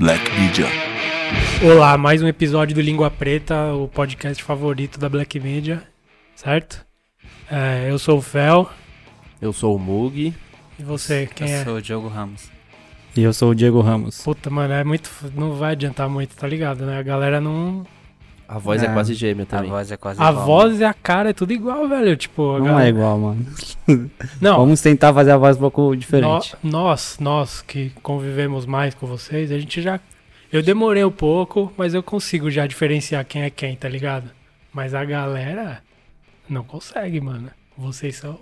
Black Media. Olá, mais um episódio do Língua Preta, o podcast favorito da Black Media, certo? É, eu sou o Fel, Eu sou o Mug. e você, quem eu é? sou o Diogo Ramos. E eu sou o Diego Ramos. Puta, mano, é muito. Não vai adiantar muito, tá ligado, né? A galera não. A voz é, É. quase gêmea A também. voz é quase A igual, voz e a cara é tudo igual, velho. Tipo, a Não galera- é igual, mano. Não, Vamos tentar fazer a voz um pouco diferente. nós, nós que convivemos mais com vocês, a gente já. Eu demorei um pouco, mas eu consigo já diferenciar quem é quem, tá ligado? Mas a galera não consegue, mano. Vocês são.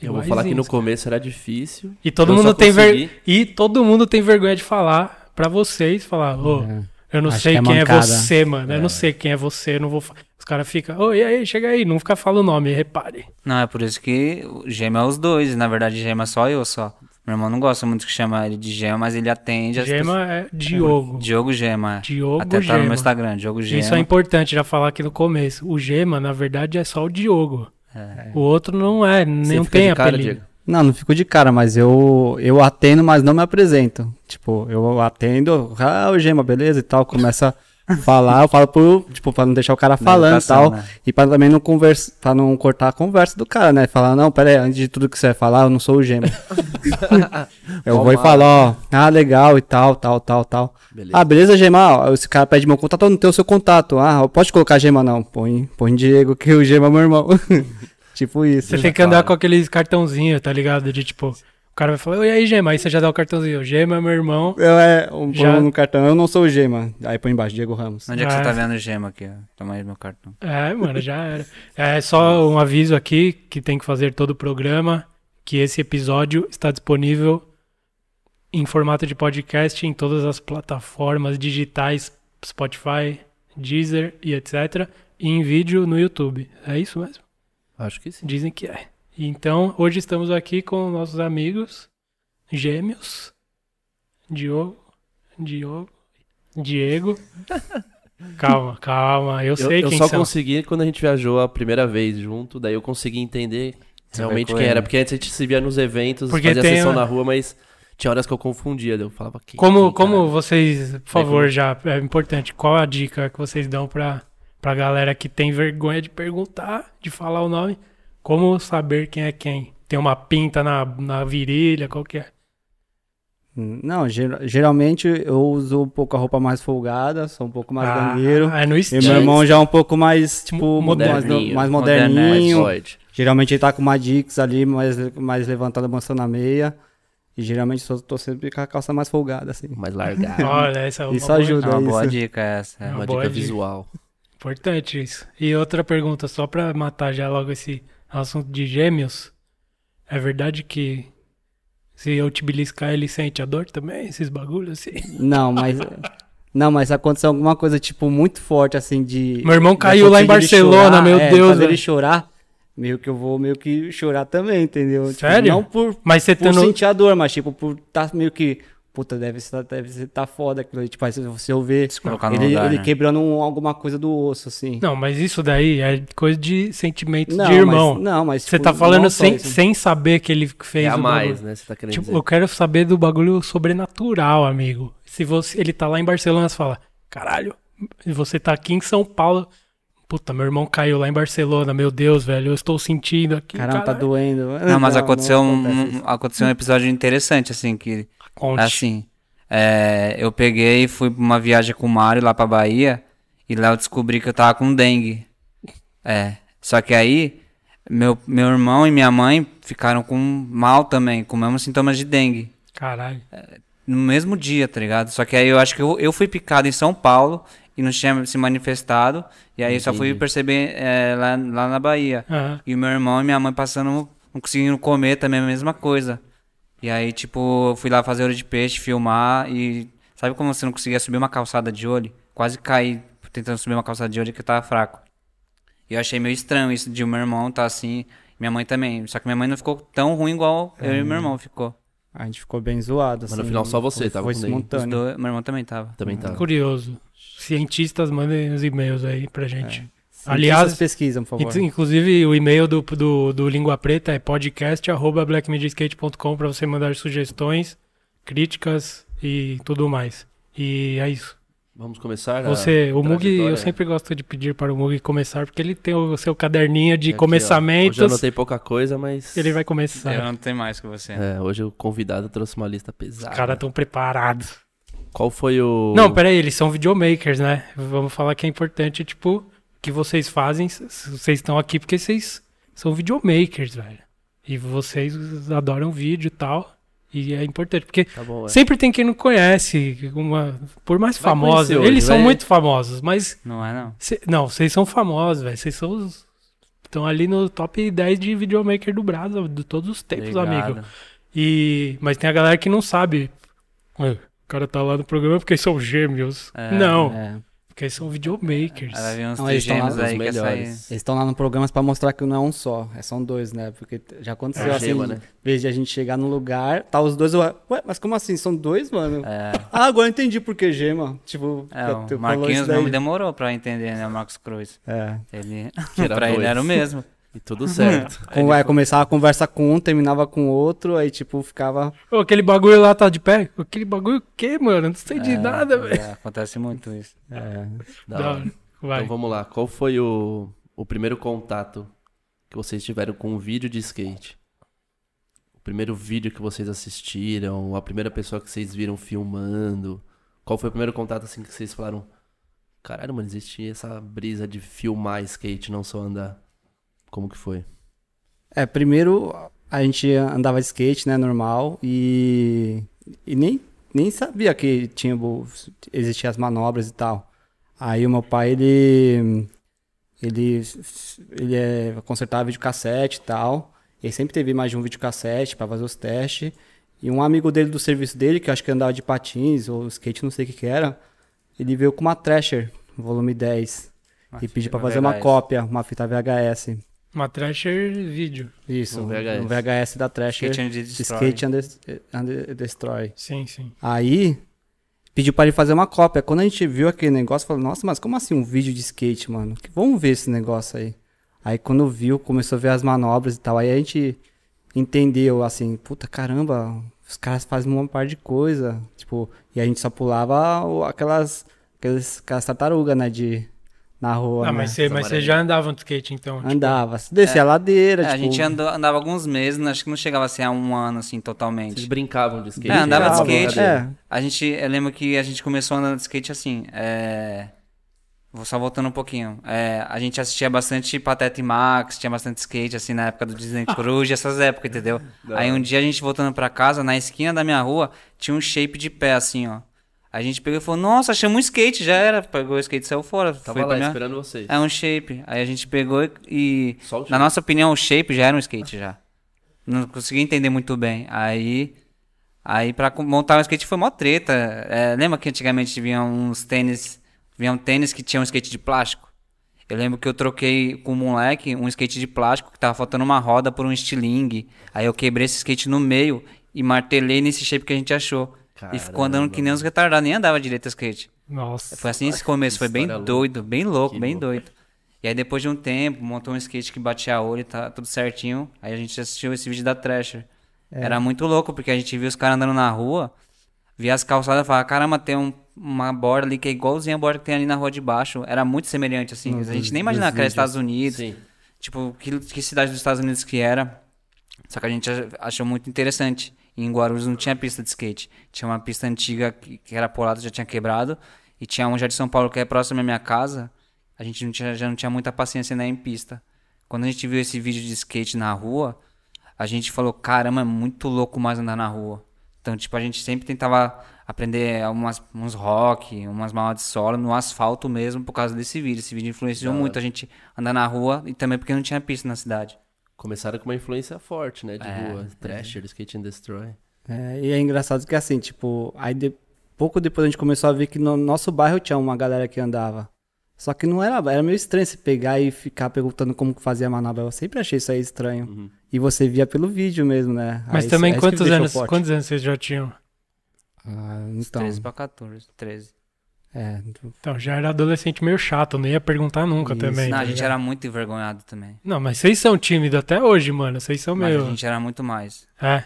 Eu vou falar que no começo era difícil. E todo mundo tem ver... e todo mundo tem vergonha de falar pra vocês, falar, ô, É. eu não Acho sei que é quem é mancada. você, mano. Eu É. não sei quem é você, eu não vou Os caras ficam, ô, e aí, chega aí, não fica falando o nome, repare. Não, é por isso que o gema é os dois. Na verdade, gema é só eu só. Meu irmão não gosta muito que chama ele de gema, mas ele atende as Gema é Diogo. Diogo Gema. é. Diogo Até tá no Gema. meu Instagram, Diogo Gema. Isso é importante já falar aqui no começo. O Gema, na verdade, é só o Diogo. É. O outro não é, fica tem cara, apelido. Diego? Não, não fico de cara, mas eu, eu atendo, mas não me apresento. Tipo, eu atendo, ah, o Gema, beleza e tal, começa a falar, eu falo pro, tipo, pra não deixar o cara falando e tal. né? E pra também não conversa, pra não cortar a conversa do cara, né? Falar, não, pera aí, antes de tudo que você vai falar, eu não sou o Gema. eu vou e falo, ó, ah, legal e tal, tal, tal, tal. Beleza. Ah, beleza, Gema? Esse cara pede meu contato, eu não tenho o seu contato. Ah, pode colocar Gema não. Põe, põe Diego, que o Gema é meu irmão. tipo isso. Você tem que andar com aqueles cartãozinhos, tá ligado? De tipo, o cara vai falar, e aí, Gema? Aí você já dá o cartãozinho. Gema é meu irmão. Eu é, um, Já- no cartão, eu não sou o Gema. Aí põe embaixo, Diego Ramos. Onde é que Ah. você tá vendo o gema aqui? ó? Toma aí meu cartão. É, mano, já era. É só um aviso aqui que tem que fazer todo o programa, que esse episódio está disponível em formato de podcast em todas as plataformas digitais, Spotify, Deezer e etc. E em vídeo no YouTube. É isso mesmo? Acho que sim. Dizem que é. Então, hoje estamos aqui com nossos amigos gêmeos, Diogo, Diogo, Diego. Calma, calma, eu Eu, sei eu quem só são. consegui quando a gente viajou a primeira vez junto, daí eu consegui entender Você realmente quem era. Porque antes a gente se via nos eventos, Porque fazia tem sessão na rua, mas tinha horas que eu confundia. Eu falava? Como, quem, como caralho? vocês, por favor, como- já é importante, qual a dica que vocês dão pra, pra galera que tem vergonha de perguntar, de falar o nome? Como saber quem é quem? Tem uma pinta na, na virilha, qual que é? Não, ger- geralmente eu uso um pouco a roupa mais folgada, sou um pouco mais Ah, gangueiro. É no E estilo. meu irmão já é um pouco mais, tipo, mais, Moderninho. mais Moderninho. Mais moderninho. Floyd. Geralmente ele tá com uma Dix ali, mais, mais levantada, mostrando a meia. E geralmente eu tô sempre com a calça mais folgada, assim. Mais largado. Olha, essa é uma Isso boa- ajuda. É uma isso. boa dica essa. é. Uma Uma boa dica dica. visual. Importante isso. E outra pergunta, só pra matar já logo esse assunto de gêmeos. É verdade que se eu te beliscar, ele sente a dor também? Esses bagulhos assim? Não, mas. Não, mas aconteceu alguma coisa, tipo, muito forte, assim, de. Meu irmão caiu lá em Barcelona, meu é, Deus, fazer ele chorar, meio que eu vou meio que chorar também, entendeu? Tipo, Sério? não por, Mas você por tendo. sentir a dor, mas, tipo, por tá meio que. Puta, deve ser, deve ser tá foda aquilo ali. Tipo, aí se você ouvir Se colocar no ele, lugar, ele né? quebrando um- alguma coisa do osso, assim. Não, mas isso daí é coisa de sentimentos Não, de irmão. Mas, não, mas. Você tipo, tá falando não sem, isso. sem saber que ele fez É a o mais, bagulho. né? Você tá querendo Tipo, dizer. eu quero saber do bagulho sobrenatural, amigo. Se você, ele tá lá em Barcelona, você fala, caralho, você tá aqui em São Paulo. Puta, meu irmão caiu lá em Barcelona, meu Deus, velho, eu estou sentindo aqui. Caramba, tá caralho. doendo. Não, mas aconteceu, um, acontece um- aconteceu um episódio interessante, assim, que Conte. Assim, é, eu peguei e fui pra uma viagem com o Mário lá pra Bahia e lá eu descobri que eu tava com dengue. É, só que aí meu, meu irmão e minha mãe ficaram com mal também, com os mesmos sintomas de dengue. Caralho. No mesmo dia, tá ligado? Só que aí eu acho que eu, eu fui picado em São Paulo e não tinha se manifestado. E aí só fui perceber é, lá, lá na Bahia. Aham. E o meu irmão e minha mãe passando, não conseguindo comer também, a mesma coisa. E aí, tipo, eu fui lá fazer olho de peixe, filmar e. Sabe como você não conseguia subir uma calçada de olho? Quase caí tentando subir uma calçada de olho que eu tava fraco. E eu achei meio estranho isso de meu irmão tá assim, minha mãe também. Só que minha mãe não ficou tão ruim igual eu e meu irmão ficou. A gente ficou bem zoado. Mas no assim, final só você foi, tava foi com dois, meu irmão também tava. Também tá. Curioso. Cientistas, mandem os e-mails aí pra gente. Cientistas Aliás, pesquisam, por favor. Inclu- Inclusive, o e-mail do, do, do Língua Preta é podcast.blackmediaskate.com para você mandar sugestões, críticas e tudo mais. E é isso. Vamos começar? a Você, o Mug, eu sempre gosto de pedir para o Mug começar, porque ele tem o seu caderninho de Aqui, ó. começamentos. Hoje eu anotei pouca coisa, mas. Ele vai começar. Eu não tenho mais que você. É, hoje o convidado trouxe uma lista Os pesada. caras estão preparados. Qual foi o. Não, peraí, eles são videomakers, né? Vamos falar que é importante, tipo, que vocês fazem. Vocês estão aqui porque vocês são videomakers, velho. E vocês adoram vídeo e tal. E é importante, porque Tá bom, é. sempre tem quem não conhece. Uma, por mais Vai famosa. hoje, Eles são vai- muito famosos, mas. Não é, não. cê- não, vocês são famosos, velho. Vocês são os. Estão ali no top 10 de videomaker do Brasil, de todos os tempos, Obrigado. amigo. E, mas tem a galera que não sabe. Ué, o cara tá lá no programa porque são gêmeos. É, não, É. porque são videomakers. Vai vir uns Não, eles tão trigêmeos lá aí sair. melhores. Eles estão lá no programa pra mostrar que não é um só, é são dois, né? Porque já aconteceu É a assim, gema, né? vez de a gente chegar num lugar, tá os dois, ué, ué, mas como assim? São dois, mano? É, Ah, agora eu entendi por que gema. Tipo, é, o Marquinhos daí. mesmo demorou pra entender, né, o Marcos Cruz. É. Ele, pra ele dois. era o mesmo. E tudo certo. Com, vai, começava a conversa com um, terminava com o outro, aí tipo, ficava. Ô, aquele bagulho lá tá de pé? Aquele bagulho o quê, mano? Não sei de É, nada, velho. é, acontece muito isso. É, Da Da hora. hora. Vai. Então vamos lá. Qual foi o, o primeiro contato que vocês tiveram com um vídeo de skate? O primeiro vídeo que vocês assistiram, a primeira pessoa que vocês viram filmando. Qual foi o primeiro contato assim que vocês falaram? Caralho, mano, existia essa brisa de filmar skate, não só andar. Como que foi? É, primeiro a gente andava de skate, né, normal, e, e nem, nem sabia que tinha existiam as manobras e tal. Aí o meu pai, ele ele ele é, consertava videocassete e tal. Ele sempre teve mais de um videocassete para fazer os testes. E um amigo dele do serviço dele, que eu acho que andava de patins ou skate, não sei o que que era, ele veio com uma Thrasher, volume 10, Uma e pediu para fazer uma cópia, uma fita VHS. Uma Thrasher vídeo. Isso, Um um VHS. VHS, da Thrasher. Skate and Destroy. Skate and, Des- and Destroy. Sim, sim. Aí, pediu pra ele fazer uma cópia. Quando a gente viu aquele negócio, falou, nossa, mas como assim um vídeo de skate, mano? Vamos ver esse negócio aí. Aí quando viu, começou a ver as manobras e tal. Aí a gente entendeu, assim, puta caramba, os caras fazem uma par de coisa. Tipo, e a gente só pulava aquelas, aquelas, aquelas tartarugas, né, de... Na rua, Ah, né? mas você, mas você já andava de skate, então. tipo, Andava, descia a ladeira, É, tipo... a gente andou- andava alguns meses, acho que não chegava assim a um ano assim Vocês totalmente. brincavam de skate? É, andava de skate. É, A gente, eu lembro que a gente começou andando de skate assim, é... Vou só voltando um pouquinho. É, a gente assistia bastante Pateta e Max, tinha bastante skate, assim, na época do Disney Cruz, essas épocas, entendeu? Aí um dia a gente voltando pra casa, na esquina da minha rua, tinha um shape de pé, assim, ó. A gente pegou e falou, nossa, achamos um skate, já era. Pegou o skate e saiu fora. Tava foi lá minha... esperando vocês. É um shape. Aí a gente pegou e- Na nossa opinião, o shape já era um skate, já. Não consegui entender muito bem. Aí... Aí pra montar um skate foi mó treta. É, lembra que antigamente vinham uns tênis... Vinham tênis que tinham um skate de plástico? Eu lembro que eu troquei com um moleque um skate de plástico que tava faltando uma roda por um estilingue. Aí eu quebrei esse skate no meio e martelei nesse shape que a gente achou. E ficou andando Caramba, que nem uns retardados, nem andava direito o skate. Nossa. Foi assim esse começo, foi bem louca. doido, bem louco, Que bem louco. doido. E aí depois de um tempo, montou um skate que batia a olho e tá tudo certinho. Aí a gente assistiu esse vídeo da Thrasher. É. Era muito louco, porque a gente viu os caras andando na rua, via as calçadas e falava, caramba, tem um- uma borda ali que é igualzinha a borda que tem ali na rua de baixo. Era muito semelhante, assim. a gente nem imaginava que era Estados Unidos. Sim. Tipo, que, que cidade dos Estados Unidos que era. Só que a gente ach- achou muito interessante. E em Guarulhos não tinha pista de skate. Tinha uma pista antiga que, que era polada, já tinha quebrado. E tinha um já de São Paulo que é próximo à minha casa. A gente não tinha, já não tinha muita paciência nem em pista. Quando a gente viu esse vídeo de skate na rua, a gente falou, caramba, é muito louco mais andar na rua. Então, tipo, a gente sempre tentava aprender umas, uns rock, umas malas de solo no asfalto mesmo por causa desse vídeo. Esse vídeo influenciou hora. muito a gente andar na rua e também porque não tinha pista na cidade. Começaram com uma influência forte, né? De É, rua. Thrasher, Skate and Destroy. É, e é engraçado que assim, tipo, aí de- pouco depois a gente começou a ver que no nosso bairro tinha uma galera que andava. Só que não era, era meio estranho se pegar e ficar perguntando como que fazia a manobra. Eu sempre achei isso aí estranho. Uhum. E você via pelo vídeo mesmo, né? Mas Aí também é quantos anos, quantos anos vocês já tinham? Ah, então, 13 pra 14, 13. É, Então, já era adolescente meio chato, não ia perguntar nunca Isso. também. não, tá a gente ligado? era muito envergonhado também. Não, mas vocês são tímidos até hoje, mano. Vocês são Mas meio. a gente era muito mais. É.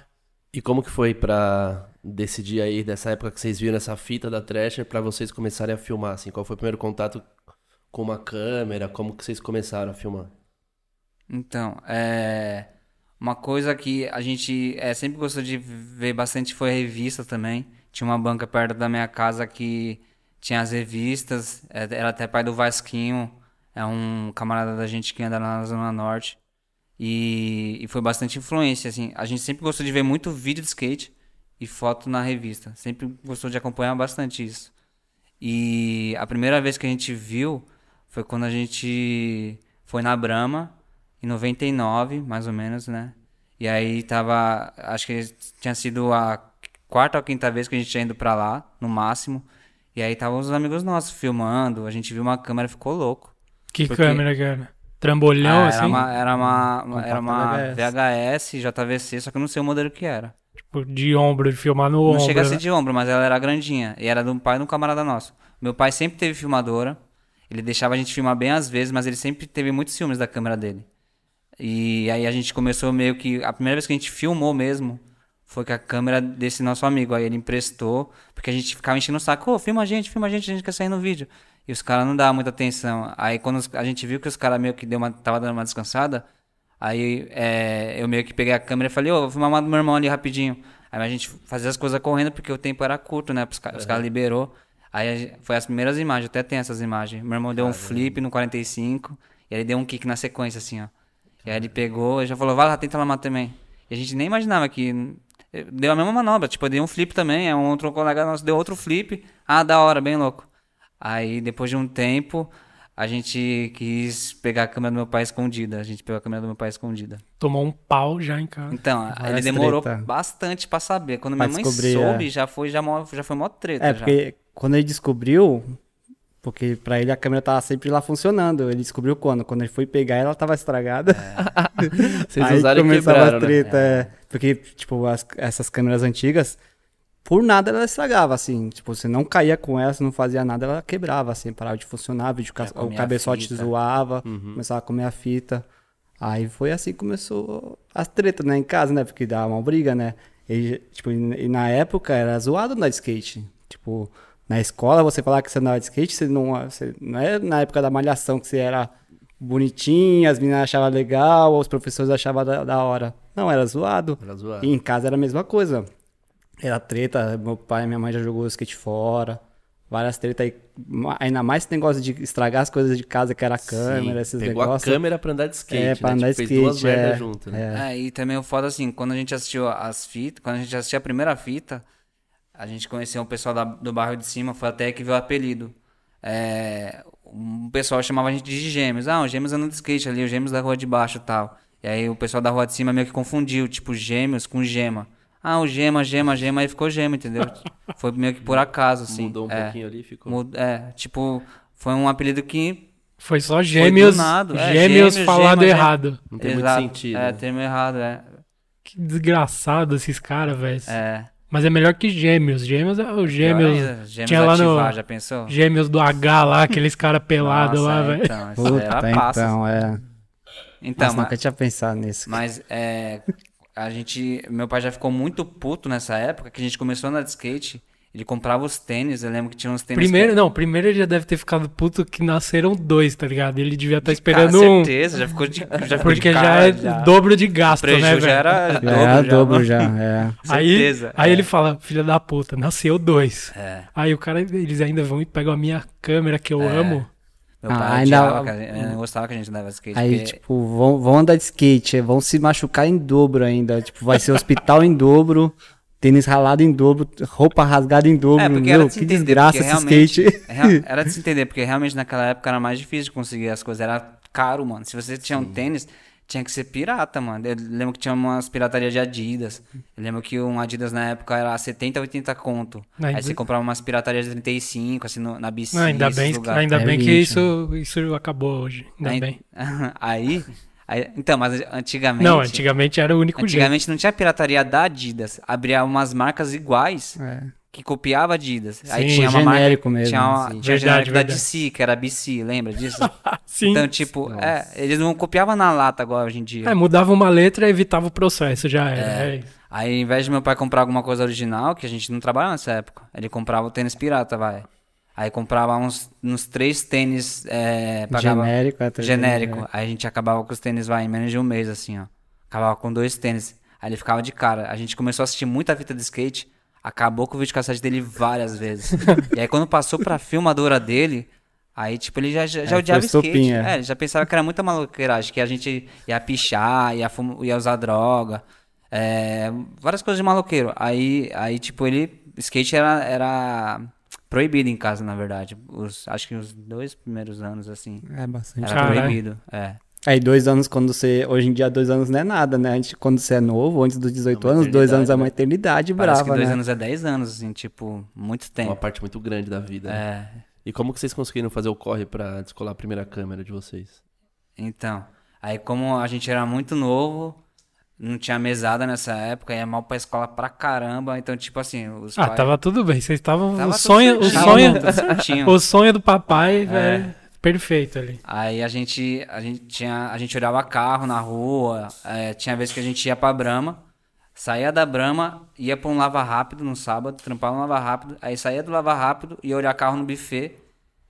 E como que foi pra desse dia aí, dessa época que vocês viram essa fita da Thrasher pra vocês começarem a filmar, assim? Qual foi o primeiro contato com uma câmera? Como que vocês começaram a filmar? Então, é. Uma coisa que a gente é, sempre gostou de ver bastante foi revista também. Tinha uma banca perto da minha casa que tinha as revistas. é, Era até pai do Vasquinho. É um camarada da gente que anda lá na Zona Norte. E, e foi bastante influência, assim. A gente sempre gostou de ver muito vídeo de skate e foto na revista. Sempre gostou de acompanhar bastante isso. E a primeira vez que a gente viu foi quando a gente foi na Brahma, em 99, mais ou menos, né? E aí tava. Acho que tinha sido a quarta ou quinta vez que a gente tinha ido pra lá, no máximo. E aí estavam os amigos nossos filmando, a gente viu uma câmera e ficou louco. Que Porque- câmera era? Trambolhão, Ah, assim? era uma, era uma, uma- era uma Compacta VHS, JVC, só que eu não sei o modelo que era. Tipo, de ombro, de filmar no Não ombro. chega a ser né? de ombro, mas ela era grandinha. E era de um pai de um camarada nosso. Meu pai sempre teve filmadora. Ele deixava a gente filmar bem às vezes, mas ele sempre teve muitos filmes da câmera dele. E aí a gente começou meio que. A primeira vez que a gente filmou mesmo foi com a câmera desse nosso amigo. Aí ele emprestou, porque a gente ficava enchendo o saco. Ô, filma a gente, filma a gente, a gente quer sair no vídeo. E os caras não davam muita atenção. Aí quando a gente viu que os caras meio que deu uma, tava dando uma descansada, aí é, eu meio que peguei a câmera e falei, ô, vou filmar uma do meu irmão ali rapidinho. Aí a gente fazia as coisas correndo porque o tempo era curto, né? Os, os caras liberou. Aí a gente- foi as primeiras imagens, até tem essas imagens. Meu irmão deu um flip no 45 e aí ele deu um kick na sequência, assim, ó. E aí ele pegou e já falou, vai lá, tenta lá também. E a gente nem imaginava que. Deu a mesma manobra, tipo, eu dei um flip também, é um outro colega nosso deu outro flip. Ah, da hora, bem louco. Aí depois de um tempo, a gente quis pegar a câmera do meu pai escondida. A gente pegou a câmera do meu pai escondida. Tomou um pau já em casa. Então, ele demorou treta. bastante pra saber. Quando Pra minha mãe descobrir, soube, é. já foi já, mó- já foi mó treta. É, já. porque quando ele descobriu, porque pra ele a câmera tava sempre lá funcionando. Ele descobriu quando? Quando ele foi pegar, ela tava estragada. Vocês Aí usaram começava quebraram, a né? treta, é. Porque, tipo, as- essas câmeras antigas, por nada ela estragava, assim. Tipo, você não caía com ela, você não fazia nada, ela quebrava, assim, parava de funcionar, o, vídeo, ca- o cabeçote fita. zoava, Uhum. começava a comer a fita. Aí foi assim que começou as tretas, né, em casa, né, porque dava uma briga, né. E, tipo, e, e na época era zoado andar de skate. Tipo, na escola você falar que você andava de skate, você não, você, não é na época da malhação que você era bonitinho, as meninas achavam legal, os professores achavam da, da hora. Não, era zoado. Era zoado. E em casa era a mesma coisa. Era treta, meu pai e minha mãe já jogou o skate fora. Várias tretas aí. Ainda mais esse negócio de estragar as coisas de casa, que era a câmera, Sim, esses Pegou negócios. a câmera pra andar de skate, É, pra né? andar Tipo, de fez duas skate, merdas é. junto, né? É, e também o foda assim, quando a gente assistiu as fitas, quando a gente assistiu a primeira fita, a gente conheceu um pessoal da- do bairro de cima, foi até que veio o apelido. É, um pessoal chamava a gente de gêmeos. Ah, os gêmeos andam de skate ali, os gêmeos da rua de baixo e tal. E aí o pessoal da rua de cima meio que confundiu, tipo, gêmeos com gema. Ah, o gema, gema, gema, aí ficou gema, entendeu? Foi meio que por acaso, assim. Mudou um é, pouquinho ali e ficou. mud- é, tipo, foi um apelido que Foi só gêmeos, nada, é, gêmeos gêmeos, falado gema, errado. Não tem muito Exato. sentido. É, né? termo errado, é. Que desgraçado esses caras, velho. É. Mas é melhor que gêmeos. Gêmeos é o gêmeos. Ainda, Gêmeos tinha lá no- ativar, já pensou? Gêmeos do H lá, aqueles caras pelados lá, é, velho. Então, isso Puta, então, é. Então, Nossa, ma- nunca tinha pensado nisso. mas é, a gente, meu pai já ficou muito puto nessa época que a gente começou a andar de skate. Ele comprava os tênis, eu lembro que tinha uns tênis. Primeiro, que... não, primeiro ele já deve ter ficado puto que nasceram dois, tá ligado? Ele devia estar Cara, esperando um. certeza, já ficou de, já ficou Porque de já cara, é dobro de O gasto, né, prejuízo já velho? era Já dobro. era já, dobro já, é. Aí, certeza, aí é. ele fala, filha da puta, nasceu dois. É. Aí o cara, eles ainda vão e pegam a minha câmera que eu É. amo. Meu Ah, pai ainda- odiava, que a gente- eu não gostava que a gente andava de skate. Aí, porque- tipo, vão, vão andar de skate, vão se machucar em dobro ainda. Tipo, vai ser hospital em dobro, tênis ralado em dobro, roupa rasgada em dobro. É, porque Meu, era de se que entender, desgraça esse skate. É Era de se entender, porque realmente naquela época era mais difícil de conseguir as coisas. Era caro, mano. Se você tinha um tênis, tinha que ser pirata, mano. Eu lembro que tinha umas piratarias de Adidas. Eu lembro que um Adidas na época era 70, 80 conto. Ainda- Aí você comprava umas piratarias de 35, assim, no- na BC. Não, ainda bem, lugares. ainda É bem que 20, isso, isso acabou hoje. Ainda aí, bem. aí, aí- Então, mas antigamente. Não, antigamente era o único jeito. Antigamente não tinha pirataria da Adidas. Abria umas marcas iguais. É. que copiava Adidas. Aí Sim, tinha uma marca, genérico mesmo, tinha uma, sim. tinha Verdade, a genérica da verdade. DC, que era a BC, lembra disso? Sim. Então, tipo, é, eles não copiavam na lata agora hoje em dia. É, mudava uma letra e evitava o processo, já era. É. isso. Aí, ao invés de meu pai comprar alguma coisa original, que a gente não trabalhava nessa época, ele comprava o tênis pirata, vai. Aí comprava uns, uns três tênis, é, pagava Genérico, é, genérico. genérico. Aí a gente acabava com os tênis, vai, em menos de um mês, assim, ó. Acabava com dois tênis. Aí ele ficava de cara. A gente começou a assistir muita fita de skate, acabou com o videocassete dele várias vezes. e aí quando passou pra filmadora dele, aí tipo, ele já, já, já Aí odiava skate. é. É, ele já pensava que era muita maluqueiragem, que a gente ia pichar, ia, fum- ia usar droga, é, várias coisas de maloqueiro. Aí, aí tipo, ele. Skate era, era proibido em casa, na verdade. Os, acho que os dois primeiros anos, assim. É bastante. Era proibido. É. Aí dois anos quando você. Hoje em dia, dois anos não é nada, né? A gente, quando você é novo, antes dos 18 É uma anos, dois anos é uma né? eternidade Parece brava, que dois né? anos é 10 anos, assim, tipo, muito Uma tempo. parte muito grande da vida. né? É. E como que vocês conseguiram fazer o corre pra descolar a primeira câmera de vocês? Então, aí como a gente era muito novo, não tinha mesada nessa época, ia mal pra escola pra caramba, então tipo assim, os Ah, pais- tava tudo bem. Vocês estavam. Tava O sonho, o sonho, o sonho do papai, velho. Perfeito ali. Aí a gente, a gente tinha, a gente olhava carro na rua, é, tinha vez que a gente ia pra Brama, saía da Brama, ia pra um lava rápido no sábado, trampava no lava rápido, aí saía do lava rápido, ia olhar carro no buffet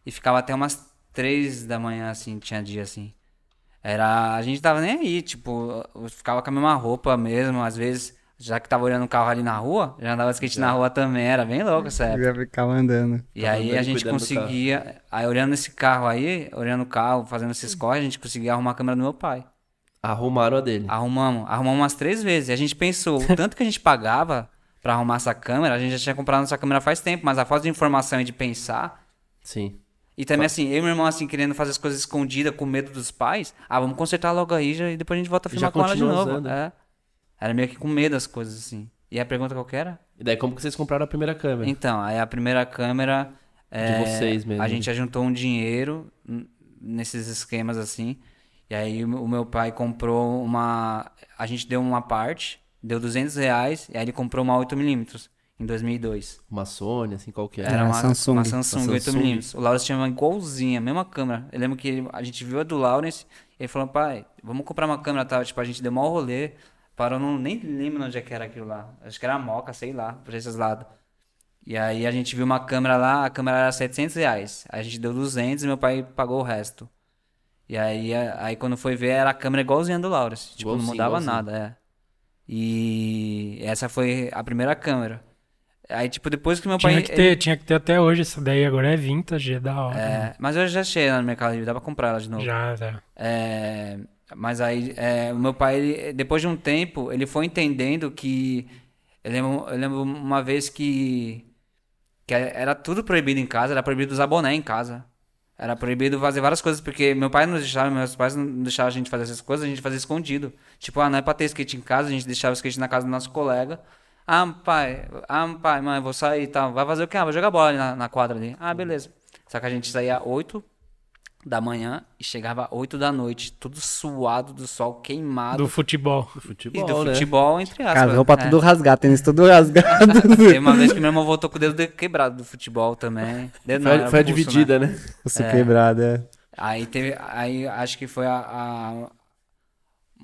e ficava até umas três da manhã, assim, tinha dia assim. Era, a gente tava nem aí, tipo, eu ficava com a mesma roupa mesmo, às vezes, já que tava olhando o carro ali na rua, já andava skate na rua também, era bem louco essa época. Já ficava andando. E Tava aí andando a gente conseguia, aí olhando esse carro aí, olhando o carro, fazendo esses corres, a gente conseguia arrumar a câmera do meu pai. Arrumaram a dele. Arrumamos, arrumamos umas três vezes. E a gente pensou, o tanto que a gente pagava pra arrumar essa câmera, a gente já tinha comprado essa câmera faz tempo, mas a falta de informação e de pensar. Sim. E também assim, eu e meu irmão assim, querendo fazer as coisas escondidas com medo dos pais. Ah, vamos consertar logo aí já, e depois a gente volta a filmar com ela de novo. É. Era meio que com medo das coisas, assim. E a pergunta qual que era? E daí como que vocês compraram a primeira câmera? Então, aí a primeira câmera. é, vocês mesmo. A gente ajuntou um dinheiro nesses esquemas assim. E aí o o meu pai comprou uma. A gente deu uma parte, deu 200 reais, e aí ele comprou uma 8mm em 2002. Uma Sony, assim, qual que era? Era É, uma Samsung. uma Samsung, Uma Samsung. 8mm. O Lawrence tinha uma igualzinha, a mesma câmera. Eu lembro que a gente viu a do Lawrence e ele falou, pai, vamos comprar uma câmera tal. Tipo, a gente deu maior rolê. Parou, não, nem lembro onde é que era aquilo lá. Acho que era a Moca, sei lá, por esses lados. E aí a gente viu uma câmera lá, a câmera era 700 reais. Aí a gente deu 200 e meu pai pagou o resto. E aí, aí quando foi ver, era a câmera igualzinha do Lawrence. Tipo, não Igualzinho, mudava igualzinho. nada, é. E essa foi a primeira câmera. Aí, tipo, depois que meu pai... Tinha que, ter, tinha que ter até hoje. Essa daí agora é vintage, é da hora. É, mas eu já achei ela no Mercado Livre, dá pra comprar ela de novo. Já, já. É, mas aí, é, o meu pai, ele- depois de um tempo, ele foi entendendo que. Eu lembro, eu lembro uma vez que. que era tudo proibido em casa, era proibido usar boné em casa. Era proibido fazer várias coisas, porque meu pai não deixava, meus pais não deixavam a gente fazer essas coisas, a gente fazia escondido. Tipo, ah, não é pra ter skate em casa, a gente deixava o skate na casa do nosso colega. Ah, pai, ah, pai, mãe, vou sair e tal. Vai fazer o quê? Ah, vou jogar bola ali na, na quadra ali. Ah, beleza. Só que a gente saía 8 da manhã e chegava 8 da noite, tudo suado do sol, queimado. Do futebol. Do e futebol, do né? futebol, entre aspas. Cara, roupa É. tudo rasgado, tênis tudo rasgado. Teve uma vez que meu irmão voltou com o dedo quebrado do futebol também. Dedo não, Foi, era foi a pulso, né? dividida, né? Osso quebrado, é. Aí teve. Aí acho que foi a. a-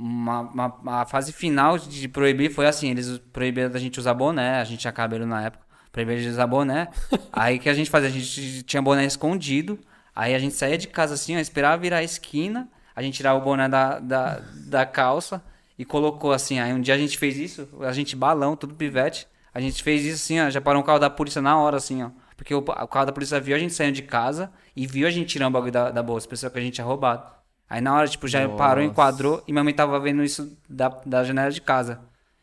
uma, uma- a fase final de proibir foi assim, eles proibiram da gente usar boné, a gente tinha cabelo na época, proibiram de usar boné. aí o que a gente fazia? A gente tinha boné escondido, aí a gente saía de casa assim, ó, esperava virar a esquina, a gente tirava o boné da, da, da calça e colocou assim. Aí um dia a gente fez isso, a gente balão, tudo pivete. A gente fez isso assim, ó, já parou um carro da polícia na hora, assim, ó. Porque o, o carro da polícia viu a gente saindo de casa e viu a gente tirando o bagulho da, da bolsa, pensou que a gente tinha roubado. Aí na hora, tipo, já parou, enquadrou e minha mãe tava vendo isso da, da janela de casa.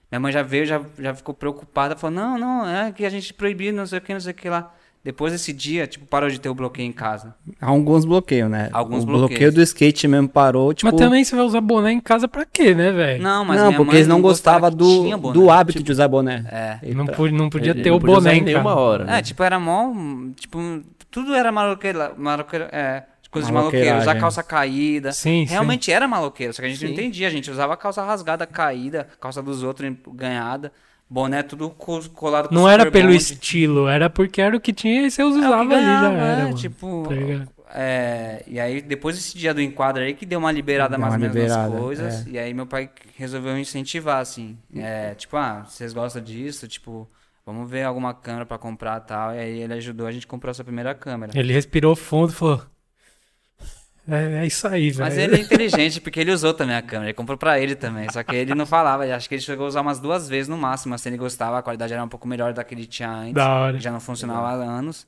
Minha mãe já veio, já, já ficou preocupada, falou, não, não, é que a gente proibiu, não sei o que, não sei o que lá. Depois desse dia, tipo, parou de ter o bloqueio em casa. Alguns bloqueios, né? Alguns o bloqueios. bloqueio do skate mesmo parou, tipo... Mas também você vai usar boné em casa pra quê, né, velho? Não, mas não, minha porque mãe eles não gostava gostavam do, do hábito de usar boné. É. E Não, pra- podia, não podia Ele ter não o podia boné em nenhuma hora. né? É, tipo, era mó. Tipo, tudo era maloqueiro. lá, maloqueiro é, coisas de maloqueiro. Maloqueiragem. Usar calça caída. Sim, sim. Realmente era maloqueiro, só que a gente não Sim. entendia. A gente usava calça rasgada, caída, calça dos outros ganhada. boné tudo co- colado com Não era pelo bonde. estilo, era porque era o que tinha e você É usava ali, já era, é, mano. Tipo, Tá é, e aí depois desse dia do enquadro aí que deu uma liberada Deu mais ou menos nas coisas. é. E aí meu pai resolveu incentivar, assim. É, tipo, ah, vocês gostam disso? Tipo, vamos ver alguma câmera pra comprar e tal. E aí ele ajudou a gente a comprar a sua primeira câmera. Ele respirou fundo e falou: É, é isso aí, velho. Mas ele é inteligente, porque ele usou também a câmera, ele comprou pra ele também. Só que ele não falava, acho que ele chegou a usar umas duas vezes no máximo. Assim, ele gostava, a qualidade era um pouco melhor da que ele tinha antes. Da hora. que Já não funcionava há anos.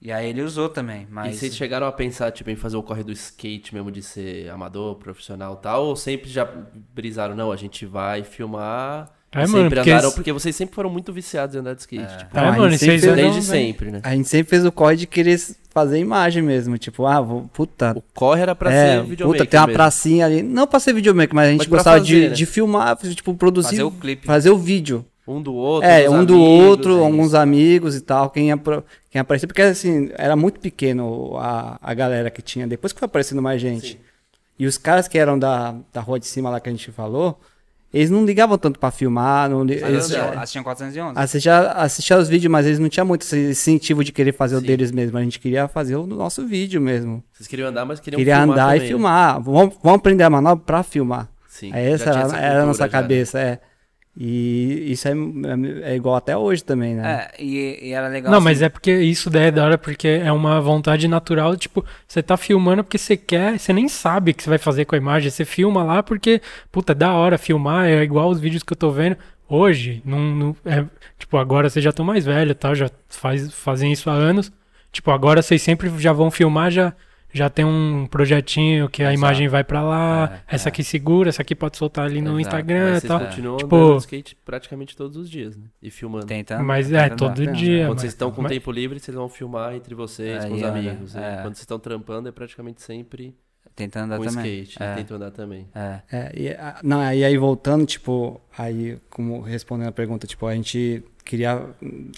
E aí ele usou também, E mas... vocês chegaram a pensar, tipo, em fazer o corre do skate mesmo, de ser amador, profissional e tal? Ou sempre já brisaram, não, a gente vai filmar... É, e mano, sempre porque andaram, esse- porque vocês sempre foram muito viciados em andar de skate, tipo, É, Não, a mano, e sempre desde sempre, né? A gente sempre fez o corre de querer fazer imagem mesmo. Tipo, ah, vou, puta. O corre era pra é, ser videomaker puta, tem uma mesmo. pracinha ali. Não pra ser videomaker, mas a gente Mas gostava de, fazer, né? de filmar, tipo, produzir. Fazer o clipe. Fazer o vídeo. Um do outro, É, um do amigos, outro, é alguns amigos e tal, quem, apro- quem aparecia, porque assim, era muito pequeno a, a galera que tinha, depois que foi aparecendo mais gente. Sim. E os caras que eram da, da rua de cima lá que a gente falou, eles não ligavam tanto pra filmar, não, eles, tinham 411. assistia, assistia os vídeos, mas eles não tinham muito esse incentivo de querer fazer o Sim. deles mesmo, a gente queria fazer o nosso vídeo mesmo. Vocês queriam andar, mas queriam queria filmar andar também, e né? filmar, vamos, vamos aprender a manobra pra filmar. Sim, Aí já essa era, essa era a nossa já, né? cabeça, é. E isso é, é igual até hoje também, né? É, e, e era legal Não, assim, mas é porque isso daí é da hora, porque é uma vontade natural, tipo, você tá filmando porque você quer, você nem sabe o que você vai fazer com a imagem, você filma lá porque, puta, é da hora filmar, é igual os vídeos que eu tô vendo hoje, não, não- é, tipo, agora vocês já estão mais velhos, tá, já faz, fazem isso há anos, tipo, agora vocês sempre já vão filmar, já, já tem um projetinho que a Exato. imagem vai pra lá, É, essa é. aqui segura, essa aqui pode soltar ali no Exato, Instagram Mas e tal, continuam Tipo- andando skate praticamente todos os dias, né? E filmando. tentando. mas é, tentando todo andar. dia. Quando mas- vocês estão com mas- tempo livre, vocês vão filmar entre vocês, É, com os amigos. né? é. Quando vocês estão trampando, é praticamente sempre Tentando andar com também. skate. É, tentam andar também. é. É, e, a- não, e aí voltando, tipo, aí, como respondendo a pergunta, tipo, a gente queria,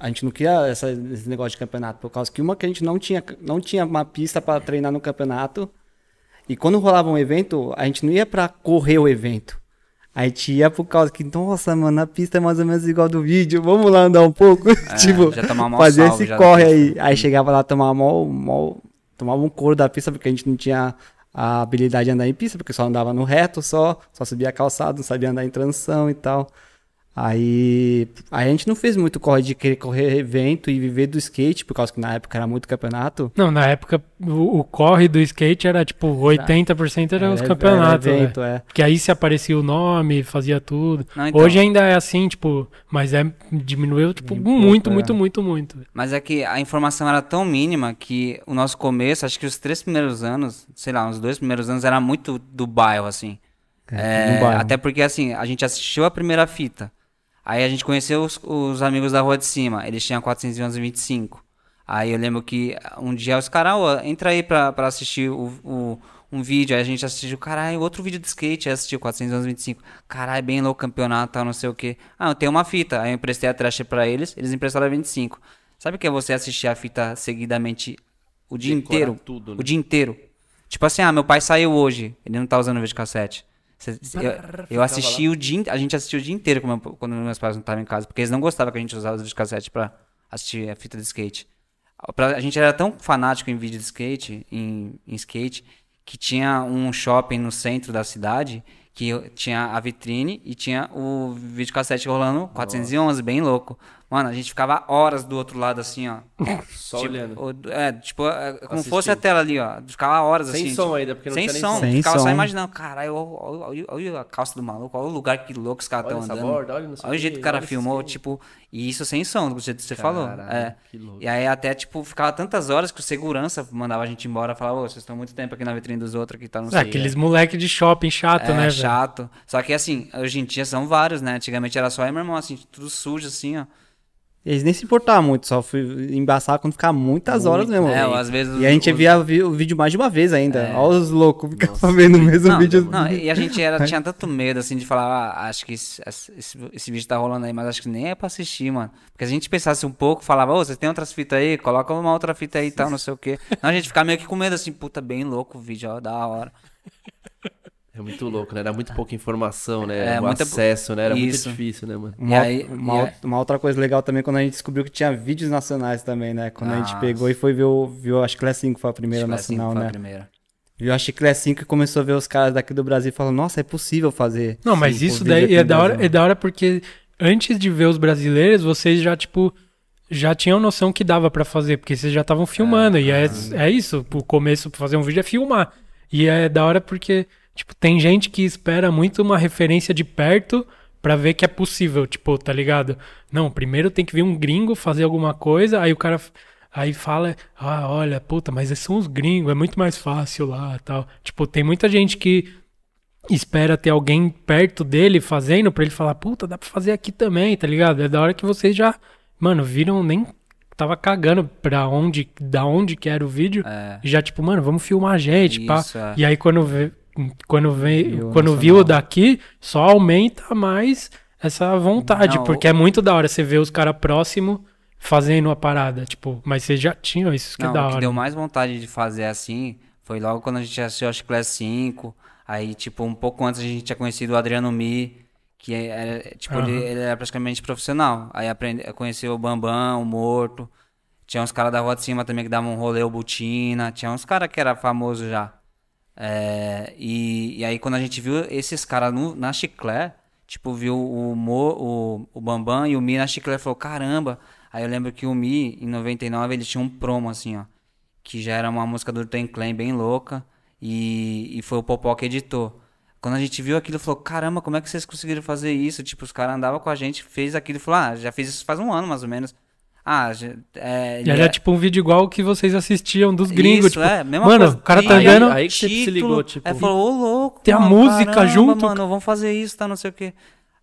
a gente não queria essa- esse negócio de campeonato, por causa que uma que a gente não tinha, não tinha uma pista para treinar no campeonato, e quando rolava um evento, a gente não ia para correr o evento. A gente ia por causa que, nossa, mano, a pista é mais ou menos igual do vídeo, vamos lá andar um pouco, tipo, já tomar mal fazer salve esse corre aí. Aí chegava lá, tomava mal, mal, tomava um couro da pista, porque a gente não tinha a habilidade de andar em pista, porque só andava no reto só, só subia calçado, não sabia andar em transição e tal. Aí, aí a gente não fez muito corre de querer correr evento e viver do skate, por causa que na época era muito campeonato. Não, na época o, o corre do skate era tipo 80% eram os Era- campeonatos. era né? evento, é. Porque aí se aparecia o nome, fazia tudo. Não, então, Hoje ainda é assim, tipo, mas é diminuiu tipo pouco, muito, é. muito, muito, muito. Mas é que a informação era tão mínima que o nosso começo, acho que os três primeiros anos, sei lá, uns dois primeiros anos, era muito do bairro, assim. É, É, bairro. até porque, assim, a gente assistiu a primeira fita. Aí a gente conheceu os, os amigos da rua de cima. Eles tinham 425. Aí eu lembro que um dia os caras, ó, entra aí pra, pra assistir o, o- um vídeo. Aí a gente assistiu, caralho, outro vídeo de skate. Aí assistiu 425. Caralho, bem louco campeonato, tal, não sei o que. Ah, eu tenho uma fita. Aí eu emprestei a trash pra eles. Eles emprestaram a 25. Sabe o que é você assistir a fita seguidamente o dia Decorar inteiro? tudo, né? O dia inteiro. Tipo assim, ah, meu pai saiu hoje. Ele não tá usando videocassete. Eu, eu assisti o dia, a gente assistiu o dia inteiro meu- quando meus pais não estavam em casa, porque eles não gostavam que a gente usava os videocassete pra assistir a fita de skate. Pra- a gente era tão fanático em vídeo de skate, em, em skate, que tinha um shopping no centro da cidade que tinha a vitrine e tinha o videocassete rolando 411, bem louco. Mano, a gente ficava horas do outro lado assim, ó. Só Tipo, olhando. É, tipo, é, como Assistindo. fosse a tela ali, ó. Ficava horas Sem assim. som tipo, ainda, porque não sem tinha nem som. som. Sem Ficava só som. imaginando, caralho, olha, olha- olha a calça do maluco, olha o lugar que louco os caras estão andando. borda, olha não sei olha o jeito que o cara filmou, tipo, e isso sem som, do jeito que você falou. Caralho, É. que louco. E aí até, tipo, ficava tantas horas que o segurança mandava a gente embora, falava, ô, vocês estão muito tempo aqui na vitrine dos outros, que tá não É, sei. aqueles moleque de shopping chato, é, né, velho? chato. Só que assim, hoje em dia são vários, né? Antigamente era só e meu irmão, assim, tudo sujo, assim, ó. Eles nem se importavam muito, só fui embaçar quando ficava muitas horas mesmo. É, ou às vezes E a gente os- via vi- o vídeo mais de uma vez ainda. É. Olha os loucos, ficava vendo o mesmo Não, vídeo. não, e a gente era, tinha tanto medo, assim, de falar, ah, acho que esse, esse, esse vídeo tá rolando aí, mas acho que nem é pra assistir, mano. Porque a gente pensasse um pouco, falava, ô, vocês tem outras fitas aí? Coloca uma outra fita aí e tal, não sei o quê. Não, a gente ficava meio que com medo, assim, puta, bem louco o vídeo, ó, da hora. É muito louco, né? Era muito pouca informação, né? É, o muita- acesso, né? Era Isso. muito difícil, né, mano? Uma, E aí- uma, e aí- uma outra coisa legal também quando a gente descobriu que tinha vídeos nacionais também, né? Quando a gente Nossa. pegou e foi ver o, viu a Chiclé 5 foi a primeira Acho que nacional, foi a né? primeira. Viu a Chiclé 5 e começou a ver os caras daqui do Brasil e falou, nossa, é possível fazer. Não, mas isso daí é no da, hora, Brasil. é da hora porque antes de ver os brasileiros, vocês já, tipo, já tinham noção que dava pra fazer, porque vocês já estavam filmando. e é, é isso, o começo pra fazer um vídeo é filmar. E é da hora porque, tipo, tem gente que espera muito uma referência de perto pra ver que é possível, tipo, tá ligado? Não, primeiro tem que vir um gringo fazer alguma coisa, aí o cara aí fala, ah, olha, puta, mas esses são os gringos, é muito mais fácil lá, tal. Tipo, tem muita gente que espera ter alguém perto dele fazendo pra ele falar, puta, dá pra fazer aqui também, tá ligado? É da hora que vocês já, mano, viram nem tava cagando pra onde, da onde que era o vídeo, É. e já tipo, mano, vamos filmar a gente, pá. Isso, é. E aí quando vê, quando vem, Viu o quando viu daqui, só aumenta mais essa vontade, Não, porque é muito da hora você ver os caras próximos fazendo a parada, tipo, mas vocês já tinham isso que é Não, da o que hora. deu mais vontade de fazer assim foi logo quando a gente assistiu a Chiclé 5. Aí, tipo, um pouco antes a gente tinha conhecido o Adriano Mi, que era, tipo, ele, Aham. ele era praticamente profissional. Aí aprende, conheceu o Bambam, o Morto. Tinha uns caras da rua de cima também que davam um rolê, o Butina. Tinha uns caras que era famoso já. É, e, e aí quando a gente viu esses caras na Chiclé, tipo, viu o, Mo, o, o Bambam e o Mi na Chiclé, falou, caramba. Aí eu lembro que o Mi, em 99, ele tinha um promo, assim, ó. Que já era uma música do Ten Clan bem louca. E, e foi o Popó que editou. Quando a gente viu aquilo, falou, caramba, como é que vocês conseguiram fazer isso? Tipo, os caras andavam com a gente, fez aquilo falou, ah, já fiz isso faz um ano, mais ou menos. Ah, já, é, E era é- tipo um vídeo igual o que vocês assistiam dos gringos, Isso, tipo, é, mesma mano, coisa. o cara tá Aí- andando, Aí que você se ligou, tipo- Aí falou, ô louco. Tem a mano, música caramba, junto, Mano, vamos fazer isso, tá, não sei o quê.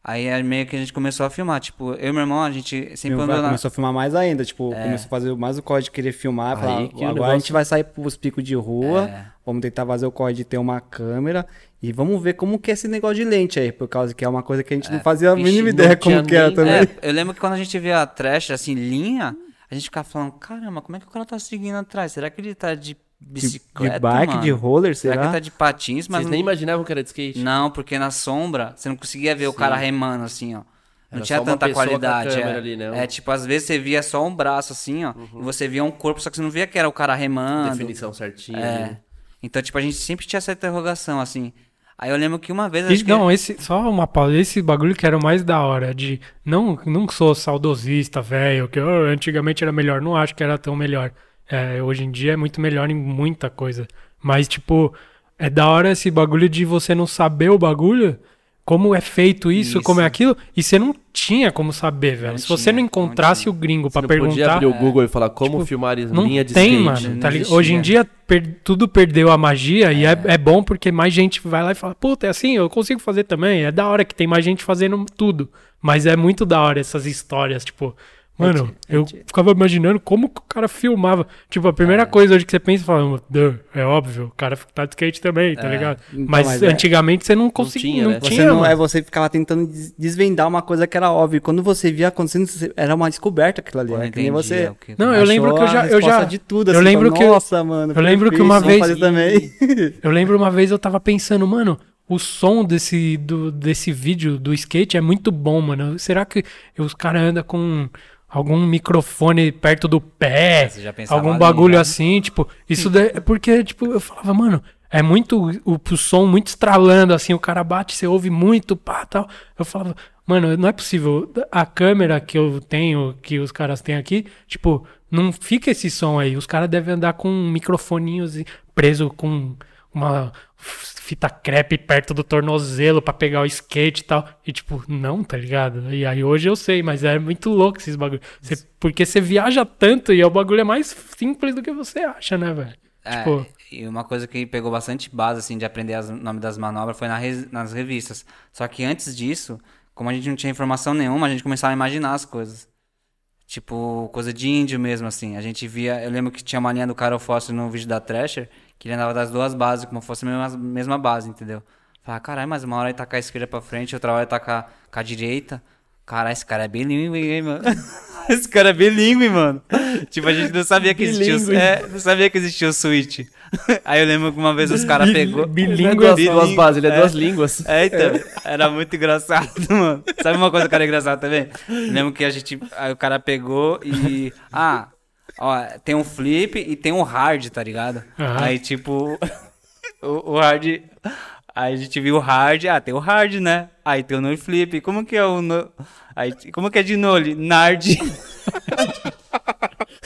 Aí é meio que a gente começou a filmar. Tipo, eu e meu irmão, a gente sempre Meu andou na. começou a filmar mais ainda, tipo, É. começou a fazer mais o código de querer filmar, Aí falar, agora a negócio- gente vai sair pros picos de rua, É. vamos tentar fazer o código de ter uma câmera e vamos ver como que é esse negócio de lente aí, por causa que é uma coisa que a gente não fazia a mínima não ideia como que era nem- também. É, eu lembro que quando a gente via a trash, assim, linha, a gente ficava falando, caramba, como é que o cara tá seguindo atrás? Será que ele tá de De, bicicleta, de bike, mano? de roller, Será que será? ele tá de patins? Mas Vocês nem imaginavam que era de skate? Não, porque na sombra você não conseguia ver o Sim. cara remando assim, ó. Não Era tinha tanta qualidade. câmera é. ali, né? é, tipo, às vezes você via só um braço assim, ó. Uhum. E você via um corpo, só que você não via que era o cara remando. Definição certinha. É. ali. Então, tipo, a gente sempre tinha essa interrogação, assim. Aí eu lembro que uma vez. E- Acho que... não, esse, só uma pausa. Esse bagulho que era o mais da hora. De. Não, não sou saudosista, velho. Que "Oh, antigamente era melhor. Não acho que era tão melhor. É, hoje em dia é muito melhor em muita coisa. Mas, tipo, é da hora esse bagulho de você não saber o bagulho. Como é feito isso, Isso. como é aquilo. E você não tinha como saber, velho. Não Se você tinha, não não encontrasse tinha. o gringo Você pra não podia perguntar. abrir o Google e falar como tipo, filmar em Não linha de tem, skate. mano. não tá. Hoje em dia per- tudo perdeu a magia e é, é bom porque mais gente vai lá e fala, puta, é assim, eu consigo fazer também. É da hora que tem mais gente fazendo tudo. Mas é muito da hora essas histórias, tipo. Mano, eu ficava imaginando como que o cara filmava. Tipo, a primeira É. coisa hoje que você pensa, fala, "Duh, é óbvio, o cara tá de skate também, tá É. ligado? Então, mas mas é- antigamente você não conseguia, tinha, não né? Você tinha, não, mano. é você ficava tentando des- desvendar uma coisa que era óbvia. Quando você via acontecendo, você- era uma descoberta aquilo ali. Pô, não É que nem entendia você. o que- Não, eu lembro que eu já- eu já- de tudo, eu assim, lembro falou, que eu- Nossa, mano. eu lembro que uma vez-. Eu lembro uma vez eu tava pensando, mano, o som desse, do, desse vídeo do skate é muito bom, mano. Será que os caras andam com algum microfone perto do pé? Pensava Algum ali, bagulho já. assim, tipo, isso daí, é porque, tipo, eu falava, mano, é muito, o, o som muito estralando, assim, o cara bate, você ouve muito, pá, tal. Eu falava, mano, não é possível, a câmera que eu tenho, que os caras têm aqui, tipo, não fica esse som aí, os caras devem andar com microfoninhos e- preso com uma fita crepe perto do tornozelo pra pegar o skate e tal. E tipo, não, tá ligado? E aí hoje eu sei, mas é muito louco esses bagulhos. Você- porque você viaja tanto e o bagulho é mais simples do que você acha, né, velho? É, Tipo- e uma coisa que pegou bastante base, assim, de aprender o nome das manobras foi na nas revistas. Só que antes disso, como a gente não tinha informação nenhuma, a gente começava a imaginar as coisas. Tipo, coisa de índio mesmo, assim. A gente via. Eu lembro que tinha uma linha do Carol Foster no vídeo da Thrasher, que ele andava das duas bases, como fosse a mesma, mesma base, entendeu? Falei, caralho, mas uma hora ele com a esquerda pra frente, outra hora ele tá com a, direita. Caralho, esse cara é bilíngue, hein, mano? Esse cara é bilíngue, mano. Tipo, a gente não sabia que existia o, Bilíngue. é, não sabia que existia o Switch. Aí eu lembro que uma vez os caras pegou. Ele é Bilíngue duas, é duas bases, ele é, É. duas línguas. É, então, era muito engraçado, mano. Sabe uma coisa que era engraçada também? Lembro que a gente. Aí o cara pegou e. Ah, ó, tem um flip e tem um hard, tá ligado? Aham. Aí, tipo. O, o hard. Aí a gente viu o hard. Ah, tem o hard, né? Aí tem o no flip. Como que é o. No... Aí, como que é de nole? Nard.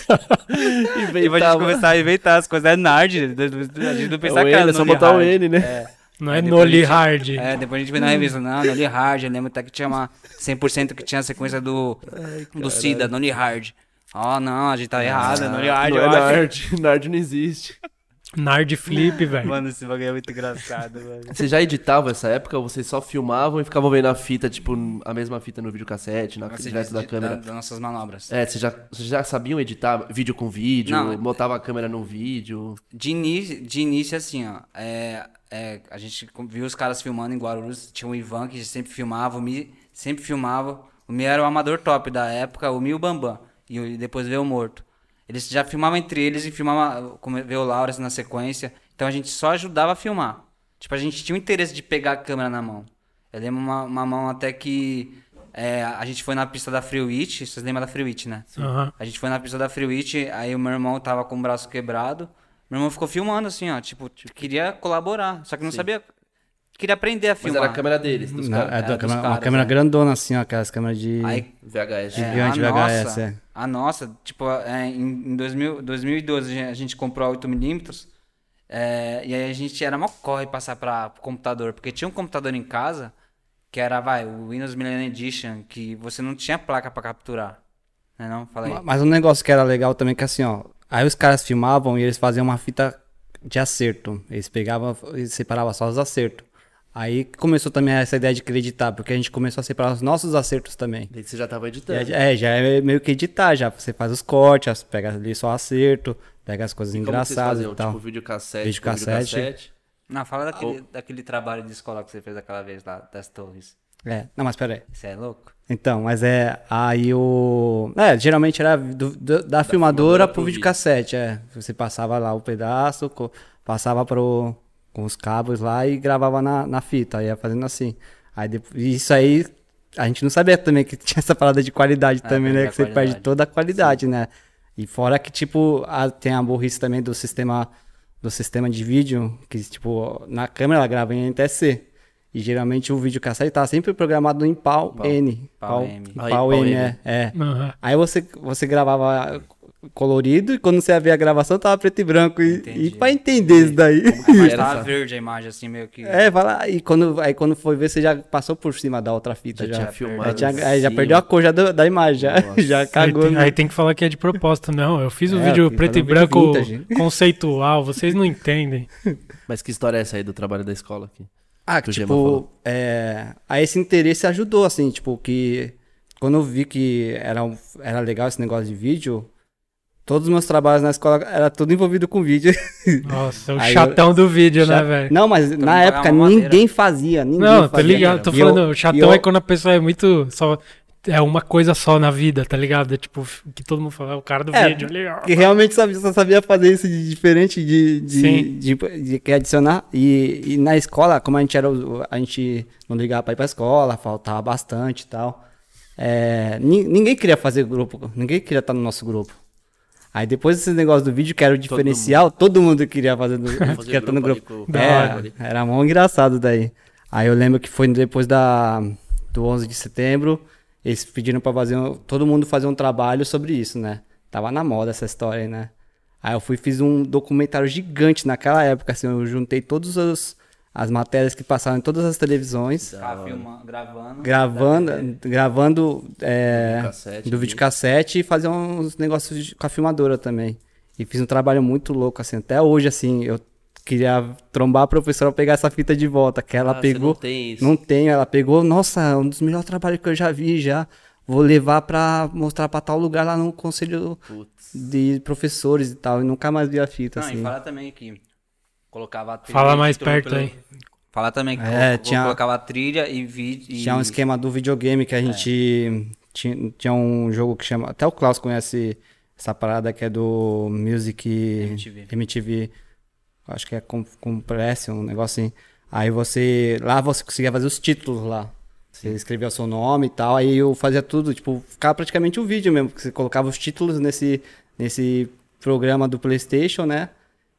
E pra gente Inventava. começar a inventar as coisas. É nard. A gente não pensa o que era é só botar o hard. N, né? É. Não é a Noli gente- Hard. É, depois a gente viu na revista, não, Noli Hard, eu lembro até que tinha uma 100% que tinha a sequência do, do Cida, Noli Hard. Ó, não, a gente tá errado, é Noli Hard, não é. Nard. Nard não existe. Nard Flip, velho. Mano, esse bagulho é muito engraçado, mano. Vocês já editavam essa época ou vocês só filmavam e ficavam vendo a fita, tipo, a mesma fita no videocassete, na, Você direto da câmera? Das nossas manobras. É, vocês já, vocês já sabiam editar vídeo com vídeo, Não. botava a câmera no vídeo? De início, de início assim, ó, é, é, a gente viu os caras filmando em Guarulhos, tinha o Ivan que sempre filmava, o Mi sempre filmava. O Mi era o amador top da época, o Mi e o Bambam, e depois veio o Morto. Eles já filmavam entre eles e filmavam, como veio o Laurence na sequência, então a gente só ajudava a filmar. Tipo, a gente tinha o interesse de pegar a câmera na mão. Eu lembro uma, uma mão até que é, a gente foi na pista da Free Witch, vocês lembram da Free Witch, né? Aham. A gente foi na pista da Free Witch, aí o meu irmão tava com o braço quebrado. Meu irmão ficou filmando assim, ó. Tipo, queria colaborar. Só que não sabia. Queria aprender a Mas filmar. era a câmera deles, dos Na- caras. é é, câmera- uma câmera é. grandona, assim, ó, aquelas câmeras de. Aí, VHS. é, Gigante a VHS, nossa, é. A nossa, tipo, é, em, em 2000, 2012 a gente- comprou a 8mm. é, e aí a gente era mó corre passar para pro computador. Porque tinha um computador em casa que era, vai, o Windows Millennium Edition, que você não tinha placa pra capturar. Né não? Ma- Mas um negócio que era legal também que assim, ó. Aí os caras filmavam e eles faziam uma fita de acerto. Eles pegavam e separavam só os acertos. Aí começou também essa ideia de acreditar, porque a gente começou a separar os nossos acertos também. Daí você já tava E editando. É, já é meio que editar, já. Você faz os cortes, pega ali só acerto, pega as coisas E como que vocês engraçadas faziam? e tal. Tipo, videocassete, Videocassete. videocassete. Não, fala daquele, daquele trabalho de escola que você fez aquela vez lá, das torres. É, não, mas pera aí. Você é louco? Então, mas é. Aí o. É, geralmente era do- do- da, filmadora filmadora pro videocassete, é. Você passava lá o pedaço, passava pro, com os cabos lá e gravava na, na fita, aí ia fazendo assim. Aí depois, isso aí, a gente não sabia também que tinha essa parada de qualidade também, perde né? a Que você perde qualidade. toda a qualidade, né? E fora que, tipo, a- tem a burrice também do sistema, do sistema de vídeo, que, tipo, na câmera ela grava em NTSC. E geralmente o videocassete tá sempre programado em PAL, N. PAL, M. Aí, PAL M, é. é. Aham. Aí você, você gravava colorido e quando você ia ver a gravação tava preto e branco. E, Entendi. e pra entender isso daí. Mas Era tava essa- verde a imagem, assim, meio que. É, vai lá. E quando, aí quando foi ver, você já passou por cima da outra fita. Já Já, tinha filmado. Aí tinha- aí já perdeu a cor já da, da imagem. Já, Nossa. já Aí cagou. tem, no- aí tem que falar que é de propósito. Não, eu fiz o É, vídeo eu quis preto e um vídeo branco vintage. conceitual, vocês não entendem. Mas que história é essa aí do trabalho da escola aqui? Ah, que tipo, é, aí esse interesse ajudou, assim, tipo, que quando eu vi que era, um- era legal esse negócio de vídeo, todos os meus trabalhos na escola era tudo envolvido com vídeo. Nossa, o Aí chatão do vídeo, né, velho? Não, mas mundo na época ninguém fazia, ninguém Não, tô fazia. ligado, tô E eu- falando, o e chatão eu- é quando a pessoa é muito só é uma coisa só na vida, tá ligado? É tipo que todo mundo fala, é o cara do É, vídeo que realmente sabia, só sabia fazer isso de diferente de, de, de, de, que adicionar. E, e na escola, como a gente era o- a gente não ligava pra ir pra escola, faltava bastante e tal. é, ni- ninguém queria fazer grupo, ninguém queria estar no nosso grupo. Aí depois desse negócio do vídeo, que era o diferencial, todo mundo queria fazer, no, queria estar no grupo grupo. ali com- Da É, era mó engraçado daí. Aí eu lembro que foi depois da, do 11 de setembro, eles pediram pra fazer, um- todo mundo fazer um trabalho sobre isso, né? Tava na moda essa história aí, né? Aí eu fui fiz um documentário gigante naquela época, assim, eu juntei todas as, as matérias que passaram em todas as televisões, Ficava filmando, gravando. gravando, gravando é, Videocassete do videocassete e fazer uns negócios de- com a filmadora também. E fiz um trabalho muito louco, assim, até hoje, assim, eu queria trombar a professora pra pegar essa fita de volta, que ela Ah, pegou... não tem isso. Não tenho, ela pegou, nossa, é um dos melhores trabalhos que eu já vi já. Vou levar pra mostrar pra tal lugar lá no conselho de professores e tal. E nunca mais vi a fita, Não, assim. e fala também que colocava a trilha. Fala e mais perto pelo- aí. Fala também que É, tinha- colocava a trilha e vídeo. Tinha um esquema do videogame que a gente tinha, tinha um jogo que chama. Até o Klaus conhece essa parada que é do Music MTV. MTV. Acho que é com- Compression, um negócio assim. Aí você. Lá você conseguia fazer os títulos lá. Você escrevia o seu nome e tal. Aí eu fazia tudo, tipo, ficava praticamente um vídeo mesmo. porque Você colocava os títulos nesse, nesse programa do PlayStation, né?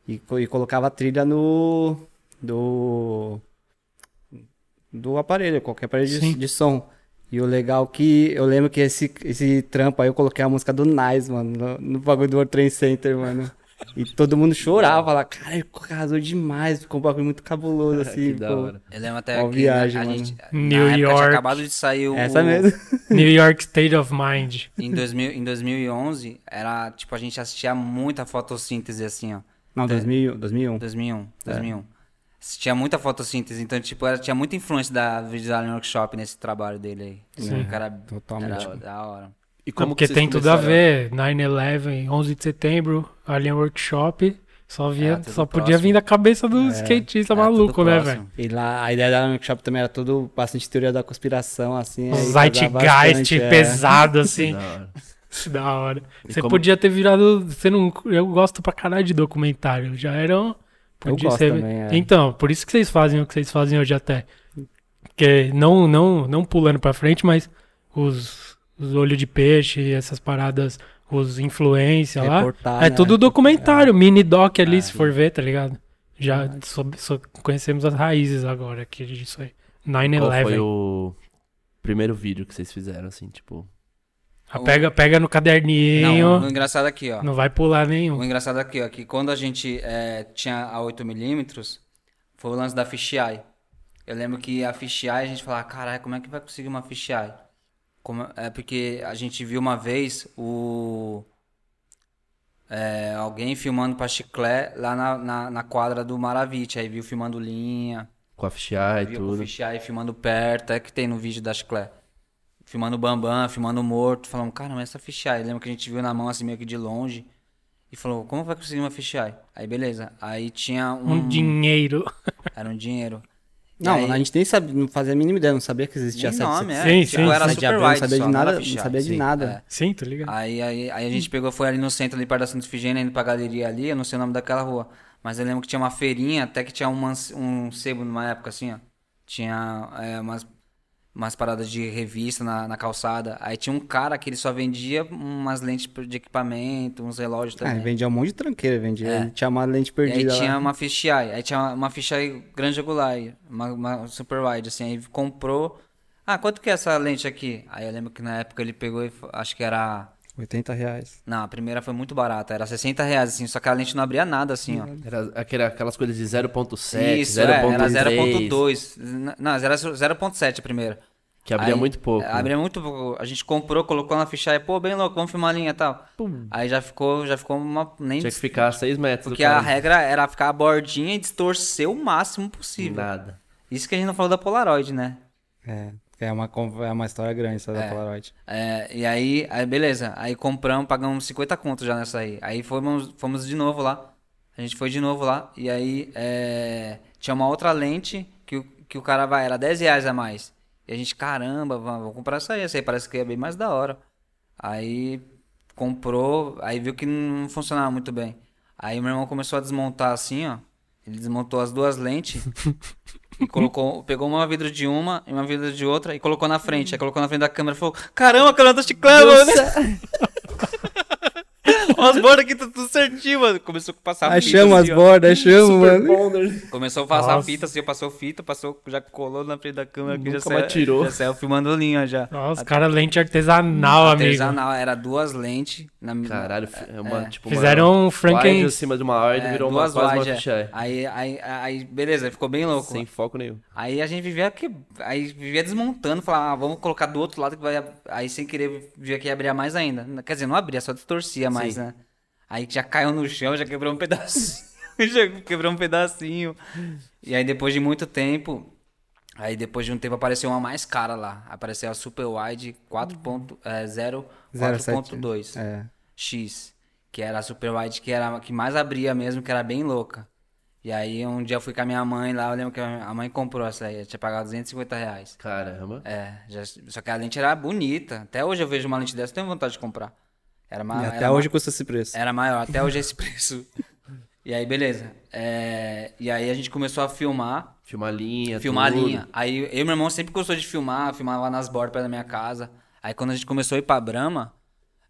E, e colocava a trilha no. Do. Do aparelho, qualquer aparelho de, de som. E o legal que eu lembro que esse, esse trampo aí eu coloquei a música do Nice, mano, no, no bagulho do World Trade Center, mano. E todo mundo chorava, falava, cara, ele arrasou demais, ficou um bagulho muito cabuloso, assim, que da pô. hora. Eu lembro até que viagem, a mano. gente, New na época York. tinha acabado de sair o... Essa mesmo. New York State of Mind. Em, 2000, em 2011, era, tipo, a gente assistia muita fotossíntese, assim, ó. Não, 2000, 2001. 2001, 2001. Tinha muita fotossíntese, então, tipo, era, tinha muita influência da Design Workshop nesse trabalho dele aí. Sim. O cara Totalmente. era da hora. E como porque que vocês tem tudo a ver. 9-11, 11 de setembro, Alien Workshop. Só, via, É, tudo só podia próximo. vir da cabeça do skatista É, maluco, tudo né, velho? E lá, a ideia da Workshop também era tudo bastante teoria da conspiração, assim. Casava Zeitgeist bastante, é. pesado, assim. Da hora. E Você como- podia ter virado. Você não, eu gosto pra caralho de documentário. Já eram. Eu Podia gosto ser. também, é. Então, por isso que vocês fazem o que vocês fazem hoje até. Porque não, não, não pulando pra frente, mas os, os olhos de peixe, essas paradas, os influência lá. É né? tudo documentário, mini doc ali, Ah, se for ver, tá ligado? Já conhecemos as raízes agora aqui disso aí. Qual foi 9-11. o primeiro vídeo que vocês fizeram, assim, tipo... Ah, Pega, pega no caderninho, Não, o engraçado aqui, ó. não vai pular O nenhum. engraçado aqui, ó, que quando a gente é, tinha a 8mm, foi o lance da fisheye. Eu lembro que a fisheye, a gente falava, caralho, como é que vai conseguir uma fisheye? Como, é porque a gente viu uma vez o... é, alguém filmando pra chiclé lá na, na, na quadra do Maravite. Aí viu filmando linha, Com a fisheye e viu com o tudo. fisheye filmando perto, é que tem no vídeo da chiclé. Filmando o Bambam, filmando o morto, falando, caramba, essa fisheye. Lembra que a gente viu na mão assim meio que de longe. E falou, como vai conseguir uma fisheye? Aí beleza. Aí tinha um. Um dinheiro. Era um dinheiro. Não, aí- a gente nem sabia, não fazia a mínima ideia, não sabia que existia Nem 7 nome, é. Sim, Tipo, sim, era sim. super Não sabia só, de nada, não sabia de Sim. nada. É. Sim, tá ligado? Aí, aí, aí a gente pegou, foi ali no centro, ali perto da Santa Ifigênia, indo pra galeria ali, eu não sei o nome daquela rua. Mas eu lembro que tinha uma feirinha, até que tinha uma, um sebo numa época assim, ó. Tinha é, umas, umas paradas de revista na, na calçada. Aí tinha um cara que ele só vendia umas lentes de equipamento, uns relógios Ah, ele também. vendia um monte de tranqueira, vendia. É. Ele tinha uma lente E perdida aí tinha lá. uma fisheye, aí tinha uma fisheye grande angular, uma, uma super wide, assim, aí comprou. Ah, quanto que é essa lente aqui? Aí eu lembro que na época ele pegou e acho que era 80 reais. não, a primeira foi muito barata, era 60 reais, assim, só que a lente não abria nada, assim, ó. Era aquela- aquelas coisas de 0.7, Isso, é, era 0.3, 0.2. Não, era 0.7 a primeira. que abria Aí, muito pouco. é, Abria muito pouco. A gente comprou, colocou na ficha aí, pô, bem louco, vamos filmar a linha e tal. Aí já ficou, já ficou uma. Nem, Tinha que ficar a 6 metros porque a regra era ficar a bordinha e distorcer o máximo possível. Nada. Isso que a gente não falou da Polaroid, né? É, é uma, é uma história grande essa da É. Polaroid. É, e aí, aí, beleza. Aí compramos, pagamos 50 contos já nessa aí. Aí fomos, fomos de novo lá. A gente foi de novo lá. E aí é, tinha uma outra lente que, o- que o cara vai, era 10 reais a mais. E a gente, caramba, vamos comprar essa aí. Essa aí parece que é bem mais da hora. Aí comprou, aí viu que não funcionava muito bem. Aí meu irmão começou a desmontar assim, ó. Ele desmontou as duas lentes e colocou, pegou uma vidro de uma e uma vidro de outra e colocou na frente. Aí colocou na frente da câmera e falou: Caramba, a câmera tá chiclando, mano. As bordas aqui tá tudo certinho, mano. Começou a passar fita. Achamos as assim, ó. bordas, achamos, mano. Começou a passar Nossa. fita, assim, passou fita, passou, já colou na frente da câmera aqui, já saiu, mais tirou. já saiu filmando linha já. Nossa, cara, lente artesanal, amigo. Artesanal, era duas lentes. Na, Caralho, é uma, É. tipo Fizeram um uma Franken- acima de uma wide, É, virou uma, duas quase uma é. Aí, aí, aí, beleza, ficou bem louco. Sem foco nenhum. Aí a gente vivia que aí vivia desmontando, falava, ah, vamos colocar do outro lado que vai aí sem querer via que ia abrir mais ainda. Quer dizer, não abria, só distorcia mais, Sim. né? Aí já caiu no chão, já quebrou um pedacinho. já quebrou um pedacinho. E aí depois de muito tempo, aí depois de um tempo apareceu uma mais cara lá. Apareceu a Super Wide 4.0 4.2 É. X, que era a Super Wide que era a que mais abria mesmo, que era bem louca. E aí um dia eu fui com a minha mãe lá, eu lembro que a mãe comprou essa aí, tinha pagado 250 reais. Caramba. É, já- só que a lente era bonita. Até hoje eu vejo uma lente dessa, tenho vontade de comprar. Era uma, E até era hoje ma- custa esse preço. era maior, até hoje é esse preço. E aí, beleza. É, e aí a gente começou a filmar, Filmar linha, filmar tudo. linha. Aí eu e meu irmão sempre gostou de filmar, filmar lá nas bordas perto da minha casa. Aí quando a gente começou a ir pra Brahma,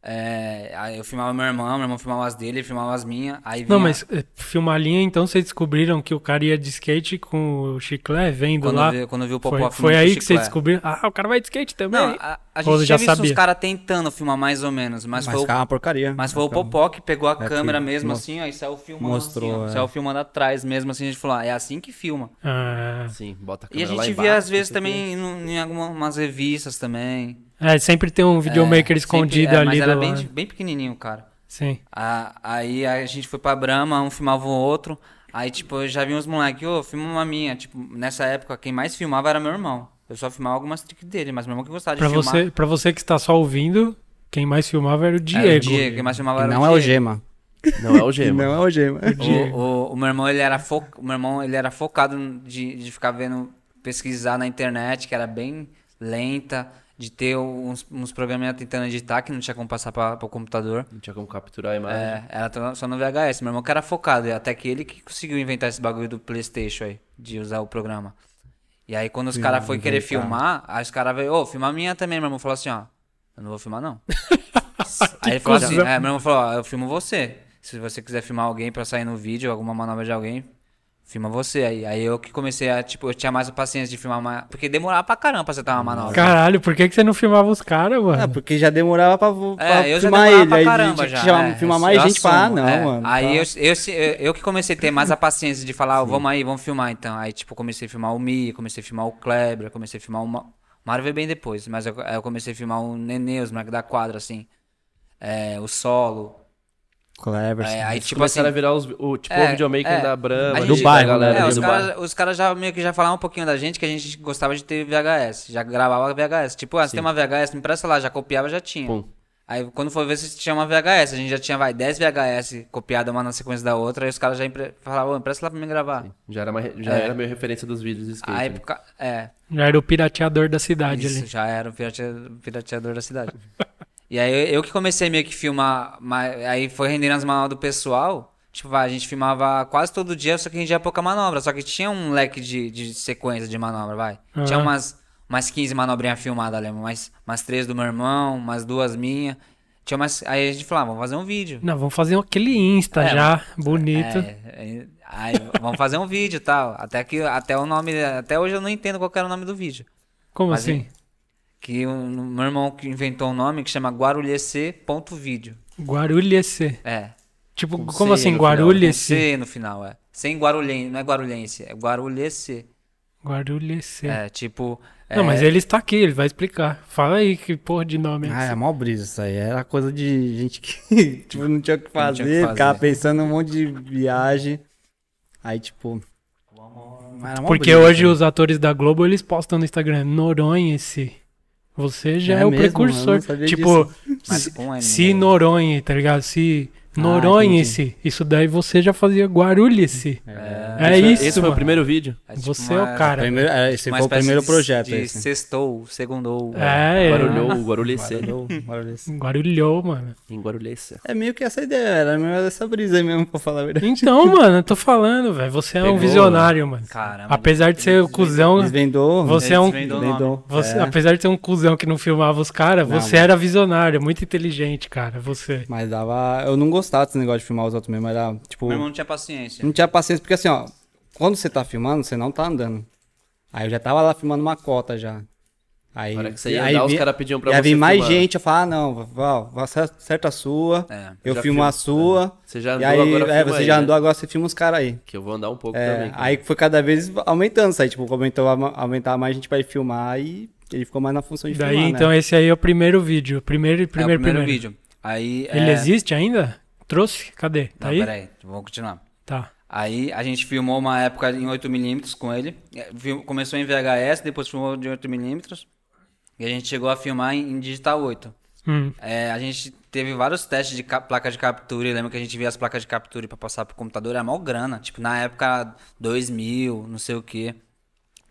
é, aí eu filmava meu irmão, meu irmão filmava as dele, ele filmava as minhas. Aí Não, vinha- mas é, filmar linha, então vocês descobriram que o cara ia de skate com o chiclete vendo quando, lá. eu vi, quando eu vi o Popó Foi, filmando foi aí que vocês chiclete. descobriram. Ah, o cara vai de skate também. Não, a, a gente já já visto sabia? os caras tentando filmar mais ou menos, mas, Mas foi, o, uma porcaria. mas foi o Ficava- Popó que pegou a É, câmera que mesmo assim, ó, e saiu filmando mostrou, assim, ó, é. saiu filmando atrás mesmo assim, a gente falou, ah, é assim que filma. Ah, Sim, bota a E a câmera lá gente embaixo, via às vezes também no- em algumas revistas também. É, sempre tem um videomaker É, escondido sempre- é, ali Mas do era bem, lado. bem pequenininho, cara. Sim. Ah, aí a gente foi pra Brahma, um filmava o outro. Aí, tipo, eu já vi uns moleques, ô, filma uma minha. Tipo, nessa época, quem mais filmava era meu irmão. Eu só filmava algumas tricks dele, mas meu irmão que gostava de Pra filmar. você, pra você que está só ouvindo, quem mais filmava era o Era Diego. o Diego, quem mais filmava era não o é o Diego. Gema. Não é o gema. não é o Gema. Diego. O, o, o meu irmão, ele era, fo... o meu irmão, ele era focado de, de ficar vendo, pesquisar na internet, que era bem lenta, de ter uns, uns programinhas tentando editar, que não tinha como passar para o computador. Não tinha como capturar a imagem. É, era só no VHS. Meu irmão que era focado, e até que ele que conseguiu inventar esse bagulho do Playstation aí, de usar o programa. E aí quando os caras foram querer filmar, aí os caras veio, ô, filma a minha também, meu irmão falou assim, ó, eu não vou filmar não. aí ele falou assim, é, meu irmão falou, ó, eu filmo você. Se você quiser filmar alguém pra sair no vídeo, alguma manobra de alguém, filma você. Aí, aí eu que comecei a, tipo, eu tinha mais a paciência de filmar mais, porque demorava pra caramba pra acertar uma manobra. Caralho, por que, que você não filmava os caras, mano? Ah, porque já demorava pra, pra É, eu já filmar demorava ele. pra aí caramba tinha já. chamar- é, filmar eu- mais gente pra, ah, assumo, não, é. mano. Aí tá. eu, eu, eu, eu que comecei a ter mais a paciência de falar, ó, vamos aí, vamos filmar então. Aí, tipo, comecei a filmar o Mi, comecei a filmar o Kleber, comecei a filmar o Ma- Mário veio bem depois, mas eu, aí eu comecei a filmar o Nenê, os moleques da quadra, assim. É, o solo. Clever. É, aí, tipo assim. começaram a virar os, o, tipo, É, o videomaker é. da Brahma. Do bairro, galera É, os caras caras já meio que já falavam um pouquinho da gente que a gente gostava de ter VHS. Já gravava VHS. Tipo, ah, você tem uma VHS, me empresta lá, já copiava, já tinha. Pum. Aí quando foi ver se tinha uma VHS, a gente já tinha, vai, 10 VHS copiada uma na sequência da outra, aí os caras já empre... falavam, "Ô, empresta lá pra mim gravar. Já era, uma, já É. era meio referência dos vídeos de skate. Aí, né? é, Já era o pirateador da cidade isso, ali. já era o pirate- pirateador da cidade. e aí eu, que comecei meio que filmar, aí foi rendendo as manobras do pessoal, tipo, a gente filmava quase todo dia, só que a gente ia pouca manobra, só que tinha um leque de, de sequência de manobra, vai. Tinha Aham. umas, umas 15 manobrinhas filmadas, lembra? Mais, mais três do meu irmão, mais duas minhas. Tinha umas, aí a gente falava, vamos fazer um vídeo. Não, vamos fazer aquele Insta É, já, bonito. É, é, aí vamos fazer um vídeo e tal. Até que até o nome, até hoje eu não entendo qual era o nome do vídeo. Como mas assim? Que o meu irmão que inventou um nome que chama guarulhec.vídeo. Guarulhese. É. Tipo, Com como C assim, Guarulhese? C no final, é. Sem guarulhense, não é guarulhense, é guarulhece. Guarulhese. É, tipo. Não, é, mas ele está aqui, ele vai explicar. Fala aí que porra de nome é Ah, esse. é mó brisa isso aí. Era coisa de gente que tipo, não tinha o que Não o que fazer, ficava fazer. pensando um monte de viagem. Aí, tipo. mó Porque brisa hoje os atores da Globo, eles postam no Instagram, Noronha-se. Você já é, É o mesmo? Precursor. Tipo, se, se né? Noronha, tá ligado? Se Ah, Noronha-se, isso daí você já fazia Guarulhos-se. É, Esse foi- isso, Esse foi mano. o primeiro vídeo. É tipo Você é uma- o cara. Primeiro, é, esse foi o primeiro de- projeto. De esse. sextou, segundou. É, é. Guarulhou, o Guarulhece. Guarulhou, mano. Em Guarulhece. É meio que essa ideia, era meio essa brisa aí mesmo, pra falar a verdade. Então, mano, eu tô falando, velho. Você é um Pegou, visionário, mano. Caramba. Apesar de ser o cuzão. Desvendou. Você é um. desvendou. Você, É, Apesar de ser um cuzão que não filmava os caras, você era visionário, muito inteligente, cara. Você. Mas dava. Eu não gostava desse negócio de filmar os outros mesmo. Era tipo. Meu irmão não tinha paciência. Não tinha paciência, porque assim, ó. Quando você tá filmando, você não tá andando. Aí eu já tava lá filmando uma cota já. Aí, Na hora que você ia aí andar, os vinha- caras pediam pra ia você vir mais filmar. gente, eu falar, ah, não, Val, acerta a sua, É. eu filmo filma- a sua, Você já e andou, aí, agora é, você aí, já né? andou, agora você filma os caras aí. Que eu vou andar um pouco É, também. cara. aí foi cada vez aumentando isso aí, tipo, aumentou, aumentar mais gente pra ir filmar e ele ficou mais na função de Daí, filmar, então, né? esse aí é o primeiro vídeo. o Primeiro, É o primeiro, primeiro primeiro. vídeo. Aí. Ele é... existe ainda? Trouxe? Cadê? Tá Não, aí? peraí, vamos continuar. Tá. Aí a gente filmou uma época em 8mm com ele. É, Começou em VHS, depois filmou de 8mm. E a gente chegou a filmar em, em Digital 8. Hum. É, a gente teve vários testes de ca- placa de captura. Eu lembro que a gente via as placas de captura pra passar pro computador, era mal grana. Tipo, na época, 2 mil, não sei o quê.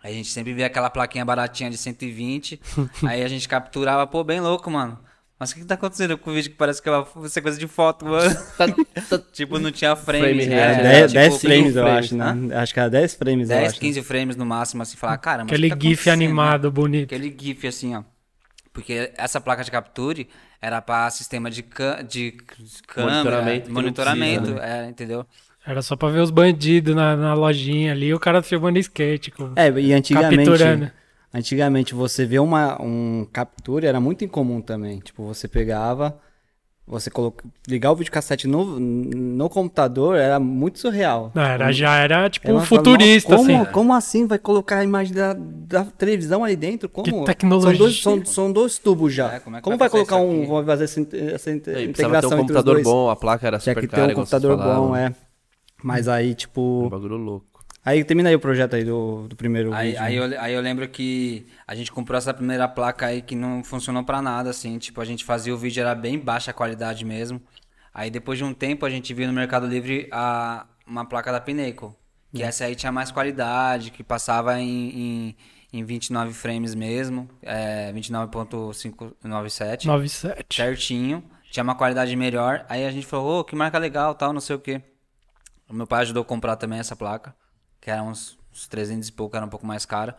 A gente sempre via aquela plaquinha baratinha de 120. aí a gente capturava, pô, bem louco, mano. Mas o que, que tá acontecendo com o vídeo que parece que é uma sequência de foto, mano? tipo, não tinha frame. Frame né? É, Era, 10, tipo, 10 cinco frames, eu frames, acho, né? Acho que era 10 frames, eu 10, acho. né? 15 frames no máximo, assim, falar, cara, mas Aquele que tá GIF né? animado, bonito. Aquele GIF assim, ó. Porque essa placa de capture era pra sistema de, cã- de câmera, Monitoramento monitoramento, precisa, é, entendeu? Era só pra ver os bandidos na, na lojinha ali, o cara filmando skate. Com... É, e antigamente, Capturando. Antigamente você vê uma, um capture era muito incomum também. Tipo, você pegava, você coloca, ligar o videocassete no, no computador era muito surreal. Não, era, já era tipo Era um futurista, como, assim. Como assim vai colocar a imagem da, da televisão ali dentro? Como? Que tecnologia. São dois, são, são dois tubos já. É, como é que como vai vai colocar um, vou fazer essa, essa Aí, precisava ter integração um entre os computador dois? bom, a placa era Tinha super que ter cara, um computador bom, é. Mas aí, Um tipo. bagulho louco. Aí termina aí o projeto aí do, do primeiro Aí, vídeo. aí, eu, aí eu lembro que a gente comprou essa primeira placa aí que não funcionou pra nada, assim. Tipo, a gente fazia o vídeo, era bem baixa a qualidade mesmo. Aí depois de um tempo a gente viu no Mercado Livre a, uma placa da Pinnacle. Que essa aí tinha mais qualidade, que passava em, em, em 29 frames mesmo. É, 29.597 97. certinho, tinha uma qualidade melhor. Aí a gente falou, ô, que marca legal, tal, não sei o quê. O meu pai ajudou a comprar também essa placa, que era uns, uns 300 e pouco, era um pouco mais cara.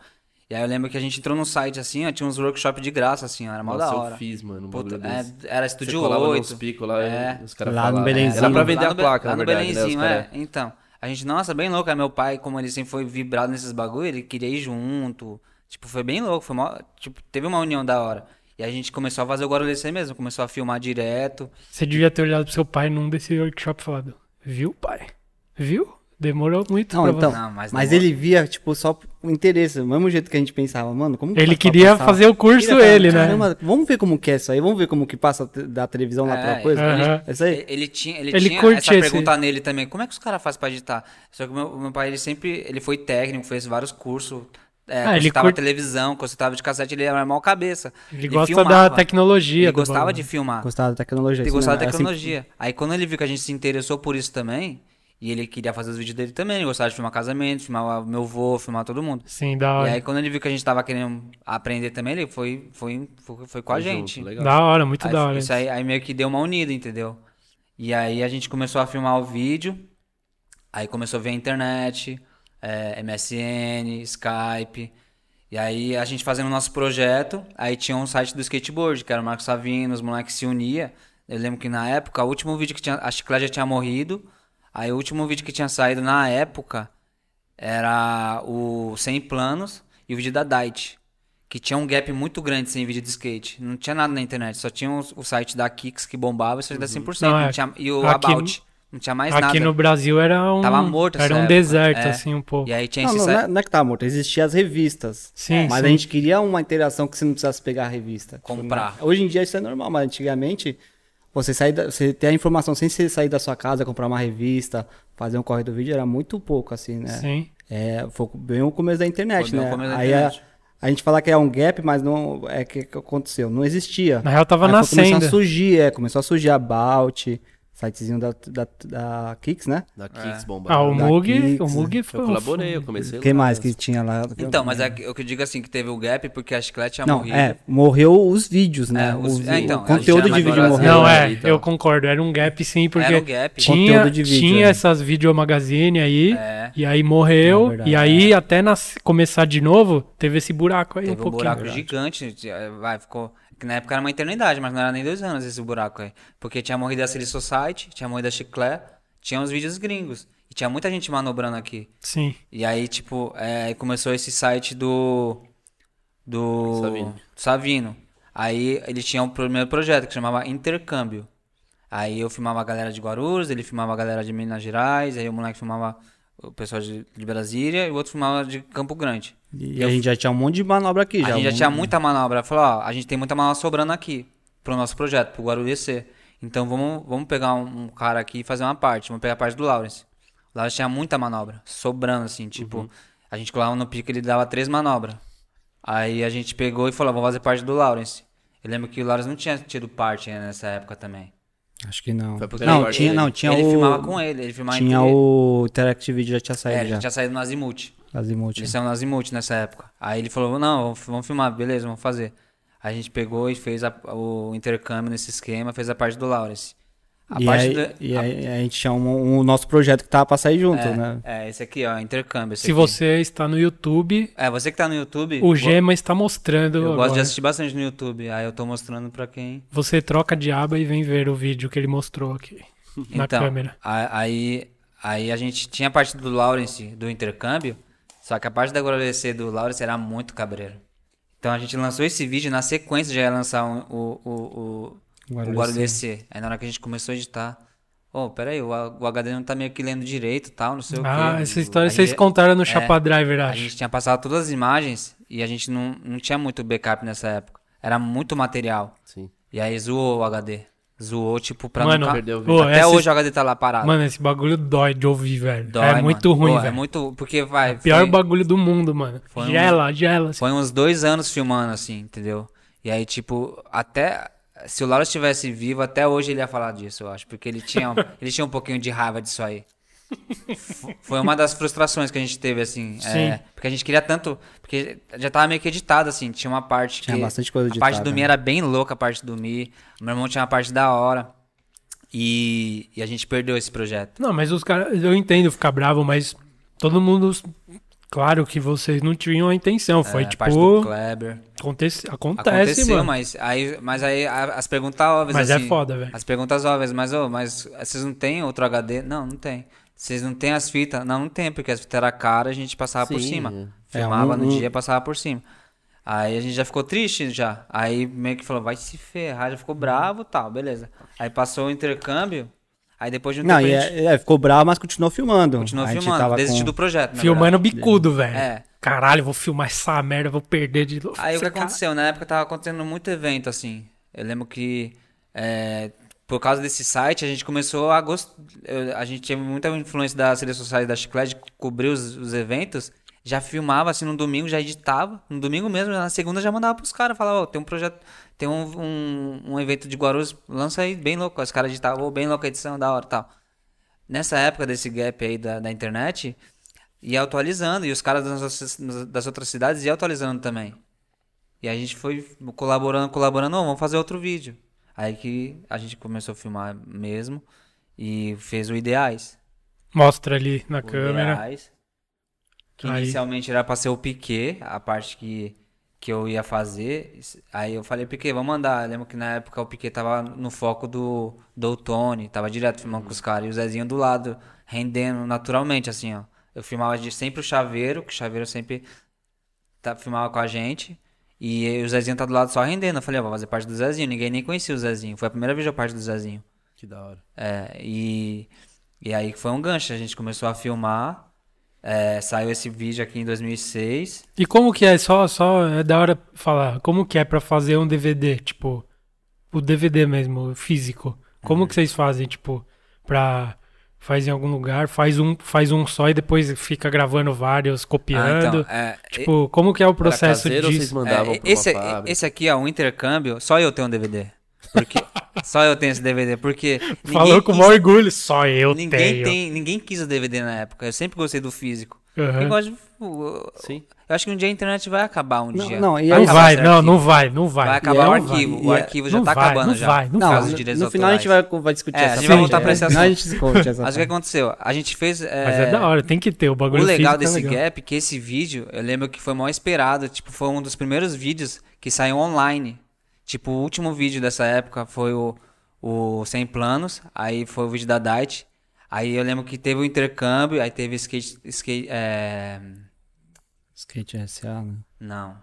E aí eu lembro que a gente entrou no site assim, ó, tinha uns workshops de graça, assim, ó, era mó Nossa, da eu hora. fiz, mano, um Puta, é, era Você Estúdio colava 8. nos picos lá, É. os caras Lá no falavam. Belenzinho. Era pra vender lá a placa, lá na no verdade, né? Belenzinho, cara... é. Então, a gente, nossa, bem louco. Aí meu pai, como ele sempre foi vibrado nesses bagulho, ele queria ir junto. Tipo, foi bem louco. Foi mó- tipo, teve uma união da hora. E a gente começou a fazer o Guarulhos mesmo. Começou a filmar direto. Você devia ter olhado pro seu pai num desse workshop e falado, viu, pai? Viu? Demorou muito Não, pra então. Não, mas mas ele via, tipo, só o interesse, do mesmo jeito que a gente pensava, mano, como que Ele queria passar? fazer o curso Queria ele, né? Caramba, vamos ver como que é isso aí, vamos ver como que passa da televisão lá pra É, coisa. Aham. É isso aí? Ele, ele tinha, ele Ele tinha essa esse- pergunta nele também. Como é que os caras fazem pra editar? Só que o meu, o meu pai, ele sempre... Ele foi técnico, fez vários cursos. É, Ah, ele consultava curte- televisão, consultava de cassete. Ele era mal cabeça. Ele gosta filmava. da tecnologia. Ele gostava bagulho. de filmar. Gostava da tecnologia. Ele gostava da mesmo, é assim- tecnologia. Aí quando ele viu que a gente se interessou por isso também, e ele queria fazer os vídeos dele também, ele gostava de filmar casamento, filmar meu avô, filmar todo mundo. Sim, da E hora. aí quando ele viu que a gente tava querendo aprender também, ele foi, foi, foi, foi com a Junto, gente. legal. Da hora, muito Aí, da hora. Isso aí, aí meio que deu uma unida, entendeu? E aí a gente começou a filmar o vídeo, aí começou a ver a internet, é, MSN, Skype. E aí a gente fazendo o nosso projeto, aí tinha um site do skateboard, que era o Marcos Savino, os moleques se unia. Eu lembro que na época, o último vídeo que tinha. A Chiclé já tinha morrido. Aí o último vídeo que tinha saído na época era o Sem Planos e o vídeo da Dight. Que tinha um gap muito grande sem vídeo de skate. Não tinha nada na internet. Só tinha o site da Kicks que bombava e só da 100%. Não, Não, é, tinha, e o aqui- About. Não tinha mais Aqui nada. no Brasil era um. Tava morto Era um época. deserto, É. assim, um pouco. E aí tinha Não, esse não, site. não é, não é que tá morto, existiam as revistas. Sim, mas sim. a gente queria uma interação que você não precisasse pegar a revista. Comprar. Hoje em dia isso é normal, mas antigamente você sair da- você ter a informação sem você sair da sua casa, comprar uma revista, fazer um corre do vídeo era muito pouco, assim, né? Sim. É, foi bem o começo da internet, Foi bem né? o começo da Aí internet. A, a gente fala que é um gap, mas não é que, que aconteceu, não existia. Na real, tava Aí foi- Começou nascendo. a surgir, é, começou a surgir a About, sitezinho da, da, da Kicks, né? Da Kicks bomba. Ah, o Da Mug, Kicks, o Mug Eu foi um colaborei, eu comecei Quem lá. mais que tinha lá? Então, mas é que- o que eu digo assim, que teve o gap porque a Chiclete tinha Não, morrido. é, morreu os vídeos, né? É, os- o, é, então, o conteúdo de vídeo morreu. Não, é, Então. eu concordo. Era um gap sim, porque Era um gap. tinha, Conteúdo de vídeo, tinha né? essas video magazine aí, É. e aí morreu, É verdade. e aí até nas- começar de novo, teve esse buraco aí Teve um um pouquinho. buraco gigante. eh, Vai, ficou. Que na época era uma eternidade, mas não era nem dois anos esse buraco aí. Porque tinha morrido a Silly Society, tinha morrido a Chiclé, tinha os vídeos gringos. E tinha muita gente manobrando aqui. Sim. E aí, tipo, é, começou esse site do. Do. Savino. Savino. Aí ele tinha um primeiro projeto que chamava Intercâmbio. Aí eu filmava a galera de Guarulhos, ele filmava a galera de Minas Gerais, aí o moleque filmava o pessoal de, de Brasília e o outro filmava de Campo Grande. E a gente já tinha um monte de manobra aqui. A já, gente já um- tinha muita manobra. Falou, ó, a gente tem muita manobra sobrando aqui pro nosso projeto, pro Guarulhos C. Então vamos, vamos pegar um, um cara aqui e fazer uma parte. Vamos pegar a parte do Lawrence. O Lawrence tinha muita manobra, sobrando assim, tipo, a gente colava no pico ele dava três manobras. Aí a gente pegou e falou, vamos fazer parte do Lawrence. Eu lembro que o Lawrence não tinha tido parte né, nessa época também. Acho que não. Foi primeira Não, parte tinha, não, tinha ele o. filmava com ele, ele filmava Tinha entre- o Interactive Video já tinha É, saído ele já. já tinha saído no Azimuth. Azimuth. Eles saiu no Azimuth nessa época. Aí ele falou, não, vamos- vamos filmar, beleza, vamos fazer. Aí a gente pegou e fez a- o intercâmbio nesse esquema, fez a parte do Lawrence. A e parte aí, do- e a- aí a gente tinha um, um nosso projeto que tava pra sair junto, é, né? é, esse aqui, ó, intercâmbio. esse Se aqui. você está no YouTube, É, você que tá no YouTube. o Gema está mostrando Eu gosto de agora. assistir bastante no YouTube. Aí eu tô mostrando pra quem. Você troca de aba e vem ver o vídeo que ele mostrou aqui na então, câmera. a- Aí, aí a gente tinha a parte do Lawrence do intercâmbio, só que a parte da agradecer do Lawrence era muito cabreiro. Então a gente lançou esse vídeo, na sequência já ia lançar um- o, o, o, O Guarulhos DC. Aí na hora que a gente começou a editar, ô, peraí, o, o HD não tá meio que lendo direito e tal, não sei o quê. Ah, essa história A vocês gente- contaram no é, Chapa Driver, A acho. gente tinha passado todas as imagens e a gente não, não tinha muito backup nessa época. Era muito material. Sim. E aí zoou o HD. Zoou, tipo, pra Mano, não... Perdeu o Ô, vídeo. Até essa- hoje o HD tá lá parado. Mano, esse bagulho dói de ouvir, velho. Dói, é muito mano. ruim, Pô, velho. É muito... Porque, vai... Pior foi, bagulho do mundo, mano. Foi um- gela, gela. assim. foi uns dois anos filmando, assim, entendeu? E aí, tipo, até... Se o Laura estivesse vivo, até hoje ele ia falar disso, eu acho. Porque ele tinha, ele tinha um pouquinho de raiva disso aí. Foi uma das frustrações que a gente teve, assim. Sim. é, porque a gente queria tanto... Porque já tava meio que editado, assim. Tinha uma parte Tinha que... bastante coisa A parte do Mi né? era bem louca, a parte do Mi. O meu irmão tinha uma parte da hora. E, e a gente perdeu esse projeto. Não, mas os caras. Eu entendo ficar bravo, mas todo mundo. Claro que vocês não tinham a intenção. Foi É, a parte do tipo. Kleber. Acontece, acontece, Aconteceu, mano. mas aí, mas aí as perguntas óbvias. Mas é assim, foda, velho. As perguntas óbvias, mas, ô, mas vocês não têm outro HD? Não, não tem. Vocês não têm as fitas? Não, não tem, porque as fitas eram caras, a gente passava por Sim, cima. é. Filmava É, um- no um- dia, passava por cima. Aí a gente já ficou triste já. Aí meio que falou, vai se ferrar, já ficou bravo e tal, beleza. Aí passou o intercâmbio, aí depois de um Não, tempo a gente é, é, ficou bravo, mas continuou filmando. continuou A filmando, desistiu com- do projeto, Filmando verdade. bicudo, velho. É. Caralho, vou filmar essa merda, vou perder de novo. Aí o que cara- aconteceu? Na época tava acontecendo muito evento, assim. Eu lembro que é, por causa desse site a gente começou a gostar. A gente tinha muita influência das redes sociais da Chiclete de cobrir os, os eventos. Já filmava assim no domingo, já editava. No domingo mesmo, na segunda já mandava pros caras. Falava, ó, tem um projeto, tem um, um, um evento de Guarulhos, lança aí, bem louco. Os caras editavam, "Ô, bem louca a edição, da hora tal. Nessa época desse gap aí da, da internet, ia atualizando. E os caras das, outras- das outras cidades iam atualizando também. E a gente foi colaborando, colaborando, "Ô, vamos fazer outro vídeo. Aí que a gente começou a filmar mesmo e fez o Ideais. Mostra ali na O câmera. Ideais, que Aí. inicialmente era pra ser o Piquet, a parte que, que eu ia fazer. Aí eu falei, Piquet, vamos mandar. Lembro que na época o Piquet tava no foco do, do Tony, tava direto filmando com os caras. E o Zezinho do lado, rendendo naturalmente, assim, ó. Eu filmava de sempre o Chaveiro, que o Chaveiro sempre tá, filmava com a gente. E o Zezinho tá do lado só rendendo. Eu falei, ó, vou fazer parte do Zezinho. Ninguém nem conhecia o Zezinho. Foi a primeira vez que eu parte do Zezinho. Que da hora. É, e, e aí foi um gancho. A gente começou a filmar. É, saiu esse vídeo aqui em 2006. E como que é? Só, só é da hora falar. Como que é pra fazer um DVD? Tipo, o DVD mesmo, físico. Como que vocês fazem, tipo, pra. Faz em algum lugar, faz um, faz um só e depois fica gravando vários, Ah, copiando. então, é, tipo, como que é o processo caseiro ou vocês disso? mandavam é, pra esse, esse aqui, ó, um intercâmbio, só eu tenho um DVD. Porque, só eu tenho esse DVD, porque. Falou com o quis- maior orgulho, só eu Ninguém, tenho. tem, ninguém quis o DVD na época. Eu sempre gostei do físico. Aham. Eu gosto de- eu- Sim. Eu acho que um dia a internet vai acabar um Não, dia. não, e Não vai, esse não, não vai, não vai. Vai acabar é o um- arquivo. e o é- arquivo já tá vai, acabando não já. vai, não Não, vai. No, de no final a gente vai, vai discutir É, a essa gente vai voltar pra esse É, assunto. a gente discute essa Mas o que aconteceu? A gente fez. Mas é da hora, tem que ter o O bagulho legal físico é desse legal. gap é que esse vídeo, eu lembro que foi mal esperado. Tipo, foi um dos primeiros vídeos que saiu online. Tipo, o último vídeo dessa época foi o, o Sem Planos. Aí foi o vídeo da Dight. Aí eu lembro que teve o intercâmbio. Aí teve skate. skate é... Skate SA, né? Não. O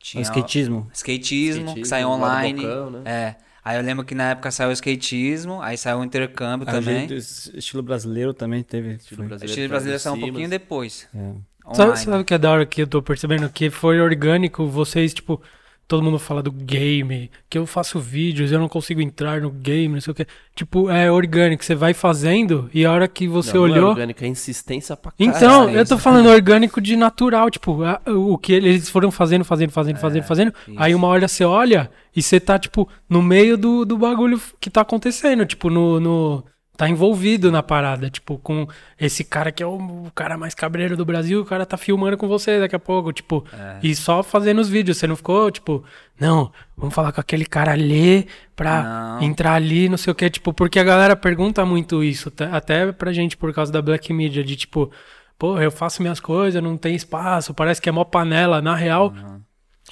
Tinha skatismo. skatismo, que Skatismo, saiu lá do online. Bocão, né? É. Aí eu lembro que na época saiu o skatismo. Aí saiu o intercâmbio o também. esse estilo brasileiro também teve. Estilo foi. O brasileiro. estilo brasileiro saiu um pouquinho depois. É. Sabe, sabe o que é da hora que eu tô percebendo? Que foi orgânico, vocês, tipo, todo mundo fala do game, que eu faço vídeos, eu não consigo entrar no game, não sei o que. Tipo, é orgânico, você vai fazendo e a hora que você Não, não é olhou. orgânico, é insistência pra caralho. Então, é eu tô falando orgânico de natural, tipo, a- o que eles foram fazendo, fazendo, fazendo, fazendo, fazendo. Aí uma hora você olha e você tá, tipo, no meio do, do bagulho que tá acontecendo, tipo, no, no. Tá envolvido na parada, tipo, com esse cara que é o, o cara mais cabreiro do Brasil, o cara tá filmando com você daqui a pouco, tipo, e só fazendo os vídeos. Você não ficou, tipo, não, vamos falar com aquele cara ali pra Não. entrar ali, não sei o que, tipo, porque a galera pergunta muito isso, até pra gente por causa da Black Media, de tipo, pô, eu faço minhas coisas, não tem espaço, parece que é mó panela. Na real,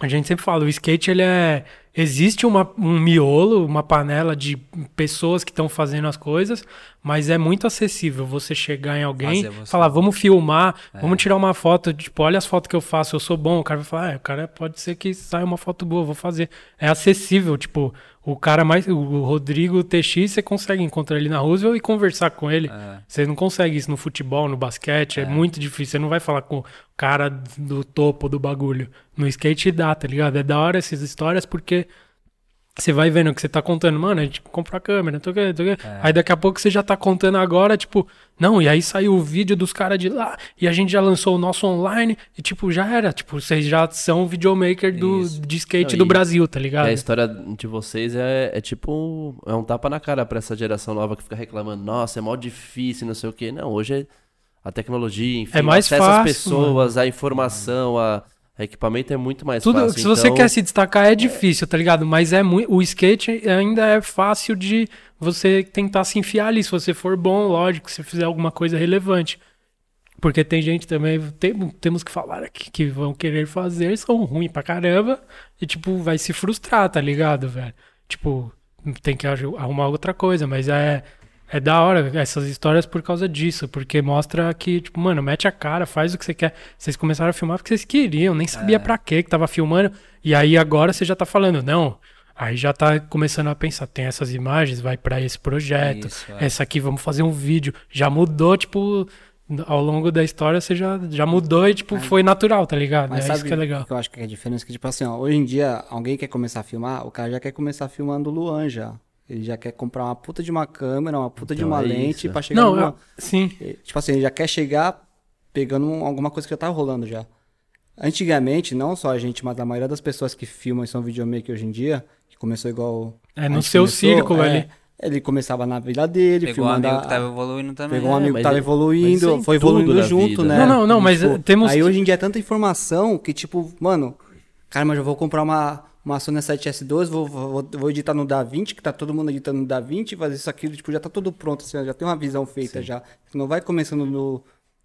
a gente sempre fala, o skate ele é. Existe uma, um miolo, uma panela de pessoas que estão fazendo as coisas, mas é muito acessível você chegar em alguém, você. falar, vamos filmar, É. vamos tirar uma foto, tipo, olha as fotos que eu faço, eu sou bom. O cara vai falar, ah, o cara pode ser que saia uma foto boa, vou fazer. É acessível, tipo, o cara mais. O Rodrigo TX, você consegue encontrar ele na Roosevelt e conversar com ele. É. Você não consegue isso no futebol, no basquete, é. muito difícil. Você não vai falar com o cara do topo do bagulho. No skate dá, tá ligado? É da hora essas histórias porque você vai vendo que você tá contando, mano, a gente comprou a câmera, o não sei o que. Aí daqui a pouco você já tá contando agora, tipo, não, e aí saiu o vídeo dos caras de lá, e a gente já lançou o nosso online, e tipo, já era. Tipo, vocês já são videomaker do, Isso. de skate Não, do Brasil, tá ligado? a história de vocês é, é tipo. É um tapa na cara pra essa geração nova que fica reclamando. Nossa, é mó difícil, não sei o quê. Não, hoje é a tecnologia, enfim, É mais o acesso às fácil, pessoas, a informação, a equipamento é muito mais Tudo, fácil. se você então- quer se destacar é difícil, tá ligado? Mas é muito, o skate ainda é fácil de você tentar se enfiar ali, se você for bom, lógico, se fizer alguma coisa relevante. Porque tem gente também, tem- temos que falar aqui, que vão querer fazer, são ruins pra caramba, e tipo, vai se frustrar, tá ligado, velho? Tipo, tem que arrumar outra coisa, mas é, é da hora essas histórias por causa disso, porque mostra que, tipo, mano, mete a cara, faz o que você quer. Vocês começaram a filmar porque vocês queriam, nem sabia pra quê que tava filmando, e aí agora você já tá falando, não. Aí já tá começando a pensar, tem essas imagens, vai pra esse projeto, Isso, é. essa aqui vamos fazer um vídeo. Já mudou, tipo, ao longo da história você já, já mudou e, tipo, foi natural, tá ligado? Mas é sabe isso que é legal. que eu acho que é a diferença? Que, tipo assim, ó, hoje em dia, alguém quer começar a filmar, o cara já quer começar filmando o Luan já. Ele já quer comprar uma puta de uma câmera, uma puta de Então uma é lente pra chegar Não, no eu- sim. Tipo assim, ele já quer chegar pegando um- alguma coisa que já tá rolando já. Antigamente, não só a gente, mas a maioria das pessoas que filmam e são videomaker hoje em dia, que começou igual. É no seu começou, círculo é, ali. Ele começava na vila dele, Pegou um filmando. amigo a- que tava evoluindo também. Pegou um É, amigo que tava é- é evoluindo, em foi evoluindo junto, vida, né? né? Não, não, não, mas Tipo, temos- Aí hoje em dia é tanta informação que, tipo, mano, cara, mas eu vou comprar uma, uma Sony 7S2, vou, vou, vou editar no DaVinci, que tá todo mundo editando no DaVinci, fazer isso aqui, tipo, já tá tudo pronto, assim, já tem uma visão feita já. Não vai começando no,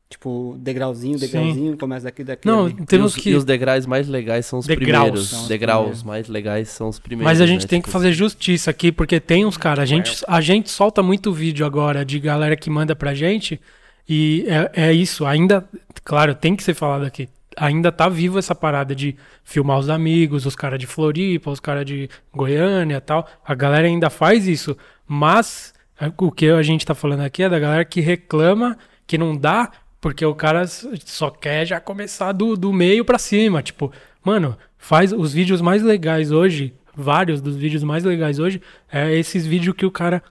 tipo, degrauzinho, Sim. degrauzinho, começa daqui, daqui. Não, ali. temos e os, que. E os degraus mais legais são os Degraus. primeiros. São os degraus primeiros. mais legais são os primeiros. Mas a gente né? tem que Tipo, fazer justiça aqui, porque tem uns caras. A gente, a gente solta muito vídeo agora de galera que manda pra gente. E é, é isso, ainda. Claro, tem que ser falado aqui. Ainda tá vivo essa parada de filmar os amigos, os caras de Floripa, os caras de Goiânia tal. A galera ainda faz isso. Mas é, o que a gente tá falando aqui é da galera que reclama que não dá, porque o cara só quer já começar do, do meio pra cima. Tipo, mano, faz os vídeos mais legais hoje, vários dos vídeos mais legais hoje, é esses vídeos que o cara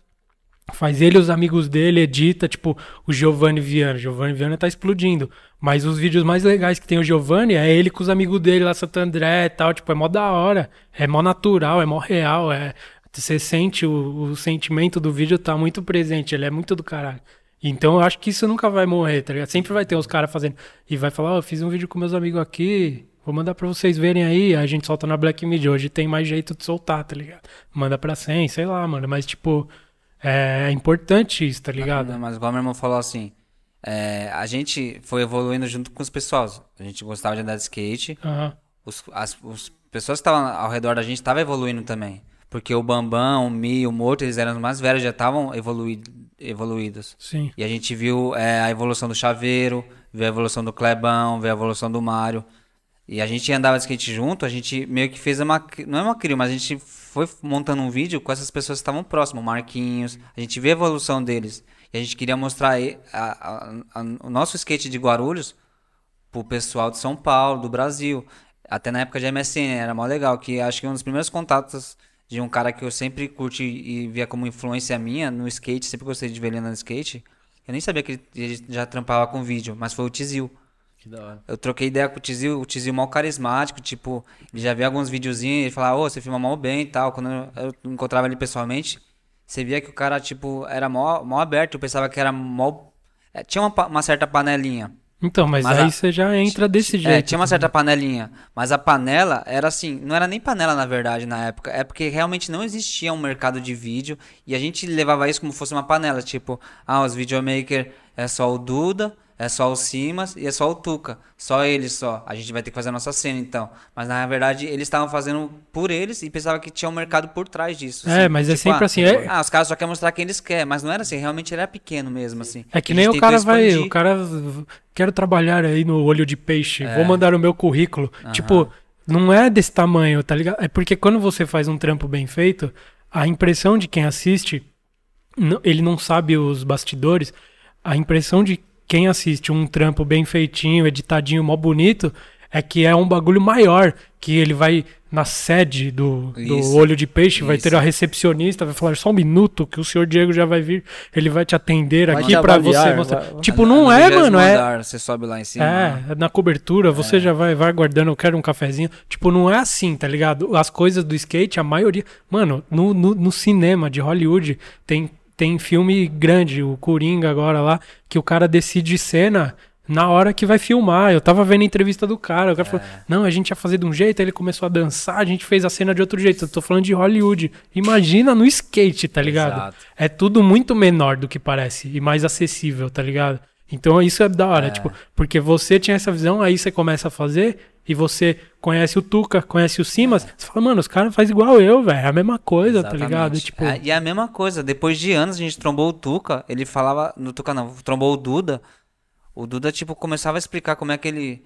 faz ele os amigos dele, edita, tipo, o Giovanni Viana. Giovanni Viana tá explodindo. Mas os vídeos mais legais que tem o Giovanni é ele com os amigos dele lá, Santo André e tal. Tipo, é mó da hora. É mó natural, é mó real. É... Você sente o, o sentimento do vídeo tá muito presente. Ele é muito do caralho. Então eu acho que isso nunca vai morrer, tá ligado? Sempre vai ter uns caras fazendo. E vai falar, ó, eu fiz um vídeo com meus amigos aqui. Vou mandar pra vocês verem aí. A gente solta na Black Media. Hoje tem mais jeito de soltar, tá ligado? Manda pra 100, sei lá, mano. Mas, tipo, é importante isso, tá ligado? Não, mas igual meu irmão falou assim, é, a gente foi evoluindo junto com os pessoal. A gente gostava de andar de skate. Aham. Os, as os pessoas que estavam ao redor da gente estavam evoluindo também. Porque o Bambam, o Mi, o Morto, eles eram os mais velhos, já estavam evolui, evoluídos. Sim. E a gente viu é, a evolução do Chaveiro, viu a evolução do Clebão, viu a evolução do Mário. E a gente andava de skate junto, a gente meio que fez uma. Não é uma crio, mas a gente foi montando um vídeo com essas pessoas que estavam próximas, Marquinhos. A gente vê a evolução deles. E a gente queria mostrar a- a- a- o nosso skate de Guarulhos pro pessoal de São Paulo, do Brasil. Até na época de MSN, era mó legal, que acho que um dos primeiros contatos de um cara que eu sempre curti e via como influência minha no skate, sempre gostei de ver ele andando skate. Eu nem sabia que ele já trampava com vídeo, mas foi o Tizil. Que da hora. Eu troquei ideia com o Tizil, o Tizil mal carismático, tipo, ele já via alguns videozinhos, ele falava, ô, você filma mal bem e tal. Quando eu, eu encontrava ele pessoalmente, você via que o cara, tipo, era mó, mó aberto, eu pensava que era mó... é, Tinha uma, uma certa panelinha. Então, mas, Mas aí a- você já entra desse jeito. É, tinha uma certa panelinha, mas a panela era assim, não era nem panela na verdade na época, é porque realmente não existia um mercado de vídeo e a gente levava isso como fosse uma panela, tipo, ah, os videomaker é só o Duda, é só o Simas e é só o Tuca, só eles só. A gente vai ter que fazer a nossa cena então. Mas na verdade eles estavam fazendo por eles e pensava que tinha um mercado por trás disso. É, assim. mas é Tipo, sempre ah, assim, é- Ah, os caras só querem mostrar quem eles querem, mas não era assim, realmente ele era pequeno mesmo assim. É que nem o cara vai, expandir. o cara quero trabalhar aí no olho de peixe, É. vou mandar o meu currículo. Tipo, não é desse tamanho, tá ligado? É porque quando você faz um trampo bem feito, a impressão de quem assiste, ele não sabe os bastidores, a impressão de quem assiste um trampo bem feitinho, editadinho, mó bonito, é que é um bagulho maior, que ele vai na sede do, do Isso. olho de peixe, vai ter Isso. a recepcionista, vai falar só um minuto que o senhor Diego já vai vir, ele vai te atender Vai aqui avaliar, você mostrar. vai- Tipo, não é, mano, é, andar, Você sobe lá em cima. né? é, na cobertura, você já vai, vai guardando, eu quero um cafezinho. Tipo, não é assim, tá ligado? As coisas do skate, a maioria. Mano, no, no, no cinema de Hollywood tem, tem filme grande, o Coringa agora lá, que o cara decide cena na hora que vai filmar. Eu tava vendo a entrevista do cara, o cara falou: Não, a gente ia fazer de um jeito, aí ele começou a dançar, a gente fez a cena de outro jeito. Eu tô falando de Hollywood. Imagina no skate, tá ligado? Exato. É tudo muito menor do que parece e mais acessível, tá ligado? Então isso é da hora, tipo, porque você tinha essa visão, aí você começa a fazer e você conhece o Tuca, conhece o Simas, você fala, mano, os caras fazem igual eu, velho, é a mesma coisa, tá ligado? Exatamente. Tipo, É, e é a mesma coisa, depois de anos a gente trombou o Tuca, ele falava, no Tuca não, trombou o Duda, o Duda, tipo, começava a explicar como é que ele,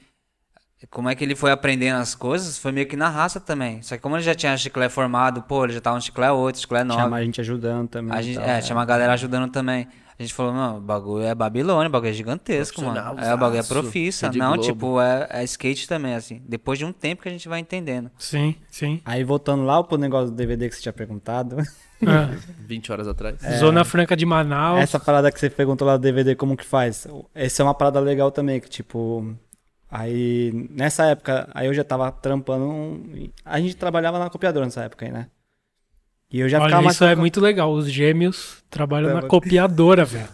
como é que ele foi aprendendo as coisas, foi meio que na raça também, só que como ele já tinha chiclé formado, pô, ele já tava no chiclé 8, chiclé 9, Chama a gente ajudando também. a gente, tal, é, chama a galera ajudando também. A gente falou, não, o bagulho é Babilônia, o bagulho é gigantesco, mano. É, o bagulho é profissa. Rede Não, Globo. tipo, é, é skate também, assim. Depois de um tempo que a gente vai entendendo. sim, sim. Aí voltando lá pro negócio do DVD que você tinha perguntado. É. 20 horas atrás. Zona Franca de Manaus. Essa parada que você perguntou lá do DVD, como que faz? Essa é uma parada legal também, que tipo. Aí, nessa época, aí eu já tava trampando. um- A gente trabalhava na copiadora nessa época aí, né? E eu já Olha, ficava mais. isso é muito legal. Os gêmeos trabalham na Trabalha- copiadora, velho.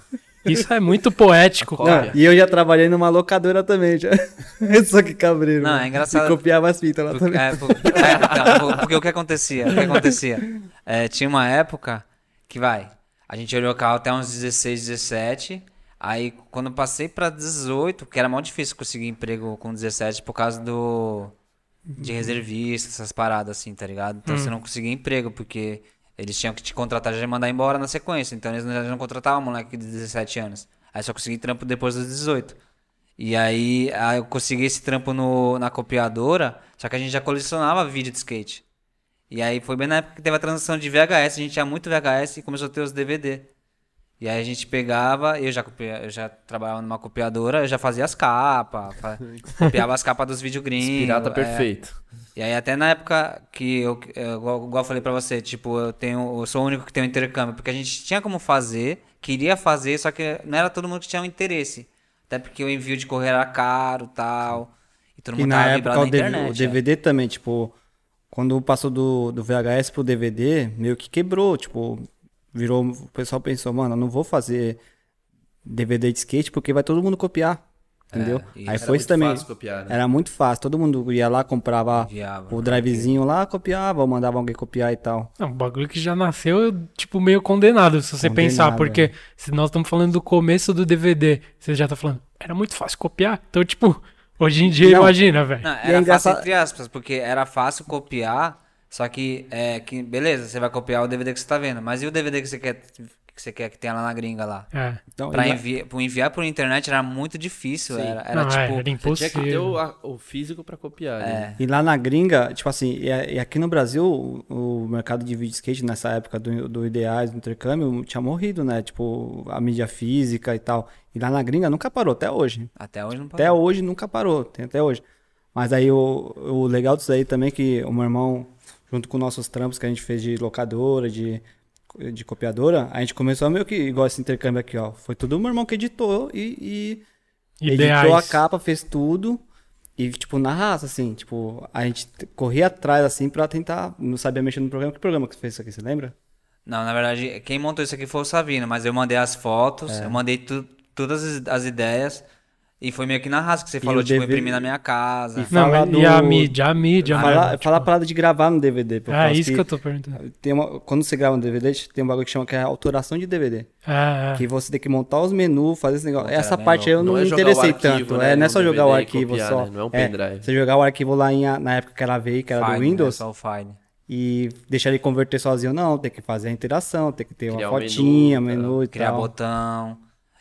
Isso é muito poético, cara. e eu já trabalhei numa locadora também, já. Só que cabreiro. Não, é engraçado. E copiava as fitas lá Porque, também. é, é, então, porque o que acontecia? O que acontecia? É, tinha uma época que vai. A gente olhou o carro até uns 16, 17. Aí quando passei pra 18, que era mó difícil conseguir emprego com 17 por causa do. De reservista, essas paradas assim, tá ligado? Então você não conseguia emprego, porque eles tinham que te contratar e já mandar embora na sequência. Então eles não, não contratavam moleque de 17 anos. Aí só consegui trampo depois dos 18. E aí, aí eu consegui esse trampo no, na copiadora, só que a gente já colecionava vídeo de skate. E aí foi bem na época que teve a transição de VHS, a gente tinha muito VHS e começou a ter os DVD. E aí a gente pegava, eu já, copia, eu já trabalhava numa copiadora, eu já fazia as capas, copiava as capas dos vídeos gringos. Pirata é. perfeito. E aí até na época que eu, eu igual, eu falei pra você, tipo, eu tenho, eu sou o único que tem um intercâmbio, porque a gente tinha como fazer, queria fazer, só que não era todo mundo que tinha um interesse. Até porque o envio de correio era caro, tal. E todo E mundo na tava época o, na internet. o é. DVD também, tipo, quando passou do, do VHS pro DVD, meio que quebrou, tipo, virou, o pessoal pensou, mano, eu não vou fazer DVD de skate porque vai todo mundo copiar, entendeu? e Aí Era foi isso muito também. fácil copiar, né? Era muito fácil, todo mundo ia lá, comprava Enviava. o drivezinho lá, copiava, ou mandava alguém copiar e tal. É um bagulho que já nasceu, tipo, meio condenado, se você Condenado, pensar. Porque é. se nós estamos falando do começo do DVD, você já tá falando, era muito fácil copiar. Então, tipo, hoje em dia, Não. imagina, velho. É era fácil engraçado- entre aspas, porque era fácil copiar, só que, é, que beleza, você vai copiar o DVD que você tá vendo, mas e o DVD que você quer que, você quer que tenha lá na gringa lá? É. Então, Pra e- enviar, pra enviar por internet era muito difícil, Sim. era, era Não, é, tipo... era Você tinha impossível. que ter o, a- o físico pra copiar. É. né? E lá na gringa, tipo assim, e, e aqui no Brasil, o, o mercado de vídeo skate nessa época do, do Ideais, do intercâmbio, tinha morrido, né? Tipo, a mídia física e tal. E lá na gringa nunca parou, até hoje. Até hoje não Até hoje nunca parou, tem até hoje. Mas aí o, o legal disso aí também é que o meu irmão, junto com nossos trampos que a gente fez de locadora, de, de copiadora, a gente começou meio que igual esse intercâmbio aqui, ó. Foi tudo o meu irmão que editou e, e editou a capa, fez tudo. E, tipo, na raça, assim, tipo, a gente corria atrás, assim, pra tentar. Não sabia mexer no programa. Que programa que você fez isso aqui, você lembra? Não, na verdade, quem montou isso aqui foi o Savino, mas eu mandei as fotos, É. eu mandei tu- todas as, as ideias. E foi meio que na raça que você falou, tipo, DVD imprimir na minha casa. E Não, Fala mas e a do- mídia? A mídia, né? Fala, Tipo, fala a parada de gravar no DVD. por É isso que eu tô perguntando. Tem uma, quando você grava no DVD, tem um bagulho que chama que é autoração de DVD. É, é. Que você tem que montar os menus, fazer esse negócio. Essa bem parte aí eu não, Não é me interessei arquivo, tanto. né, é, não é só jogar o arquivo copiar, só. né? Não é um é, pendrive. você jogar o arquivo lá em, na época que era veio, que era File, do né? Windows, Só o file. e deixar ele converter sozinho, não. Tem que fazer a interação, tem que ter Criar uma menu, fotinha, tá. menu, e criar tal. botão.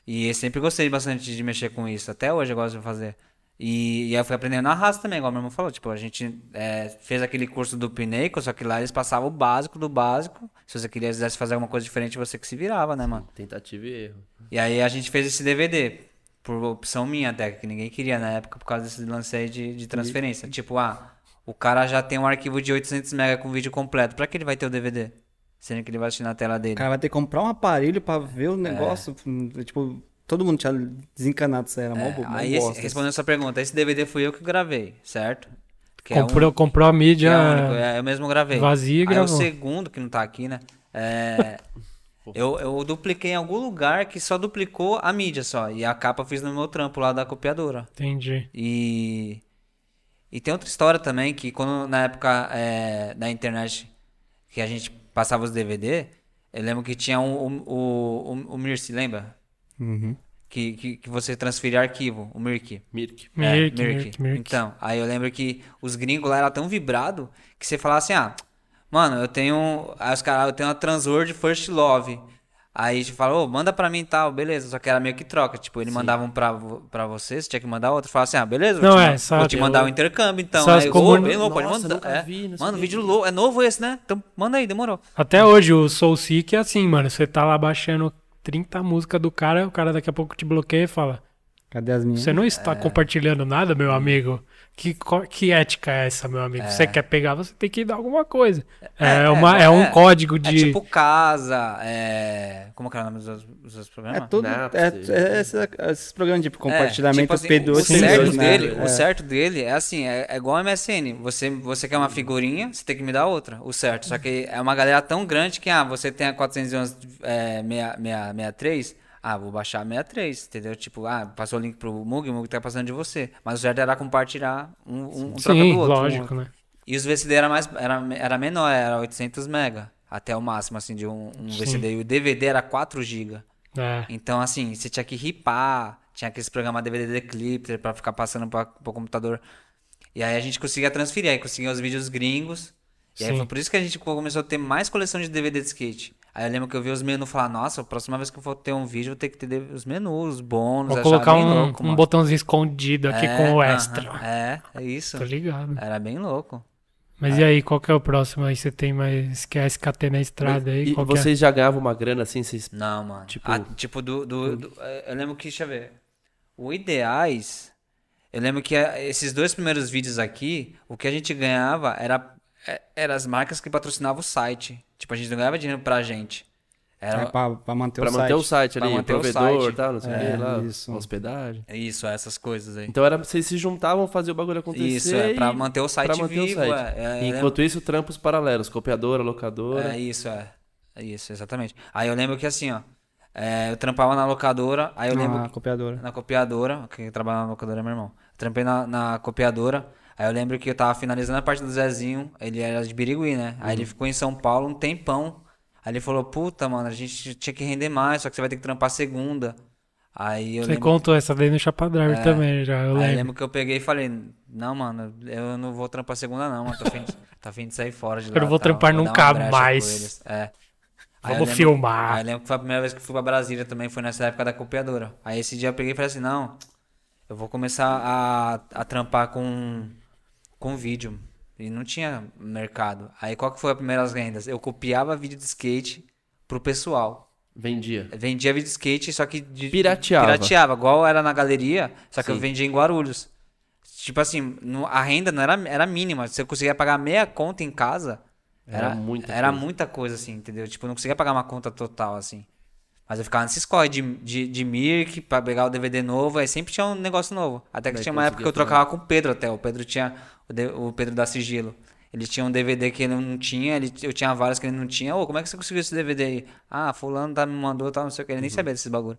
E eu sempre gostei bastante de mexer com isso. Até hoje eu gosto de fazer. E, e eu fui aprendendo na raça também, igual meu irmão falou. Tipo, a gente é, fez aquele curso do Pinnacle, só que lá eles passavam o básico do básico. Se você queria fazer alguma coisa diferente, você que se virava, né, mano? Tentativa e erro. E aí a gente fez esse DVD. Por opção minha até, que ninguém queria na época por causa desse lance aí de, de transferência. Tipo, ah, o cara já tem um arquivo de 800 MB com vídeo completo. Pra que ele vai ter o DVD? Sendo que ele vai assistir na tela dele. O cara vai ter que comprar um aparelho pra ver É. o negócio. hum, Tipo, todo mundo tinha desencanado isso aí, era mó, bo- mó É, Aí, esse, respondendo a sua pergunta, esse DVD fui eu que gravei, certo? Que é comprou, um- comprou a que mídia é único, é, eu mesmo gravei. vazia e Aí o segundo, que não tá aqui, né? É, eu, eu dupliquei em algum lugar que só duplicou a mídia só. E a capa eu fiz no meu trampo lá da copiadora. Entendi. E, e tem outra história também, que quando na época é, da internet que a gente passava os DVD, eu lembro que tinha um, o, o, o, o Mirci, lembra? Uhum. Que, que, que você transferia arquivo, o Mirk. Mirk. É, Mirk, Mirk, Mirk. Então, aí eu lembro que os gringos lá era tão vibrado que você falava assim, ah, mano, eu tenho. Aí os caras, eu tenho uma Transword First Love. Aí a gente fala, ô, manda pra mim e tal, beleza. Só que era meio que troca. Tipo, eles mandavam pra, vo- pra você, você tinha que mandar outro. Falava assim, ah, beleza, vou, Não, te, é, só- vou te mandar o intercâmbio, então. as Aí, bem louco, pode mandar. É. vi, Mano, o vídeo louco. É novo esse, né? Então manda aí, demorou. Até hoje o Soul Seek é assim, mano. Você tá lá baixando 30 músicas do cara, o cara daqui a pouco te bloqueia e fala: Cadê as minhas? Você não está compartilhando nada, meu amigo? Que, que ética é essa, meu amigo? Você quer pegar, você tem que dar alguma coisa. É, é, uma, é, é, um é. código É de. tipo casa, é. Como que é o nome dos, outros- dos É programas? tudo. É, Napster. é esse- esses programas de compartilhamento tipo assim, P2 o certo né? dele, É. o certo dele é assim, é, é igual ao MSN. Você, você quer uma figurinha, você tem que me dar outra, o certo. Só que é uma galera tão grande que, ah, você tem a 411 é, 63, ah, vou baixar a 63, entendeu? Tipo, ah, passou o link pro Mug, o Mug tá passando de você. Mas o certo era compartilhar um, um, um troca Sim, do outro. um lógico, outro. né? E os VCD era mais era, era menor, era 800 mega até o máximo assim de um, um. VCD. E o DVD era 4 GB. É. Então, assim, você tinha que ripar, tinha aqueles programas DVD Declipter pra ficar passando pra, pro computador. E aí a gente conseguia transferir, aí conseguia os vídeos gringos. E aí Sim. foi por isso que a gente começou a ter mais coleção de DVD de skate. Aí eu lembro que eu vi os menus e falar, nossa, a próxima vez que eu for ter um vídeo, eu vou ter que ter os menus, os bônus. Vou colocar um, louco, um botãozinho escondido aqui É, com o extra. É, é isso. Tô ligado. Era bem louco. Mas e aí, qual que é o próximo aí? Você tem mais. Quer SKT na estrada aí? E Qual que é? vocês já ganhavam uma grana assim? Vocês... Não, mano. Tipo- Tipo, tipo do, do, do- eh, Eu lembro que, deixa eu ver. O Ideais. Eu lembro que eh, esses dois primeiros vídeos aqui, o que a gente ganhava era, eh, era as marcas que patrocinavam o site. Tipo, a gente não ganhava dinheiro pra gente. Era, É pra, pra manter Pra o manter site. o site Pra ali, manter o provedor site. tal, não sei o É, que lá, isso. hospedagem. Isso, essas coisas aí. Então era, vocês se juntavam, faziam o bagulho acontecer. Isso, é, pra manter o site pra manter vivo. o site. é, é, eu Enquanto isso, trampos paralelos, copiadora, locadora. É isso, é. É isso, exatamente. Aí eu lembro que assim, ó. eh, eu trampava na locadora, aí eu lembro Na copiadora. na copiadora, quem trabalha na locadora é meu irmão. Eu trampei na, na copiadora, aí eu lembro que eu tava finalizando a parte do Zezinho, ele era de Birigui, né? Aí ele ficou em São Paulo um tempão. Aí ele falou, puta, mano, a gente tinha que render mais, só que você vai ter que trampar segunda. Aí eu Você lembro, contou essa daí no Chapa Driver É. também, já. Eu aí eu lembro. lembro que eu peguei e falei, não, mano, eu não vou trampar segunda não, mano, tô afim de, tô afim de sair fora de lá. Eu não vou tal, trampar uma nunca mais. eles." É. Aí Vamos lembro- filmar. Aí eu lembro que foi a primeira vez que eu fui pra Brasília também, foi nessa época da copiadora. Aí esse dia eu peguei e falei assim, não, eu vou começar a, a trampar com, com vídeo. E não tinha mercado. Aí qual que foi as primeiras vendas? Eu copiava vídeo de skate pro pessoal. Vendia. Vendia vídeo de skate, só que... De, Pirateava. Pirateava, igual era na galeria, só que eu Sim. vendia em Guarulhos. Tipo assim, no- a renda não era, era mínima. Se eu conseguia pagar meia conta em casa, Era era, muita era coisa. muita coisa, assim, entendeu? Tipo, eu não conseguia pagar uma conta total, assim. Mas eu ficava nesse escorre de, de, de Mirk pra pegar o DVD novo, aí sempre tinha um negócio novo. Até que Daí tinha uma época que eu trocava com o Pedro até. O Pedro tinha. O, Pedro da Sigilo. Ele tinha um DVD que ele não tinha, ele, eu tinha vários que ele não tinha. Ô, como é que você conseguiu esse DVD aí? Ah, fulano tá, me mandou, tal, não sei o que. Ele nem sabia desses bagulho.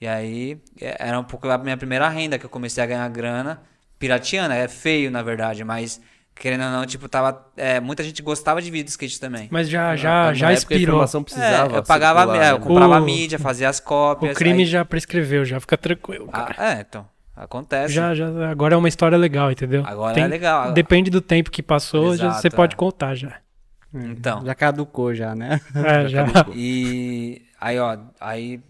E aí, é- era um pouco a minha primeira renda, que eu comecei a ganhar grana. Pirateando, é feio, na verdade, mas querendo ou não, tipo, tava. é, muita gente gostava de vídeo de skate também. Mas já, Na- já, na já a expirou. informação precisava É, eu pagava, circular, é, eu né? comprava a O- mídia, fazia as cópias. O crime aí- já prescreveu, já fica tranquilo, Ah, cara. é, então. Acontece. já, já, agora é uma história legal, entendeu? Agora Tem- é legal. Depende do tempo que passou, já, Exato, você pode é. contar já. Então. Já caducou já, né? É, já. E aí, ó, aí.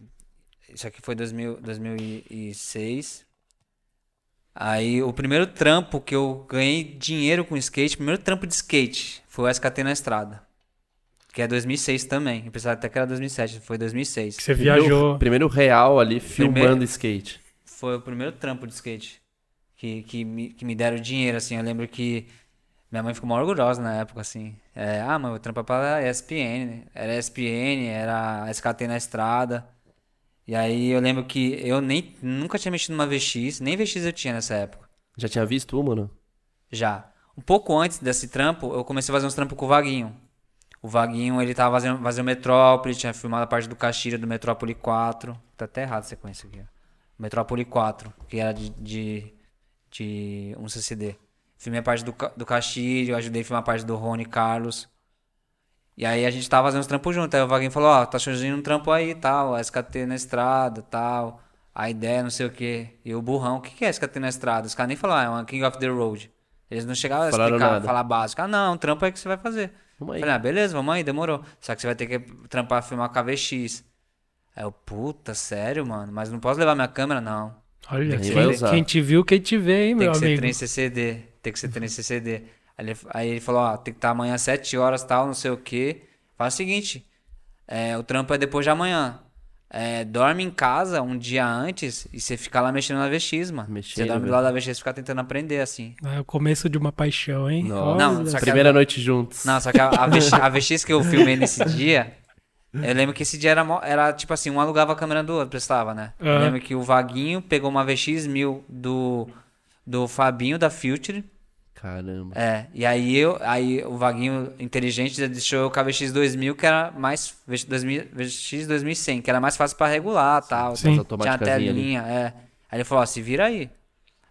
Isso aqui foi 2000, 2006. Aí o primeiro trampo que eu ganhei dinheiro com skate, o primeiro trampo de skate, foi o SKT na estrada. Que é 2006 também. Eu pensava até que era 2007, foi 2006. Que você Primeiro- viajou. Primeiro real ali, filmando Primeiro- skate. Foi o primeiro trampo de skate que, que, me, que me deram dinheiro, assim. Eu lembro que minha mãe ficou mó orgulhosa na época, assim. É, ah, mãe, eu trampo pra ESPN, né? Era ESPN, era SKT na estrada. E aí eu lembro que eu nem, nunca tinha mexido numa VX, nem VX eu tinha nessa época. Já tinha visto uma, não? Já. Um pouco antes desse trampo, eu comecei a fazer uns trampos com o Vaguinho. O Vaguinho, ele tava fazendo, fazendo Metrópole, tinha filmado a parte do Caxira do Metrópole 4. Tá até errado a sequência aqui, ó. Metrópole 4, que era de, de, de um CCD. Filmei a parte do, do Castilho, ajudei a filmar a parte do Rony Carlos. E aí a gente tava fazendo uns trampos juntos. Aí o Vaguinho falou, ó, tá surgindo um trampo aí, tal, SKT na estrada, tal. A ideia, não sei o quê. E o burrão, o que que é SKT na estrada? Os caras nem falaram, ah, é uma King of the Road. Eles não chegavam a explicar, nada. falar básico. Ah, não, o trampo é que você vai fazer. Vamos aí. Falei, ah, beleza, vamos aí, demorou. Só que você vai ter que trampar, filmar com a VX. Aí eu, puta, sério, mano? Mas não posso levar minha câmera, não. Olha, quem, usar. quem te viu, quem te vê, hein, Tem meu que ser amigo. trem CCD. Tem que ser trem CCD. Aí ele, aí ele falou, ó, tem que estar amanhã às 7 horas, tal, não sei o quê. Faz o seguinte, é, o trampo é depois de amanhã. É, dorme em casa um dia antes e você fica lá mexendo na VX, mano. Mexendo, você dorme lado da VX e fica tentando aprender, assim. É o começo de uma paixão, hein? Nossa. Não, Olha. só que- Primeira noite juntos. Não, só que a, a, VX, a VX que eu filmei nesse dia, eu lembro que esse dia era, era tipo assim, um alugava a câmera do outro, prestava, né? Eu Aham. lembro que o Vaguinho pegou uma VX1000 do, do Fabinho da Future, Caramba. é, e aí eu, aí o Vaguinho inteligente deixou eu com a VX2000, que era mais, VX 2000 VX 2100, que era mais fácil pra regular e tal. Sim. Tinha ali. telinha, é. Aí ele falou, ó, se vira aí.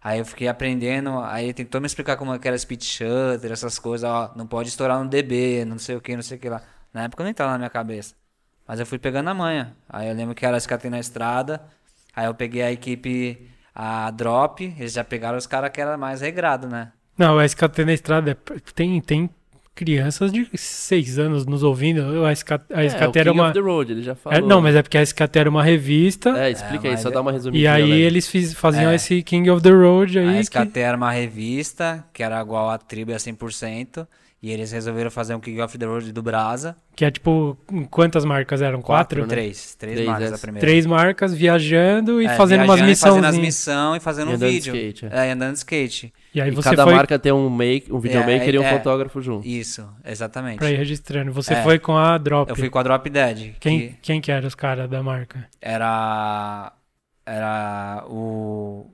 Aí eu fiquei aprendendo, aí ele tentou me explicar como é que era speed shutter, essas coisas, ó, não pode estourar no DB, não sei o que, não sei o que lá. Na época não entrava na minha cabeça. Mas eu fui pegando a manha. Aí eu lembro que era SKT na estrada, aí eu peguei a equipe, a Drop, eles já pegaram os caras que era mais regrado, né? Não, o SKT na estrada é- tem, tem crianças de 6 anos nos ouvindo. O SK, a É, o SKT King era uma. of the Road, ele já é, aí. não, mas é porque a SKT era uma revista. É, explica É, aí, só é- dá uma resumida. e aí eles fiz- faziam É. esse King of the Road aí. A que- SKT era uma revista, que era igual a Tribo a 100%, e eles resolveram fazer um King of the Road do Brasa. Que é tipo, quantas marcas eram? Quatro? Quatro, né? Três, três, Três, marcas é. a primeira. Três marcas viajando e É, fazendo umas viajando e Fazendo as missões. missões e fazendo E um andando de vídeo. skate, é. É, e andando de skate. E aí E você cada foi marca tem um, make, um videomaker e um é. fotógrafo junto. Isso, exatamente. pra ir registrando. Você É. foi com a Drop. Eu fui com a Drop Dead, Quem, que quem que era os caras da marca? era... Era o...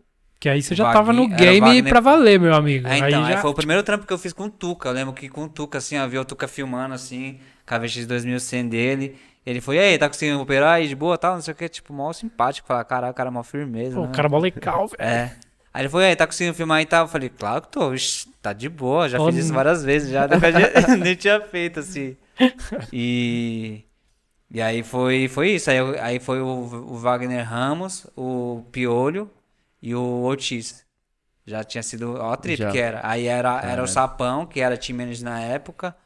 Que aí você já tava no Wagner- era o game Wagner- pra valer, meu amigo. É, então, aí aí já... foi o primeiro trampo que eu fiz com o Tuca. Eu lembro que com o Tuca, assim, eu vi o Tuca filmando, assim, com a VX 2100 dele. Ele foi, e aí, tá conseguindo operar aí de boa tal, não sei o que, tipo, mó simpático. Falar, caralho, o cara é mó firmeza, Pô, né? o cara é mó legal, velho. É. Aí ele foi, aí, tá conseguindo filmar e tal? Eu falei, claro que tô, Ixi, tá de boa, já fiz isso várias vezes, já nem tinha feito, assim. E... E aí foi, foi isso, aí, aí foi o, o Wagner Ramos, o Piolho e o Ortiz. Já tinha sido, ó a trip Já. que era. Aí era, era Caralho. o Sapão, que era team manager na época,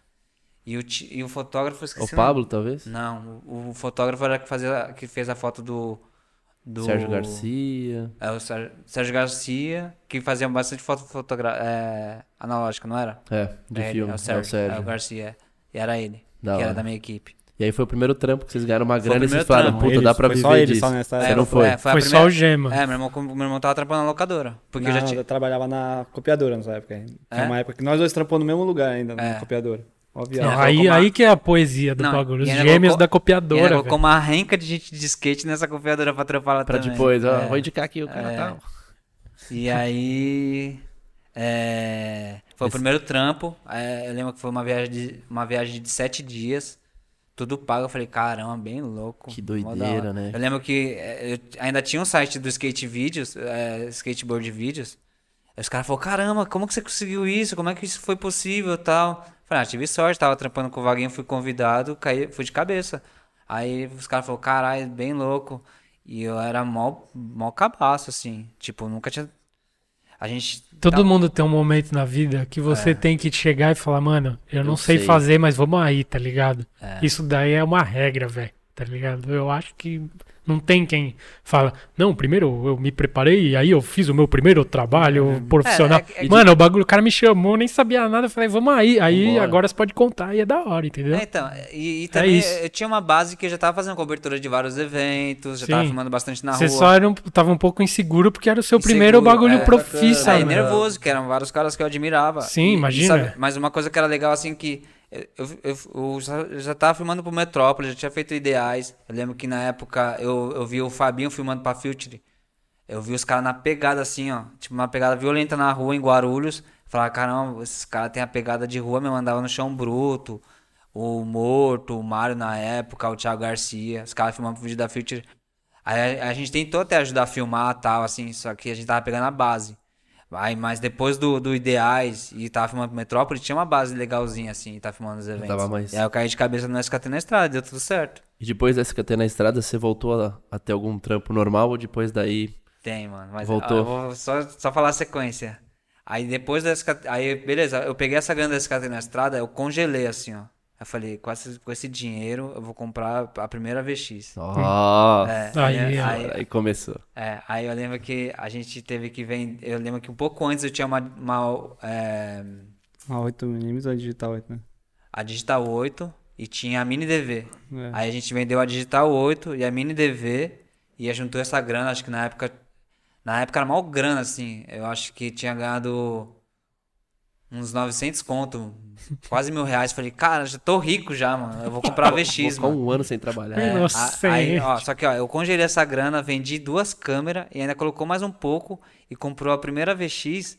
e o, ti- e o fotógrafo, esqueci o. Pablo, talvez? Não, o, o fotógrafo era que, fazia, que fez a foto do... do Sérgio Garcia. é o Sérgio, Sérgio Garcia, que fazia bastante foto fotogra é, analógica, não era? É, de É ele, filme. É o Sérgio, É o Sérgio. é o Garcia. E era ele, Da que era hora. da minha equipe. E aí foi o primeiro trampo que vocês ganharam uma o grana e vocês falaram, trampo. puta, Eles- dá pra foi viver só disso. só nessa Você época. não foi? É, foi a Foi primeira- só o Gema. É, meu irmão, meu irmão tava trampando na locadora. Porque eu já Não, tinha. eu trabalhava na copiadora nessa época. É? uma época que nós dois trampamos no mesmo lugar ainda, na É. copiadora. Não. É, aí, aí que é a poesia do Não, bagulho. Os gêmeos colocou- da copiadora, velho. colocou uma renca de gente de skate nessa copiadora pra trampar lá Pra também. depois, ó, É. vou indicar aqui o cara É. tal. E aí. é, foi o Esse- primeiro trampo. é, eu lembro que foi uma viagem de, uma viagem de sete dias. Tudo pago. Eu falei, caramba, bem louco. Que doideira, né? Eu lembro que é, eu ainda tinha um site do Skate Vídeos, é, Skateboard Vídeos. Aí os caras falaram, caramba, como que você conseguiu isso? Como é que isso foi possível tal? Eu Falei, ah, tive sorte, tava trampando com o Vaguinho, fui convidado, caí, fui de cabeça. Aí os caras falaram, caralho, bem louco. E eu era mó, mó cabaço, assim. Tipo, nunca tinha. A gente. Todo tá- mundo tem um momento na vida que você É. tem que chegar e falar, mano, eu não Eu sei, sei. fazer, mas vamos aí, tá ligado? É. Isso daí é uma regra, velho, tá ligado? Eu acho que não tem quem fala, não, primeiro eu me preparei e aí eu fiz o meu primeiro trabalho profissional. É, é que- Mano, o bagulho, o cara me chamou, nem sabia nada, eu falei, vamos aí. Aí Vambora. agora você pode contar e é da hora, entendeu? É, então, e, e também isso. eu tinha uma base que eu já tava fazendo cobertura de vários eventos, já tava Sim. filmando bastante na Você rua. só era um, tava um pouco inseguro porque era o seu Inseguro, primeiro bagulho é. profissa, Aí, nervoso, que eram vários caras que eu admirava. Sim, E- e imagina. sabe, mas uma coisa que era legal, assim, que eu, eu, eu- já, já tava filmando pro Metrópole, já tinha feito ideais. Eu lembro que na época eu, eu vi o Fabinho filmando pra Filtre. Eu vi os caras na pegada, assim, ó. Tipo, uma pegada violenta na rua, em Guarulhos. Falava, caramba, esses caras têm a pegada de rua, me mandava no chão bruto. O Morto, o Mário na época, o Thiago Garcia. Os caras filmando pro vídeo da Filtre. Aí a, a gente tentou até ajudar a filmar e tal, assim, só que a gente tava pegando a base. Aí, mas depois do, do Ideais e tava filmando pro Metrópole, tinha uma base legalzinha, assim, e tava filmando os eventos. tava mais- E aí eu caí de cabeça no SKT na estrada, deu tudo certo. E depois da SKT na estrada, você voltou a, a ter algum trampo normal ou depois daí... Tem, mano. Mas Voltou. ó, eu vou só, só falar a sequência. Aí depois da SKT. Aí, beleza, eu peguei essa grana da SKT na estrada, eu congelei assim, ó. Eu falei, com esse, com esse dinheiro eu vou comprar a primeira VX. Ó, É, Aí, aí, aí, aí começou. é, aí eu lembro que a gente teve que vender. Eu lembro que um pouco antes eu tinha uma. uma é, A 8mm ou digital 8, né? a Digital 8 e tinha a Mini DV. É. Aí a gente vendeu a Digital 8 e a Mini DV e juntou essa grana, acho que na época. Na época era mal grana, assim. Eu acho que tinha ganhado uns 900 conto, quase mil reais. Falei, cara, já tô rico já, mano. Eu vou comprar a Vou VX, mano. um ano sem trabalhar. É, É, Nossa, a- aí, ó, só que ó, eu congelei essa grana, vendi duas câmeras e ainda colocou mais um pouco e comprou a primeira VX,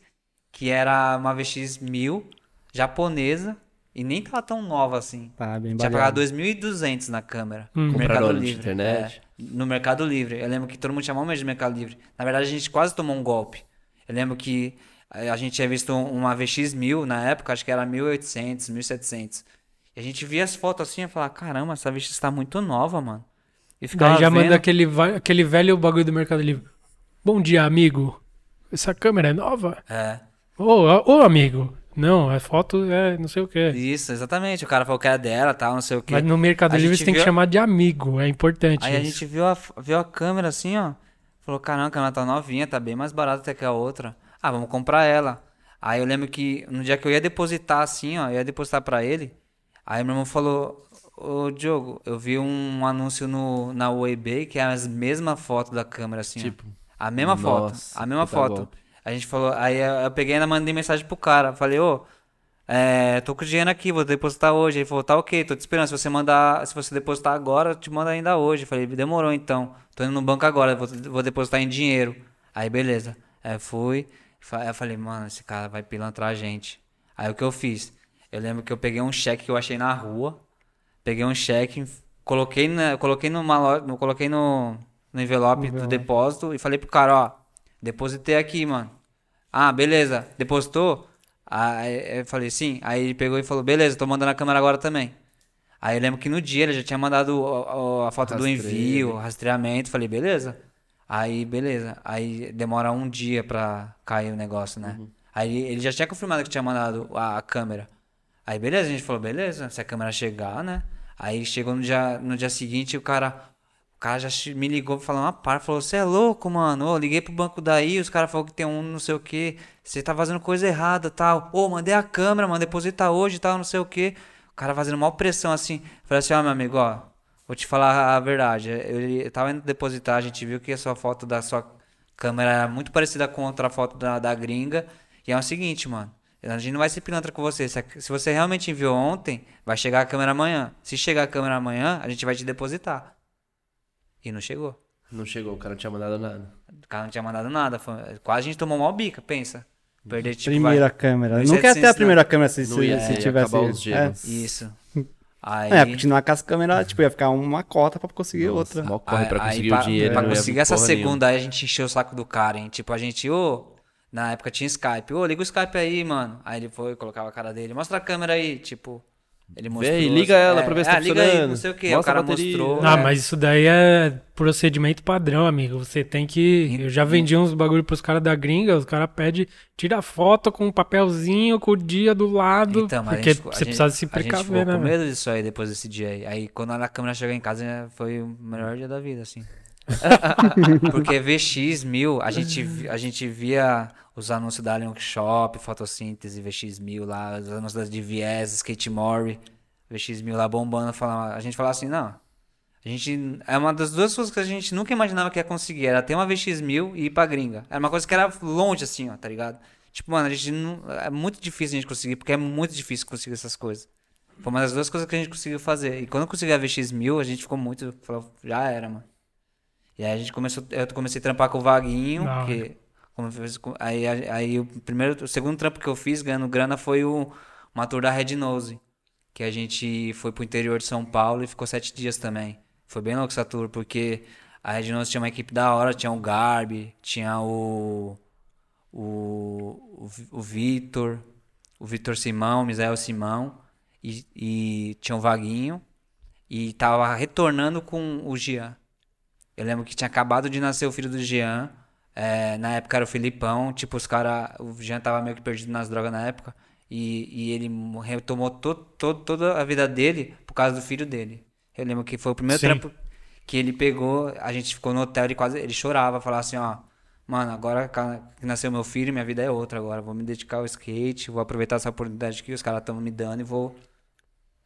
que era uma VX 1000, japonesa, e nem tava tão nova assim. Tá bem Tinha pagado 2.200 na câmera. Hum. No Mercado? Livre. Internet? É, no Mercado Livre. Eu lembro que todo mundo chamou mesmo de Mercado Livre. Na verdade, a gente quase tomou um golpe. Eu lembro que a gente tinha visto uma VX1000 na época, acho que era 1.800, 1.700. E a gente via as fotos assim e falava, caramba, essa VX tá muito nova, mano. E ficava Daí já vendo... manda aquele, aquele velho bagulho do Mercado Livre. Bom dia, amigo. Essa câmera é nova? É, Ô, ô, amigo. Não, a foto é não sei o quê. isso, exatamente. O cara falou que era dela, tal, não sei o quê. Mas no Mercado A Livre você tem que viu- chamar de amigo, é importante Aí a isso. gente viu a, viu a câmera assim, ó. Falou, caramba, a câmera tá novinha, tá bem mais barata até que a outra. Ah, vamos comprar ela. Aí eu lembro que no dia que eu ia depositar assim, ó, eu ia depositar pra ele. Aí meu irmão falou, ô Diogo, eu vi um anúncio no, na eBay que é a mesma foto da câmera, assim, Tipo, ó. A mesma foto, nossa, a mesma foto. golpe. A gente falou, aí eu eu peguei e ainda mandei mensagem pro cara. Falei, ô, é, tô com o dinheiro aqui, vou depositar hoje. Ele falou, tá ok, tô te esperando. Se você mandar, se você depositar agora, eu te mando ainda hoje. Falei, demorou então. Tô indo no banco agora, vou, vou depositar em dinheiro. Aí beleza. Aí fui. Eu falei, mano, esse cara vai pilantrar a gente. Aí o que eu fiz? Eu lembro que eu peguei um cheque que eu achei na rua. Peguei um cheque, coloquei, na, coloquei numa no- coloquei no, no envelope do depósito e falei pro cara, ó, depositei aqui, mano. Ah, beleza. Depositou? Aí eu falei, sim. Aí ele pegou e falou, beleza, tô mandando a câmera agora também. Aí eu lembro que no dia ele já tinha mandado o- o- a foto do Rastreio. envio, rastreamento. Falei, beleza. Aí, beleza. Aí demora um dia pra cair o negócio, né? Aí ele já tinha confirmado que tinha mandado a, a câmera. Aí, beleza, a gente falou, beleza, se a câmera chegar, né? Aí chegou no dia, no dia seguinte, o cara, o cara já me ligou falando uma par, falou, você é louco, mano? Ô, liguei pro banco daí, os caras falaram que tem um não sei o que, você tá fazendo coisa errada tal. Ô, mandei a câmera, mano, deposita hoje tal, não sei o que. O cara fazendo maior pressão assim. Falei assim, ó, meu amigo, ó, vou te falar a verdade. Eu, eu tava indo depositar, a gente viu que a sua foto da sua câmera era muito parecida com outra foto da, da gringa. E é o seguinte, mano. A gente não vai ser pilantra com você. Se, você realmente enviou ontem, vai chegar a câmera amanhã. Se chegar a câmera amanhã, a gente vai te depositar. E não chegou. Não chegou, o cara não tinha mandado nada. O cara não tinha mandado nada. Foi, quase a gente tomou uma bica, pensa. Perder, tipo, primeira vai- câmera. É quer ter a primeira câmera se, se, ia- se ia tivesse. acabar os é. Isso. Aí, É, continuar com as câmeras, tipo, ia ficar uma cota pra conseguir Nossa, outra. mó corre pra aí, conseguir pra, o dinheiro. Pra ia conseguir essa porra nenhuma. segunda, aí a gente encheu o saco do cara, hein? Tipo, a gente, ô. na época tinha Skype. Ô, liga o Skype aí, mano. Aí ele foi, colocava a cara dele. Mostra a câmera aí, tipo. Ele mostrou. aí, liga ela é, pra ver se é, tá liga aí, funcionando. não sei o que. O cara mostrou. Ah, é. mas isso daí é procedimento padrão, amigo. Você tem que. Eu já vendi uns bagulho pros caras da gringa, os caras pedem, tira foto com um papelzinho com o dia do lado. Então, mas a porque gente você gente- precisa se A gente ficou precaver, né? com medo disso aí depois desse dia aí. Aí quando a câmera chegou em casa foi o melhor dia da vida, assim. Porque VX1000, a gente, a gente via os anúncios da Alien Shop, Fotossíntese, VX1000 lá, os anúncios da DVS, Skate Mori, VX1000 lá bombando. Falava, a gente falava assim, não. A gente, é uma das duas coisas que a gente nunca imaginava que ia conseguir. Era ter uma VX1000 e ir pra gringa. Era uma coisa que era longe, assim, ó, tá ligado? Tipo, mano, a gente não. É muito difícil a gente conseguir, porque é muito difícil conseguir essas coisas. Foi uma das duas coisas que a gente conseguiu fazer. E quando eu consegui a VX1000, a gente ficou muito. Falou, já era, mano. E aí a gente começou. Eu comecei a trampar com o Vaguinho, Da hora. Aí, aí o primeiro. O segundo trampo que eu fiz ganhando grana foi o, uma tour da Red Nose. Que a gente foi pro interior de São Paulo e ficou sete dias também. Foi bem louco essa tour, porque a Red Nose tinha uma equipe da hora, tinha o Garbi, tinha o. O, o, Vi- o Vitor, o Vitor Simão, o Misael Simão, e, e tinha o Vaguinho, e tava retornando com o Jean. Eu lembro que tinha acabado de nascer o filho do Jean. É, na época era o Filipão. Tipo, os caras. O Jean tava meio que perdido nas drogas na época. E, e ele mo- retomou to, to, toda a vida dele por causa do filho dele. Eu lembro que foi o primeiro Sim. trampo que ele pegou. A gente ficou no hotel e quase. Ele chorava, falava assim: ó. Mano, agora que nasceu meu filho, minha vida é outra agora. Vou me dedicar ao skate, vou aproveitar essa oportunidade que os caras estão me dando e vou.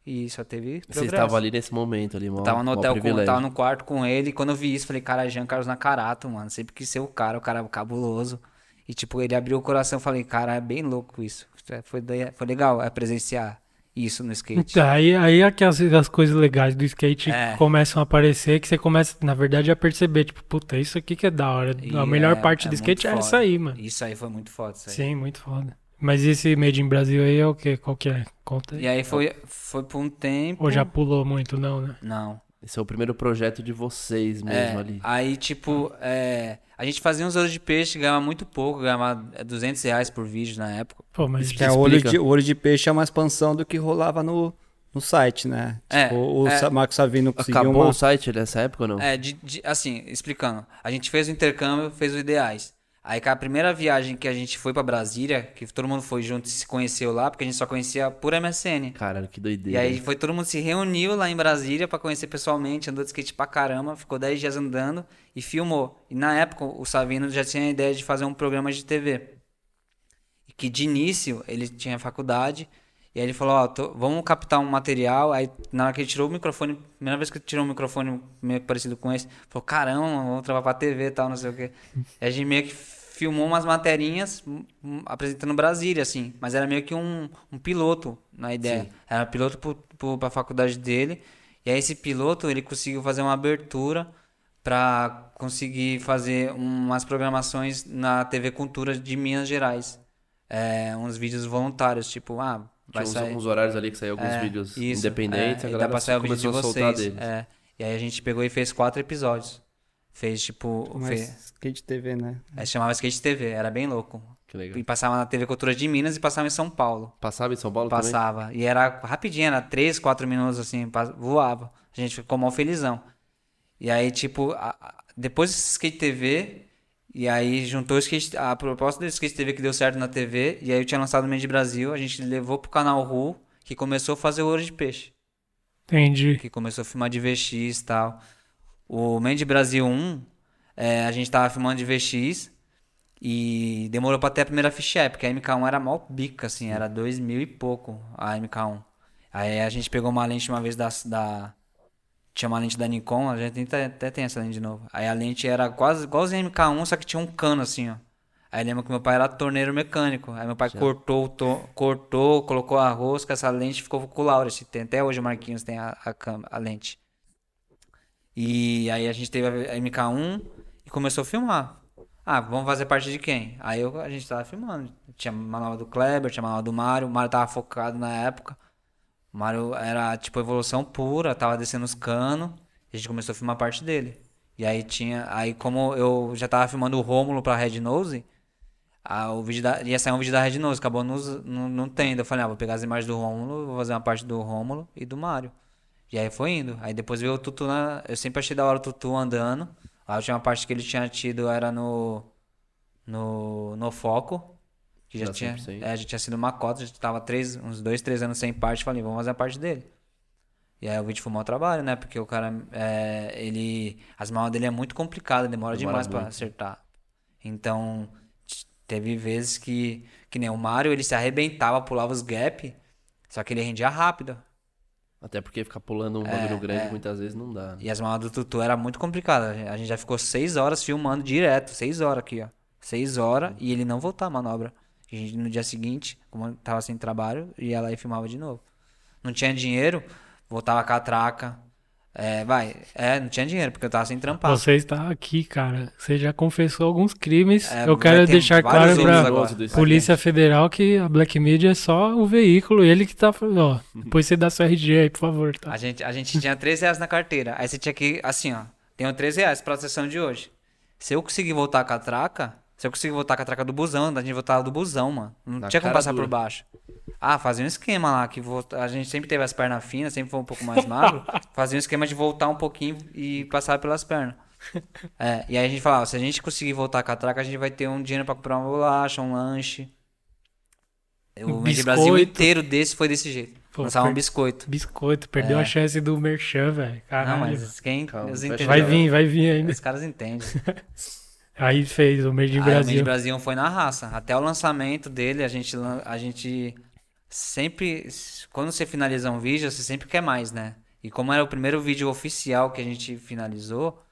E só teve. Você progresso. estava ali nesse momento ali, mó, Tava no hotel, com, tava no quarto com ele. E quando eu vi isso, falei, cara, Jean Carlos Nakarato, mano. Sempre quis ser o cara, o cara cabuloso. E, tipo, ele abriu o coração. Falei, cara, é bem louco isso. É, Foi, foi legal é, presenciar isso no skate. Aí, aí é que as, as coisas legais do skate É. começam a aparecer, que você começa, na verdade, a perceber, tipo, puta, isso aqui que é da hora. E a melhor é- parte é do skate muito é isso foda. aí, mano. Isso aí foi muito foda. Isso aí. Sim, muito foda. Mas esse Made in Brasil aí é o quê? Qual que é? Conta aí. E aí foi, foi por um tempo. Ou já pulou muito, não, né? Não. Esse é o primeiro projeto de vocês mesmo É, ali. Aí, tipo, é, a gente fazia uns olhos de peixe, ganhava muito pouco, ganhava é, 200 reais por vídeo na época. Pô, mas Que é o olho, de, o olho de peixe é uma expansão do que rolava no, no site, né? É, Tipo, o é. Marcos Savino conseguiu Acabou uma... o site nessa época ou não? É, de, de- assim, explicando. A gente fez o intercâmbio, fez o Ideais. Aí, com a primeira viagem que a gente foi pra Brasília, que todo mundo foi junto e se conheceu lá, porque a gente só conhecia por MSN. Caralho, que E doideira. aí foi todo mundo se reuniu lá em Brasília pra conhecer pessoalmente, andou de skate pra caramba, ficou 10 dias andando e filmou. E na época o Savino já tinha a ideia de fazer um programa de TV. E que de início ele tinha faculdade, e aí ele falou, ó, tô- vamos captar um material. Aí na hora que ele tirou o microfone, primeira vez que ele tirou um microfone meio parecido com esse, falou, caramba, vamos trabalhar pra TV e tal, não sei o quê. E a gente meio que filmou umas materinhas hum, hum, apresentando Brasília, assim. Mas era meio que um, um piloto na ideia. Era piloto pro, pro, pra faculdade dele. E aí esse piloto, ele conseguiu fazer uma abertura pra conseguir fazer umas programações na TV Cultura de Minas Gerais. É, uns vídeos voluntários, tipo, ah, vai Tinha sair... uns horários ali que saiu alguns É, vídeos isso, independentes, é, a e dá galera pra sair o vídeo de a vocês. É. E aí a gente pegou e fez quatro episódios. Fez tipo. Mas Fez, skate TV, né? é, chamava Skate TV, era bem louco. Que legal. E passava na TV Cultura de Minas e passava em São Paulo. Passava em São Paulo também? Passava. E era rapidinho, era 3, 4 minutos assim, voava. A gente ficou mal felizão. E aí, tipo, a- a- depois desse Skate TV, e aí juntou skate, a proposta do Skate TV que deu certo na TV, e aí eu tinha lançado o Meio de Brasil, a gente levou pro canal Ru, que começou a fazer o Ouro de Peixe entendi. que começou a filmar de VX e tal. O Mandy Brasil 1, é, a gente tava filmando de VX e demorou pra ter a primeira ficha, porque a MK1 era mal bica, assim, era dois mil e pouco a MK1. Aí a gente pegou uma lente uma vez da. da... Tinha uma lente da Nikon, a gente até, até tem essa lente de novo. Aí a lente era quase igualzinha MK1, só que tinha um cano assim, ó. Aí lembra que meu pai era torneiro mecânico. Aí meu pai cortou, o to- cortou, colocou a rosca, essa lente ficou com o Laurus. Tem até hoje o Marquinhos tem a, a, a lente. E aí a gente teve a MK1 e começou a filmar. Ah, vamos fazer parte de quem? Aí eu- a gente tava filmando. Tinha manobra do Kleber, tinha manobra do Mário. O Mário tava focado na época. O Mário era tipo evolução pura, tava descendo os canos. A gente começou a filmar parte dele. E aí tinha. Aí como eu já tava filmando o Rômulo pra Red Nose, ah, o vídeo da, ia sair um vídeo da Red Nose, acabou não, não tendo. Eu falei, ah, vou pegar as imagens do Rômulo, vou fazer uma parte do Rômulo e do Mário. E aí foi indo. Aí depois veio o Tutu na. Eu sempre achei da hora o Tutu andando. A última parte que ele tinha tido era no. No, no foco. Que já Dá tinha, 100%. é, já tinha sido uma cota, já tava três, uns dois, três anos sem parte. Falei, vamos fazer a parte dele. E aí o vídeo foi um mau trabalho, né? Porque o cara, é, ele. As malas dele é muito complicada, demora, Demora demais pra muito. acertar. Então, teve vezes que. Que nem o Mario, ele se arrebentava, pulava os gap, só que ele rendia rápido. Até porque ficar pulando um É, bagulho grande é. muitas vezes não dá. né? E as malas do Tutu era muito complicada. A gente já ficou seis horas filmando direto. Seis horas aqui, ó. Seis horas e ele não voltar a manobra. A gente, no dia seguinte, como tava sem trabalho, ia lá e filmava de novo. Não tinha dinheiro, voltava a traca. É, vai. É, não tinha dinheiro, porque eu tava sem trampar. Você está aqui, cara. Você já confessou alguns crimes. É, Eu quero deixar claro pra agora. Polícia Federal que a Black Media é só o veículo, ele que tá falando, ó. Depois você dá seu RG aí, por favor, tá? A gente, a gente tinha 3 reais na carteira. Aí você tinha que, assim, ó. Tenho 3 reais pra sessão de hoje. Se eu conseguir voltar com a traca, se eu conseguir voltar com a traca do busão, a gente voltava do busão, mano. Não Na tinha como passar dura. por baixo. Ah, fazia um esquema lá, que volta... a gente sempre teve as pernas finas, sempre foi um pouco mais magro. fazia um esquema de voltar um pouquinho e passar pelas pernas. É, e aí a gente falava, se a gente conseguir voltar com a traca, a gente vai ter um dinheiro pra comprar uma bolacha, um lanche. O Um Brasil inteiro desse foi desse jeito. Pô, Lançava um per- biscoito. Biscoito, perdeu a chance do Merchan, velho. Não, mas quem Calma, vai vir, vai vir ainda. Os caras entendem. Aí fez o Made in Aí o Made Brasil. Brasil foi na raça. Até o lançamento dele, a gente, a gente sempre. Quando você finaliza um vídeo, você sempre quer mais, né? E como era o primeiro vídeo oficial que a gente finalizou,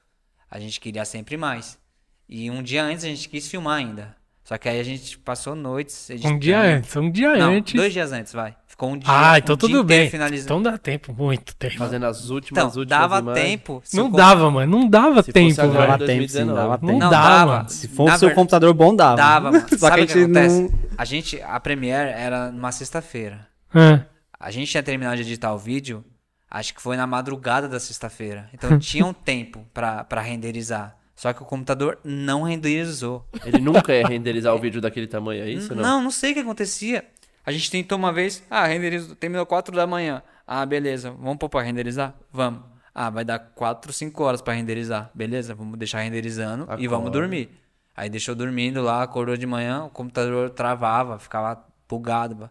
a gente queria sempre mais. E um dia antes a gente quis filmar ainda. Só que aí a gente passou noites. editando. Um dia antes, um dia Não, antes. dois dias antes, vai. Ficou um dia. Ah, então um tudo bem. finalizando. Então dá tempo, muito tempo. Fazendo as últimas, Então, últimas dava imagens. tempo. Não o com- dava, mano. Não dava Se fosse tempo, agora, velho. Dava tempo, sim, 2019. dava Não tempo. Não dá, dava. mano. Se fosse o seu computador bom, dava. Dava, mano. Só Sabe que o a que gente acontece? não. A gente, a Premiere era numa sexta-feira. Ah, A gente tinha terminado de editar o vídeo, acho que foi na madrugada da sexta-feira. Então tinha um tempo pra, pra renderizar. Só que o computador não renderizou. Ele nunca ia renderizar o vídeo daquele tamanho, é isso? Não. Não, não sei o que acontecia. A gente tentou uma vez, ah, renderizou, terminou 4 da manhã. Ah, beleza, vamos pôr pra renderizar? Vamos. Ah, vai dar 4, 5 horas pra renderizar. Beleza, vamos deixar renderizando e vamos Acorda. dormir. Aí deixou dormindo lá, acordou de manhã, o computador travava, ficava bugado.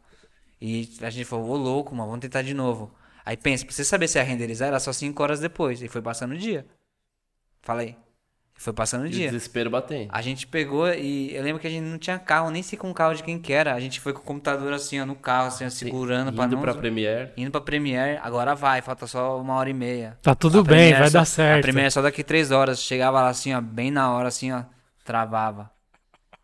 E a gente falou, ô louco, mano, vamos tentar de novo. Aí pensa, pra você saber se ia renderizar, era só 5 horas depois. E foi passando o dia. Falei. Foi passando o E dia. desespero batendo. A gente pegou e eu lembro que a gente não tinha carro, nem sei com o carro de quem que era. A gente foi com o computador assim, ó, no carro, assim, ó, segurando pra Indo não... pra Premiere. Indo pra Premiere, agora vai, falta só uma hora e meia. tá tudo A bem, vai só- dar certo. A Premiere é só daqui três horas. Chegava lá assim, ó, bem na hora, assim, ó, travava.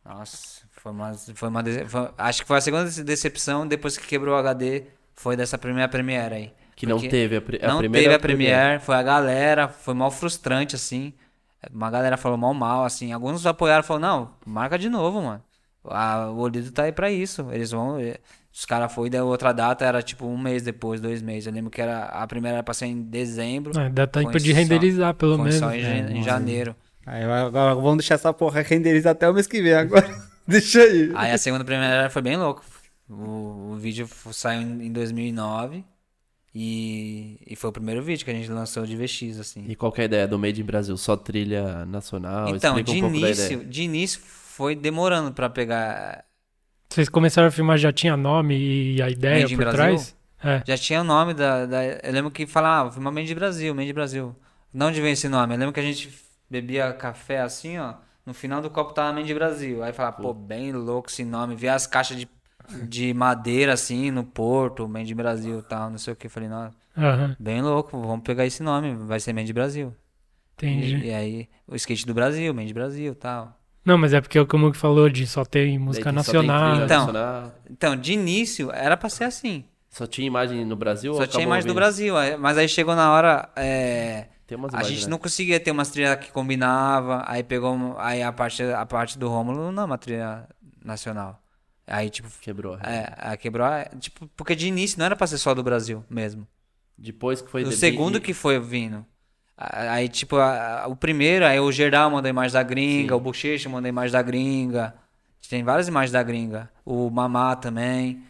Nossa, foi uma... Foi uma foi- acho que foi a segunda decepção depois que quebrou o HD, foi dessa primeira Premiere aí. Que não Porque- teve a, pre- a não primeira. teve a Premiere, foi a galera, foi mal frustrante, assim. Uma galera falou mal mal, assim. Alguns apoiaram e falaram, não, marca de novo, mano. A- o Olido tá aí pra isso. Eles vão. eh, Os caras foi da outra data, era tipo um mês depois, dois meses. Eu lembro que era, a primeira era pra ser em dezembro. Ah, dá tempo de só- renderizar, pelo menos. só em, É, em janeiro. Aí agora vamos deixar essa porra renderizar até o mês que vem agora. Deixa aí. Aí a segunda primeira foi bem louco. O, o vídeo saiu em em 2009. E, e foi o primeiro vídeo que a gente lançou de VX, assim. E qual que é a ideia do Made in Brasil? Só trilha nacional? Então, Explica de um início, de início foi demorando pra pegar. Vocês começaram a filmar, já tinha nome e a ideia Made in por Brasil? trás? É. Já tinha o nome da, da- Eu lembro que falava, ah, filma Mente Brasil, Mente Brasil. De onde vem esse nome? Eu lembro que a gente bebia café assim, ó. No final do copo tava Mente Brasil. Aí falava, pô, bem louco esse nome. Via as caixas de. De madeira, assim, no porto, Made Brasil e tal, não sei o que. Falei, não, Aham, bem louco, vamos pegar esse nome, vai ser Made Brasil. entendi. E, e aí, o skate do Brasil, Made Brasil e tal. Não, mas é porque o como que falou de só ter música Daí tem nacional. trilha Então, nacional. Então, de início, era pra ser assim. Só tinha imagem no Brasil ou Só tinha imagem do vindo? Brasil. Mas aí chegou na hora. é, Tem umas a imagens, gente né? não conseguia ter umas trilhas que combinava. Aí pegou. Aí a parte, a parte do Rômulo não é uma trilha nacional. Aí, tipo. Quebrou. É, a quebrou. é, Tipo, porque de início não era pra ser só do Brasil mesmo. Depois que foi... O segundo que foi vindo. Aí, tipo, a- a- o primeiro, aí o Geral mandou imagem da gringa, Sim. o Bochecha mandou imagem da gringa. Tem várias imagens da gringa. O Mamá também.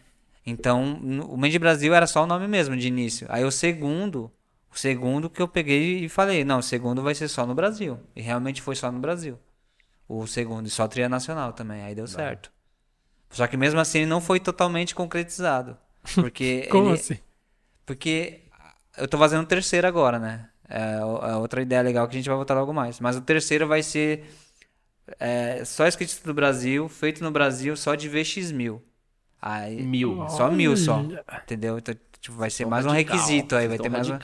Então, o Mendy Brasil era só o nome mesmo de início. Aí o segundo, o segundo que eu peguei e falei, não, o segundo vai ser só no Brasil. E realmente foi só no Brasil. O segundo, e só trilha nacional também. Aí deu certo. Só que mesmo assim ele não foi totalmente concretizado. Porque Como ele- assim? porque eu tô fazendo o terceiro agora, né? É é outra ideia legal que a gente vai voltar logo mais. Mas o terceiro vai ser é, só escrito do Brasil, feito no Brasil, só de VX1000. Aí, Mil. Só mil só. Entendeu? Então, tipo, vai ser mais um requisito aí, vai ter mais um.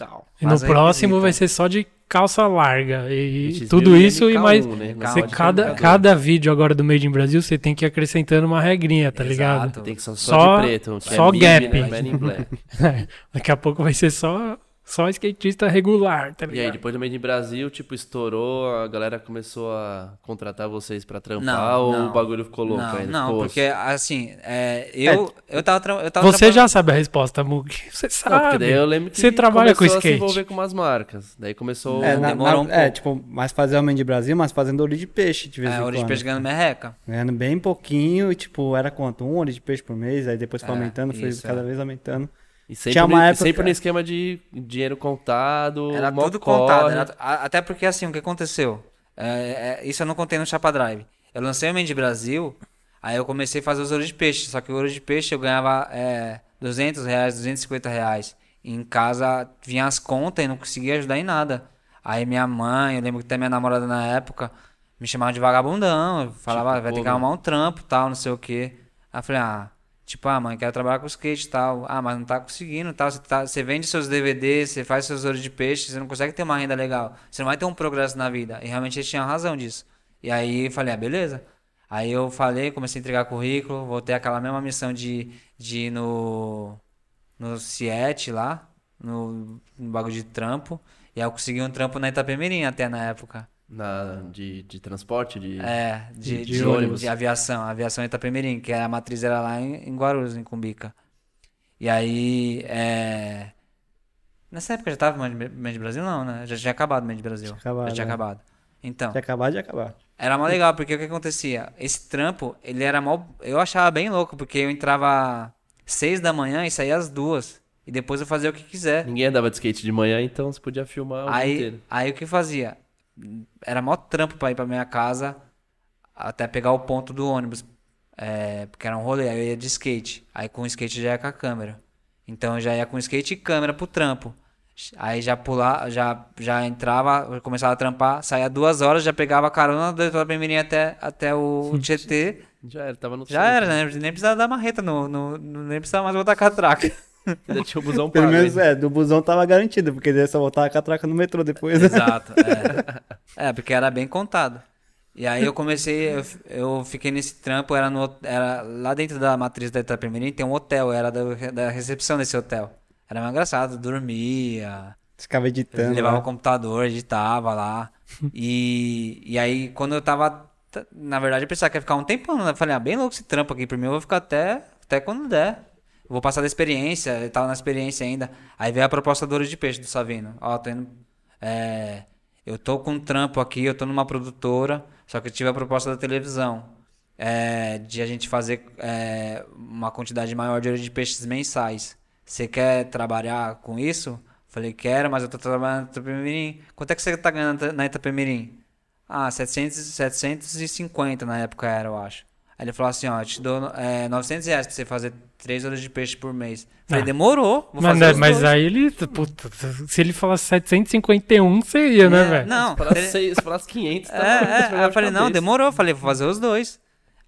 E no mais um próximo requisito, vai é. ser só de calça larga. E tudo isso e MK1, mais. né? Você, cada, cada vídeo agora do Made in Brasil, você tem que ir acrescentando uma regrinha, tá ligado? Exato. Tem que ser só, Só- de preto. que só é gap. Né? Black. Daqui a pouco vai ser só, só skatista regular, tá E aí, ligado? depois do Made in Brasil, tipo, estourou, a galera começou a contratar vocês pra trampar Não, ou não. o bagulho ficou louco Não, ainda? não, porque assim, é, eu, eu tava, tra- eu tava Você trampando- já sabe a resposta, Mug. Você Não, porque sabe. daí eu lembro que Você trabalha com começou a skate. se envolver com umas marcas. Daí começou... É, na- demorou na- um é, tipo, mais fazer o de Brasil, mas fazendo olho de peixe de vez em É, quando. hora de peixe ganhando merreca. Ganhando bem pouquinho, e tipo, era quanto? Um olho de peixe por mês, aí depois foi É, aumentando, foi isso, cada é. vez aumentando. E sempre, Tinha uma no, época- sempre no esquema de dinheiro contado, Era tudo corre. contado. era- até porque, assim, o que aconteceu? É, é, isso eu não contei no Chapa Drive. Eu lancei o Mendy Brasil, aí eu comecei a fazer os ouros de peixe. Só que o ouro de peixe eu ganhava é, 200 reais, 250 reais. E em casa vinha as contas e não conseguia ajudar em nada. Aí minha mãe, eu lembro que até minha namorada na época, me chamava de vagabundão. Falava, Tipo, vai ter que arrumar um trampo tal, não sei o quê. Aí eu falei, ah, tipo, ah, mãe, quero trabalhar com skate e tal. Ah, mas não tá conseguindo tal. Você, tá, você vende seus DVDs, você faz seus olhos de peixe, você não consegue ter uma renda legal. Você não vai ter um progresso na vida. E realmente eles tinham razão disso. E aí eu falei, ah, beleza. Aí eu falei, comecei a entregar currículo, voltei aquela mesma missão de, de ir no, no CIET lá, no, no bagulho de trampo. E aí eu consegui um trampo na Itapemirim até na época. Na, de, de transporte, de... É, de, De- de, de ônibus. de aviação, aviação Itapemirim, que a matriz era lá em, em Guarulhos, em Cumbica. E aí, é... Nessa época já tava o Mente Brasil? Não, né? Já tinha acabado o Mente Brasil. Tinha acabado, já tinha né? acabado. Então, Tinha acabado de acabar. era mó legal, porque o que acontecia? Esse trampo, ele era mó... Eu achava bem louco, porque eu entrava seis da manhã e saía às duas. E depois eu fazia o que quiser. Ninguém andava de skate de manhã, então você podia filmar o dia Aí, inteiro. aí o que fazia? Era mó trampo pra ir pra minha casa até pegar o ponto do ônibus. É, porque era um rolê, aí eu ia de skate. Aí com o skate já ia com a câmera. Então eu já ia com skate e câmera pro trampo. Aí já pular, já, já entrava, começava a trampar, saía duas horas, já pegava a carona do Itapemirim até, até o Tietê. Já era, tava no Já centro. era, né? Nem precisava dar marreta, no, no, no- nem precisava mais botar catraca. Ainda tinha o busão Pelo pago. menos, ainda. é, do busão tava garantido, porque daí só voltava a traca no metrô depois. né? Exato, é. É, porque era bem contado. E aí eu comecei, eu, eu fiquei nesse trampo, era, no, era lá dentro da matriz da Itapemirim, tem um hotel, era da, da recepção desse hotel. Era mais engraçado, dormia, Ficava editando. levava lá. o computador, editava lá. E, e aí quando eu tava, na verdade eu pensava que ia ficar um tempão, né? Eu falei, ah, bem louco esse trampo aqui, pra mim eu vou ficar até, até quando der. Vou passar da experiência, eu tava na experiência ainda. Aí veio a proposta do Ouro de Peixe do Savino. Ó, tô indo. É, eu tô com um trampo aqui, eu tô numa produtora, só que eu tive a proposta da televisão. é, de a gente fazer é, uma quantidade maior de de peixes mensais. Você quer trabalhar com isso? Falei, quero, mas eu tô trabalhando na Itapemirim. Quanto é que você tá ganhando na Itapemirim? Ah, 700, 750 na época era, eu acho. Aí ele falou assim, ó, eu te dou é, 900 reais pra você fazer 3 horas de peixe por mês. Falei, Ah. demorou, vou Mas, fazer né, os mas dois. aí ele. Puta, se ele falasse 751, seria, né, É, velho? Não, Se falasse, ele- seis- se falasse 500, tava É, é, aí eu falei, não, demorou. Eu falei, vou fazer os dois.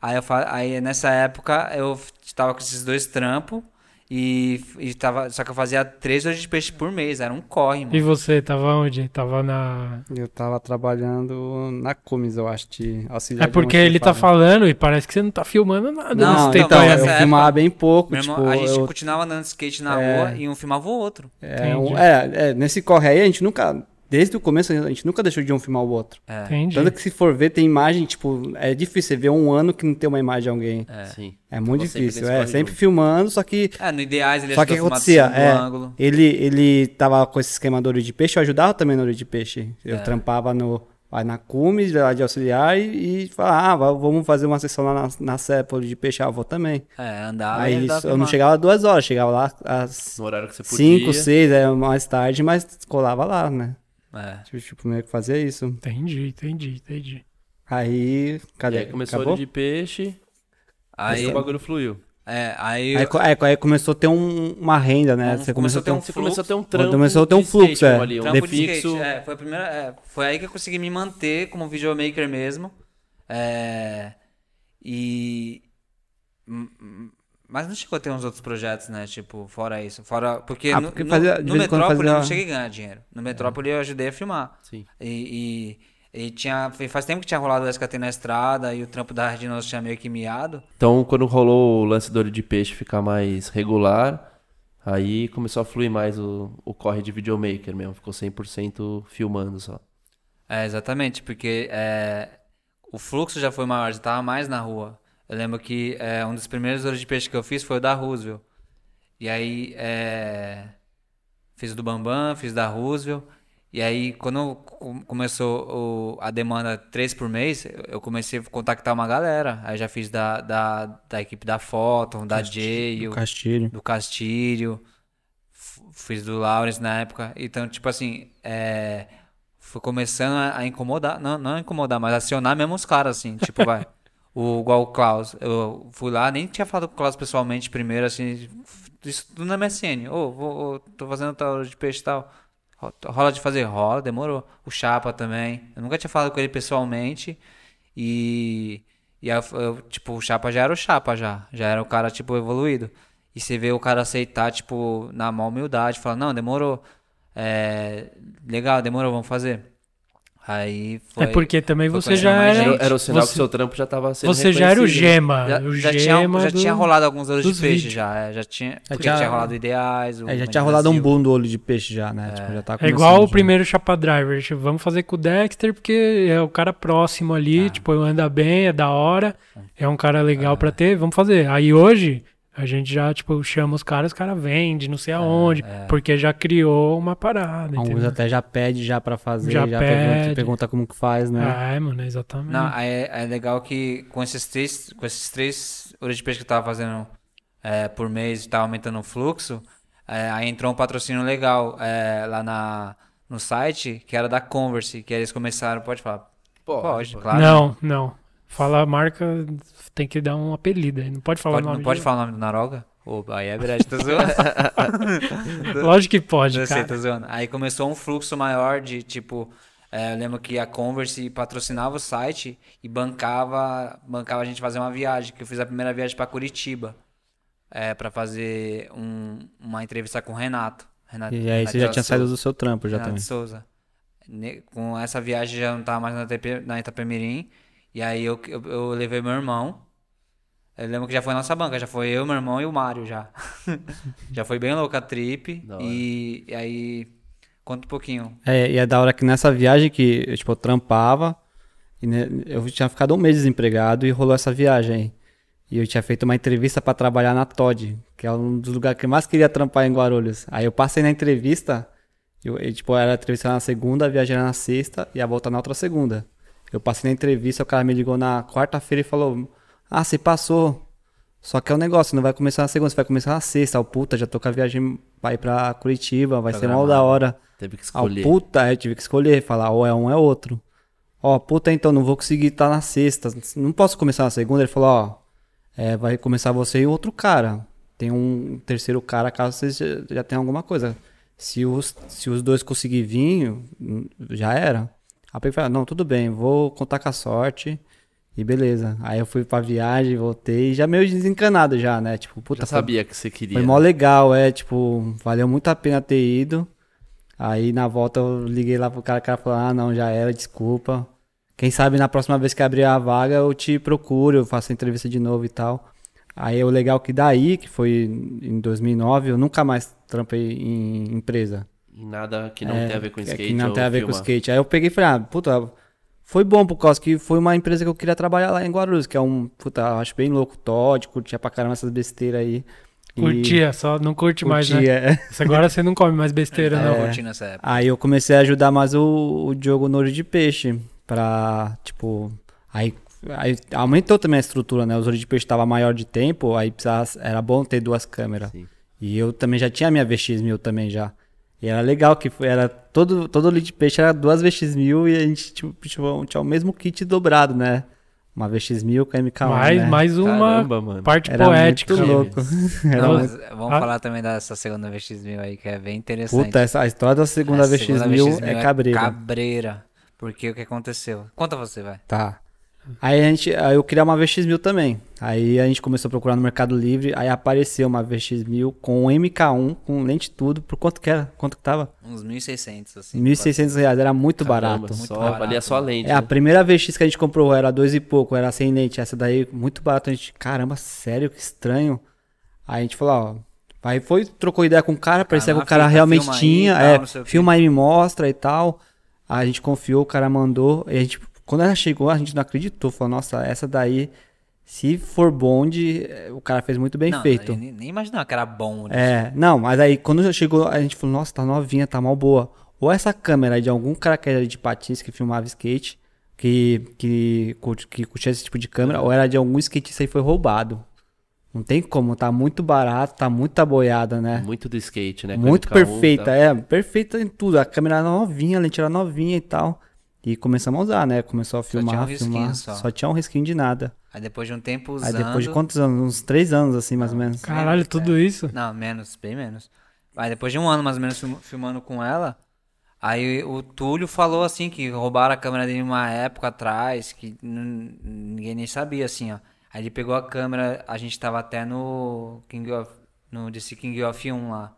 Aí, eu, aí nessa época eu tava com esses dois trampos e, e tava, só que eu fazia três horas de peixe por mês, era um corre, mano. E você, tava onde? Tava na. Eu tava trabalhando na Cumis, eu acho, de auxiliar É porque ele tá falando e parece que você não tá filmando nada. Não, nesse Não, tempo então, nessa eu filmava bem pouco, Meu irmão, tipo, a gente eu, continuava andando skate na É. rua e um filmava o outro. é, um- é, é, nesse corre aí a gente nunca, desde o começo a gente nunca deixou de um filmar o outro. É. Entendi. Tanto que se for ver, tem imagem, tipo, é difícil você ver um ano que não tem uma imagem de alguém. Sim. É muito sempre difícil, nesse é, sempre filmando, só que É, no Ideais ele Só que acontecia, é, ângulo. ele, ele tava com esse esquema do olho de peixe, eu ajudava também no olho de peixe. Eu É. trampava no, lá na Cumes, lá de auxiliar, e, e falava, ah, va- vamos fazer uma sessão lá na, na Sé, pro olho de peixe, ah, vou também. É, andava Aí ajudava a isso, eu não chegava duas horas, chegava lá às No horário que você podia. 5, 6, é, mais tarde, mas colava lá, né? É. Tipo, tipo, meio que fazia isso. Entendi, entendi, entendi. Aí, E cadê? aí começou Acabou? olho de peixe, aí Aí, o bagulho fluiu. é, aí, Aí, co- é, aí começou a ter um- uma renda, né? Um- Você começou começou a ter um Você começou a ter um fluxo. trampo. Começou a ter um fluxo, skate, é. Ali, um Trampo de fixo. é, foi, a primeira, é, foi aí que eu consegui me manter como videomaker mesmo. É, e. Mas não chegou a ter uns outros projetos, né? Tipo, fora isso. Fora. Porque, Ah, no, porque no- fazia- no quando Metrópole eu não fazia- cheguei a ganhar dinheiro. No Metrópole eu ajudei a filmar. Sim. E, e, e tinha, faz tempo que tinha rolado o SKT na estrada e o trampo da Ardinoso tinha meio que miado. Então, quando rolou o lance do olho de peixe ficar mais regular, aí começou a fluir mais o, o corre de videomaker mesmo. Ficou 100% filmando só. É, exatamente, porque é, o fluxo já foi maior, já tava mais na rua. Eu lembro que é, um dos primeiros olhos de peixe que eu fiz foi o da Roosevelt. E aí, é, fiz o do Bambam, fiz da Roosevelt. E aí, quando com- começou o- a demanda três por mês, eu- comecei a contactar uma galera. Aí já fiz da, da, da equipe da Photon, da Jay, o Castilho. do Castilho, fiz do Lawrence na época. Então, tipo assim, é, foi começando a, a incomodar, não, não incomodar, mas acionar mesmo os caras, assim, tipo, vai. O, igual o Klaus, eu fui lá, nem tinha falado com o Klaus pessoalmente primeiro, assim, isso tudo na MSN. Ô, vou, ô, tô fazendo tal de peixe e tal. Ro- Rola de fazer? Rola, demorou. O Chapa também. Eu nunca tinha falado com ele pessoalmente. E. E eu, eu, tipo, o Chapa já era o Chapa já. Já era o cara, tipo, evoluído. E você vê o cara aceitar, tipo, na maior humildade, falar, não, demorou. É. Legal, demorou, vamos fazer. Aí foi. é porque também foi você já era. gente. Era, o sinal você- que seu trampo já tava sendo Você já era o gema. Já, o já tinha, gema já do- tinha rolado alguns olhos de peixe vídeos. já. é, já tinha, porque tinha- tinha rolado ideais. o É, já tinha rolado um boom do olho de peixe já, né? Tipo, já tá É igual o já. primeiro Chapa Driver. Tipo, Vamos fazer com o Dexter, porque é o cara próximo ali, tipo, anda bem, é da hora, é um cara legal pra ter, vamos fazer. Aí hoje, a gente já, tipo, chama os caras, os caras vendem, não sei aonde, porque já criou uma parada, Alguns entendeu? até já pede já pra fazer, Já já, pede. pergunta, pergunta como que faz, né? É, mano, exatamente. Não, é, é legal que com esses três, com esses três olhos de peixe que eu tava fazendo é, por mês e tava aumentando o fluxo, é, aí entrou um patrocínio legal é, lá na, no site, que era da Converse, que eles começaram, pode falar? Pode, Pode, pode. claro. não, não. Fala a marca, tem que dar um apelido aí. Não pode falar Pode, o nome não pode de- falar o nome do Naroga? Ô, aí é verdade, tô zoando. Lógico que pode, Eu sei, cara. tô zoando. Aí começou um fluxo maior de, tipo, é, eu lembro que a Converse patrocinava o site e bancava, bancava a gente fazer uma viagem, que eu fiz a primeira viagem pra Curitiba, é, para fazer um- uma entrevista com o Renato. Renato E aí Renato você já tinha Souza. saído do seu trampo já Renato também. Souza. Com essa viagem já não tava mais na, TP, na Itapemirim. E aí eu, eu, eu levei meu irmão. Eu lembro que já foi a nossa banca, já foi eu, meu irmão e o Mário já. já foi bem louca a trip. E, e aí. Conta um pouquinho. É, e é da hora que nessa viagem que eu, tipo, eu trampava, e né, eu tinha ficado um mês desempregado e rolou essa viagem. E eu tinha feito uma entrevista pra trabalhar na Todd, que é um dos lugares que eu mais queria trampar em Guarulhos. Aí eu passei na entrevista, eu, e, tipo, era a entrevista na segunda, a viagem era na sexta e a volta na outra segunda. Eu passei na entrevista, o cara me ligou na quarta-feira e falou: Ah, você passou. Só que é um negócio, não vai começar na segunda, você vai começar na sexta. Ó, puta, já tô com a viagem pra ir pra Curitiba, vai ser mal da Programado. hora. Teve que escolher. puta, aí eu tive que escolher, falar, ou é um ou é outro. Ó, puta, então não vou conseguir estar na sexta. Não posso começar na segunda. Ele falou, ó, é, vai começar você e outro cara. Tem um terceiro cara caso vocês já, já tenham alguma coisa. Se os, se os dois conseguirem vir, hum, já era. Aí eu falei, não, tudo bem, vou contar com a sorte. E beleza. Aí eu fui pra viagem, voltei, já meio desencanado já, né? Tipo, puta, Já foi- sabia que você queria. foi mó legal, é, tipo, valeu muito a pena ter ido. Aí na volta eu liguei lá pro cara, o cara falou, ah, não, já era, desculpa. Quem sabe na próxima vez que abrir a vaga eu te procuro, eu faço a entrevista de novo e tal. Aí o legal que daí, que foi em 2009, eu nunca mais trampei em empresa. E nada que não É, tem a ver com é, skate. Que não ou tem a ver com filmar. skate. Aí eu peguei e falei, ah, puta, foi bom por causa que foi uma empresa que eu queria trabalhar lá em Guarulhos, que é um, puta, eu acho bem louco, Todd, curtia pra caramba essas besteiras aí. E Curtia, só não curte mais, né? curtia, é. Isso Agora você não come mais besteira, não. curtindo essa época. Aí eu comecei a ajudar mais o, o Diogo no olho de peixe. Pra, tipo. Aí, aí aumentou também a estrutura, né? Os olhos de peixe tava maior de tempo, aí precisava, era bom ter duas câmeras. Sim. E eu também já tinha a minha VX1000 também já. E era legal que foi, era todo, todo de peixe era duas VX1000 e a gente tipo, tinha, tinha o mesmo kit dobrado, né? Uma VX1000 com a MK1, Mais, né? mais uma Caramba, mano. parte Era poética. muito louco. Era Não, muito- vamos Ah. falar também dessa segunda VX1000 aí, que é bem interessante. Puta, essa, a história da segunda A VX1000 é cabreira. cabreira. Porque o que aconteceu? Conta você, vai. Tá. Aí a gente, aí eu queria uma VX1000 também. Aí a gente começou a procurar no Mercado Livre, aí apareceu uma VX1000 com MK1, com lente tudo. Por quanto que era? Quanto que tava? Uns 1.600, assim. 1.600 reais, era muito Caramba, barato. Só, barato. valia só a lente. É, a né? primeira VX que a gente comprou era dois e pouco, era sem lente. Essa daí, muito barato. A gente, caramba, sério, que estranho. Aí a gente falou, ó. Aí foi, trocou ideia com o cara, parecia que o cara realmente filma aí tinha. e tal, é, filma aí, me mostra e tal. Aí a gente confiou, o cara mandou. E a gente, quando ela chegou, a gente não acreditou. Falou, nossa, essa daí, se for bonde, eh, o cara fez muito bem não, feito. eu nem, imaginava que era bom. né? É, não, mas aí quando já chegou, a gente falou, nossa, tá novinha, tá mal boa. Ou essa câmera é de algum cara que era de patins que filmava skate, que, que, que curtia esse tipo de câmera, ou era de algum skatista e foi roubado. Não tem como, tá muito barato, tá muito aboiada, né? Muito do skate, né? Muito MK1 perfeita, tá? é, perfeita em tudo. A câmera era novinha, a lente era novinha e tal. E começamos a usar, né? Começou a filmar, tinha um risquinho filmar. só. Só tinha um risquinho de nada. Aí depois de um tempo Aí usando... depois de quantos anos? Uns três anos, assim, mais ou menos. Caralho, tudo isso. Não, menos, bem menos. Aí depois de um ano mais ou menos film- filmando com ela, aí o Túlio falou assim que roubaram a câmera dele uma época atrás, que ninguém nem sabia assim, ó. Aí ele pegou a câmera, a gente tava até no King of no DC King of 1 lá.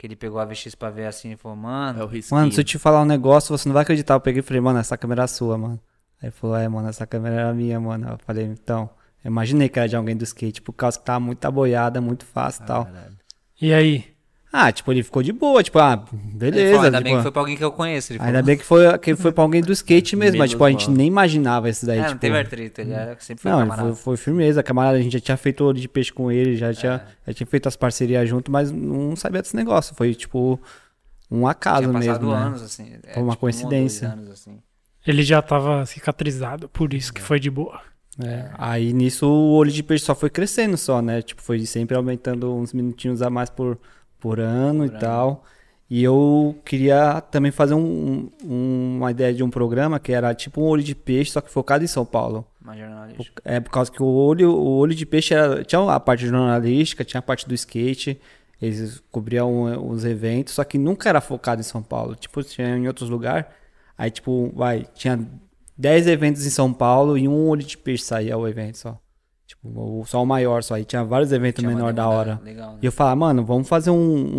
Que ele pegou a VX pra ver assim e falou, É mano, o risquinho. Mano, se eu te falar um negócio, você não vai acreditar. Eu peguei e falei, mano, essa câmera é sua, mano. Aí ele falou, é, mano, essa câmera era minha, mano. Eu falei, então, eu imaginei que era de alguém do skate, por causa que tava muito aboiada, muito fácil e tal. E aí? Ah, tipo, ele ficou de boa, tipo, ah, ele beleza. falou, ainda tipo, bem que foi pra alguém que eu conheço. Ele falou, Ainda bem que foi, que foi pra alguém do skate mesmo, mas tipo, a gente nem imaginava isso daí. é, tipo, não teve atrito, ele era, sempre foi Não, camarada. foi, foi firmeza, camarada. A gente já tinha feito olho de peixe com ele, já, tinha, já tinha feito as parcerias junto, mas não sabia desse negócio. Foi tipo um acaso Tinha passado mesmo. né? anos, assim. é, Foi uma tipo, um coincidência. anos, assim. Ele já tava cicatrizado, por isso que foi de boa. É, Aí nisso o olho de peixe só foi crescendo só, né? Tipo, foi sempre aumentando uns minutinhos a mais por, por ano e tal. E eu queria também fazer um- um- uma ideia de um programa que era tipo um olho de peixe, só que focado em São Paulo. Uma jornalista. É por causa que o olho, o olho de peixe era, tinha a parte jornalística, tinha a parte do skate, eles cobriam os eventos, só que nunca era focado em São Paulo. Tipo, tinha em outros lugares. Aí, tipo, vai, tinha 10 eventos em São Paulo e um olho de peixe saía o evento só. Tipo, o- só o maior só. Aí tinha vários eventos Tinha menor da hora. Legal, né? E eu falava, mano, vamos fazer um,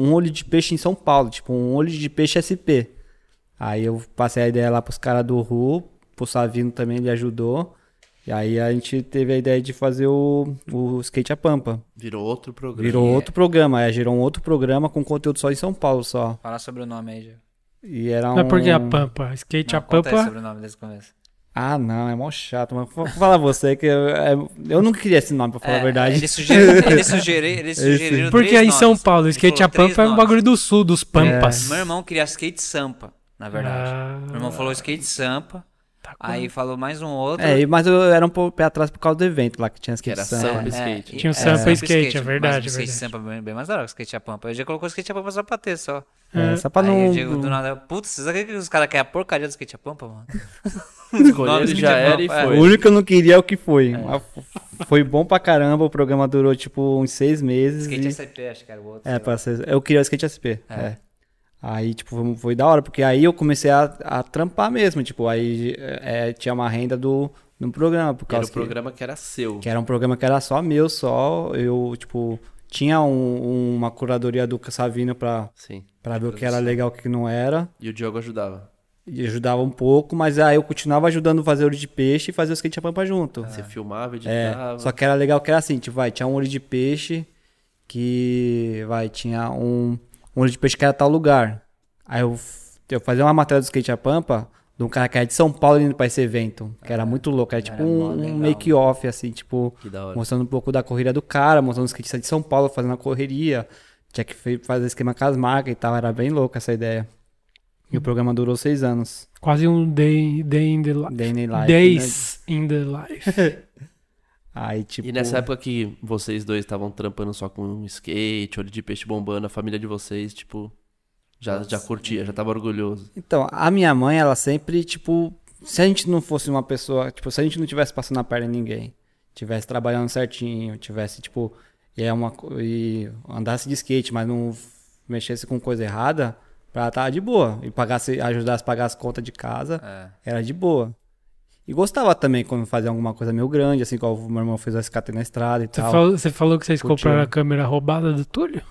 um olho de peixe em São Paulo, tipo um olho de peixe SP. Aí eu passei a ideia lá pros caras do Ru, pro Savino também ele ajudou. E aí a gente teve a ideia de fazer o, o Skate a Pampa. Virou outro programa. Virou outro programa, aí girou um outro programa com conteúdo só em São Paulo só. Fala sobre o nome aí, já. E era um... Não é porque a Pampa, skate Não, a conta aí Pampa. sobre o nome desde o começo. Ah, não, é mó chato, mas vou falar você que eu, é- eu não queria esse nome, pra falar a verdade. É, Ele sugeriu, ele sugeriu, ele sugeriu Porque aí em São. Paulo, skate a Pampa é um bagulho do sul, dos Pampas. Meu irmão queria skate Sampa, na verdade. Ah, Meu irmão falou skate Sampa, aí falou mais um outro. É, mas eu era um pouco pé atrás por causa do evento lá que tinha Que skate era É, skate. e- Tinha o é, Sampa Sampa skate, é verdade, Mas o skate é. Sampa é bem, bem mais da hora que o skate a Pampa. Eu já colocou o skate a Pampa só pra ter, só. É, só pra aí não. eu digo do nada, putz, vocês acreditam que os caras querem a porcaria do skate a Pampa, mano? Escolheram, já skate era e é. foi. O único que eu não queria é o que foi. Mas Foi bom pra caramba, o programa durou tipo uns seis meses. Skate e... SP, acho que era o outro. É, pra ser... eu queria o skate SP. É. Aí, tipo, foi, foi da hora, porque aí eu comecei a, a trampar mesmo. Tipo, aí é, tinha uma renda do, no programa, por E era causa o programa que era seu. que, que era um programa que era só meu, só. Eu, tipo, tinha um- uma curadoria do Savino pra, Sim. pra ver o que era legal e o que não era. E o Diogo ajudava. E ajudava um pouco, mas aí eu continuava ajudando a fazer olho de peixe e fazer o skate a pampa junto. Você filmava, É, editava. só que era legal que era assim, tipo, vai, tinha um olho de peixe que, vai, tinha um, um olho de peixe que era tal lugar. Aí eu, eu fazia uma matéria do skate a pampa de um cara que era de São Paulo indo pra esse evento, que era muito louco, era tipo Era um, legal. make-off, assim, tipo, Que da hora. mostrando um pouco da corrida do cara, mostrando os skatistas de São Paulo fazendo a correria, tinha que fazer esquema com as marcas e tal, era bem louco essa ideia. E o programa durou seis anos. Quase um day, day in the life. Day in Life, né? Days in the life. Aí, tipo... E nessa época que vocês dois estavam trampando só com um skate, olho de peixe bombando, a família de vocês, tipo, já, já curtia, já tava orgulhoso. Então, a minha mãe, ela sempre, tipo, se a gente não fosse uma pessoa, tipo, se a gente não tivesse passando a perna em ninguém, tivesse trabalhando certinho, tivesse, tipo, e, é uma, e andasse de skate, mas não mexesse com coisa errada, pra ela tava de boa. E pagasse, ajudasse a pagar as contas de casa, É. era de boa. E gostava também quando fazia alguma coisa meio grande, assim, como o meu irmão fez o SKT na estrada e Você tal. falou, você falou que vocês Curtiu. compraram a câmera roubada do Túlio?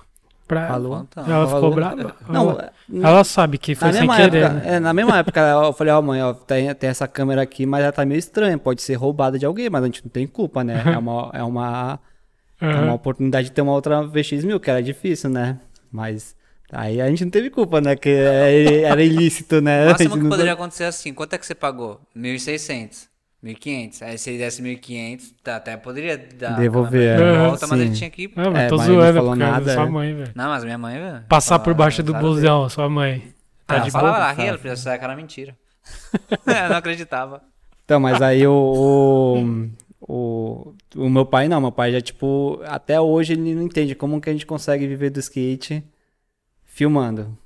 Pra Falou. Conta. Ela ficou brava? Não, ela, ela sabe que foi sem querer. época, né? é, na mesma época, eu falei, ó, mãe, ó, tem, tem essa câmera aqui, mas ela tá meio estranha, pode ser roubada de alguém, mas a gente não tem culpa, né? É uma, é uma, é uma oportunidade de ter uma outra VX1000, que era difícil, né? Mas aí a gente não teve culpa, né? Que é- era ilícito, né? O A máximo que não- poderia acontecer é assim, quanto é que você pagou? 1.600, 1.500. Aí se ele desse 1.500, tá, até poderia dar Devolver, de é. volta, mas ele tinha que... Ah, mas É, tô mas ele não zoando, falou nada, da sua é. mãe, velho. Não, mas minha mãe, velho... Passar fala- por baixo do busão, sua mãe. Tá Ah, de falava boa? lá, ela saber que era mentira. É, não acreditava. Então, mas aí o, o, o, o meu pai não, meu pai já, tipo, até hoje ele não entende como que a gente consegue viver do skate filmando,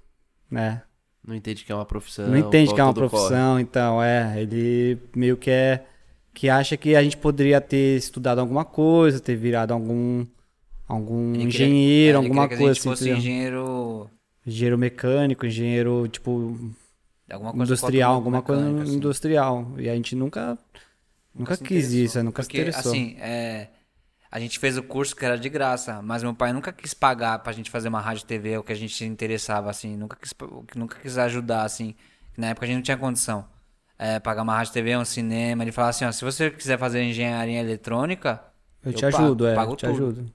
né? Não entende que é uma profissão. Não entende que é uma tudo corre. profissão, então, é, ele meio que é, que acha que a gente poderia ter estudado alguma coisa, ter virado algum, algum queria- engenheiro, é, alguma queria que coisa a gente assim, fosse entendeu? engenheiro... engenheiro mecânico, engenheiro, tipo, Alguma coisa industrial, alguma coisa mecânica, assim. industrial, e a gente nunca, nunca se quis isso, nunca Porque, se interessou. assim, é, a gente fez o curso que era de graça, mas meu pai nunca quis pagar pra gente fazer uma rádio TV, o que a gente se interessava, assim, nunca quis, nunca quis ajudar, assim. Na época a gente não tinha condição. É, pagar uma rádio TV, um cinema, ele falava assim, ó, se você quiser fazer engenharia eletrônica, eu te pago, ajudo, é, pago eu te tudo. ajudo.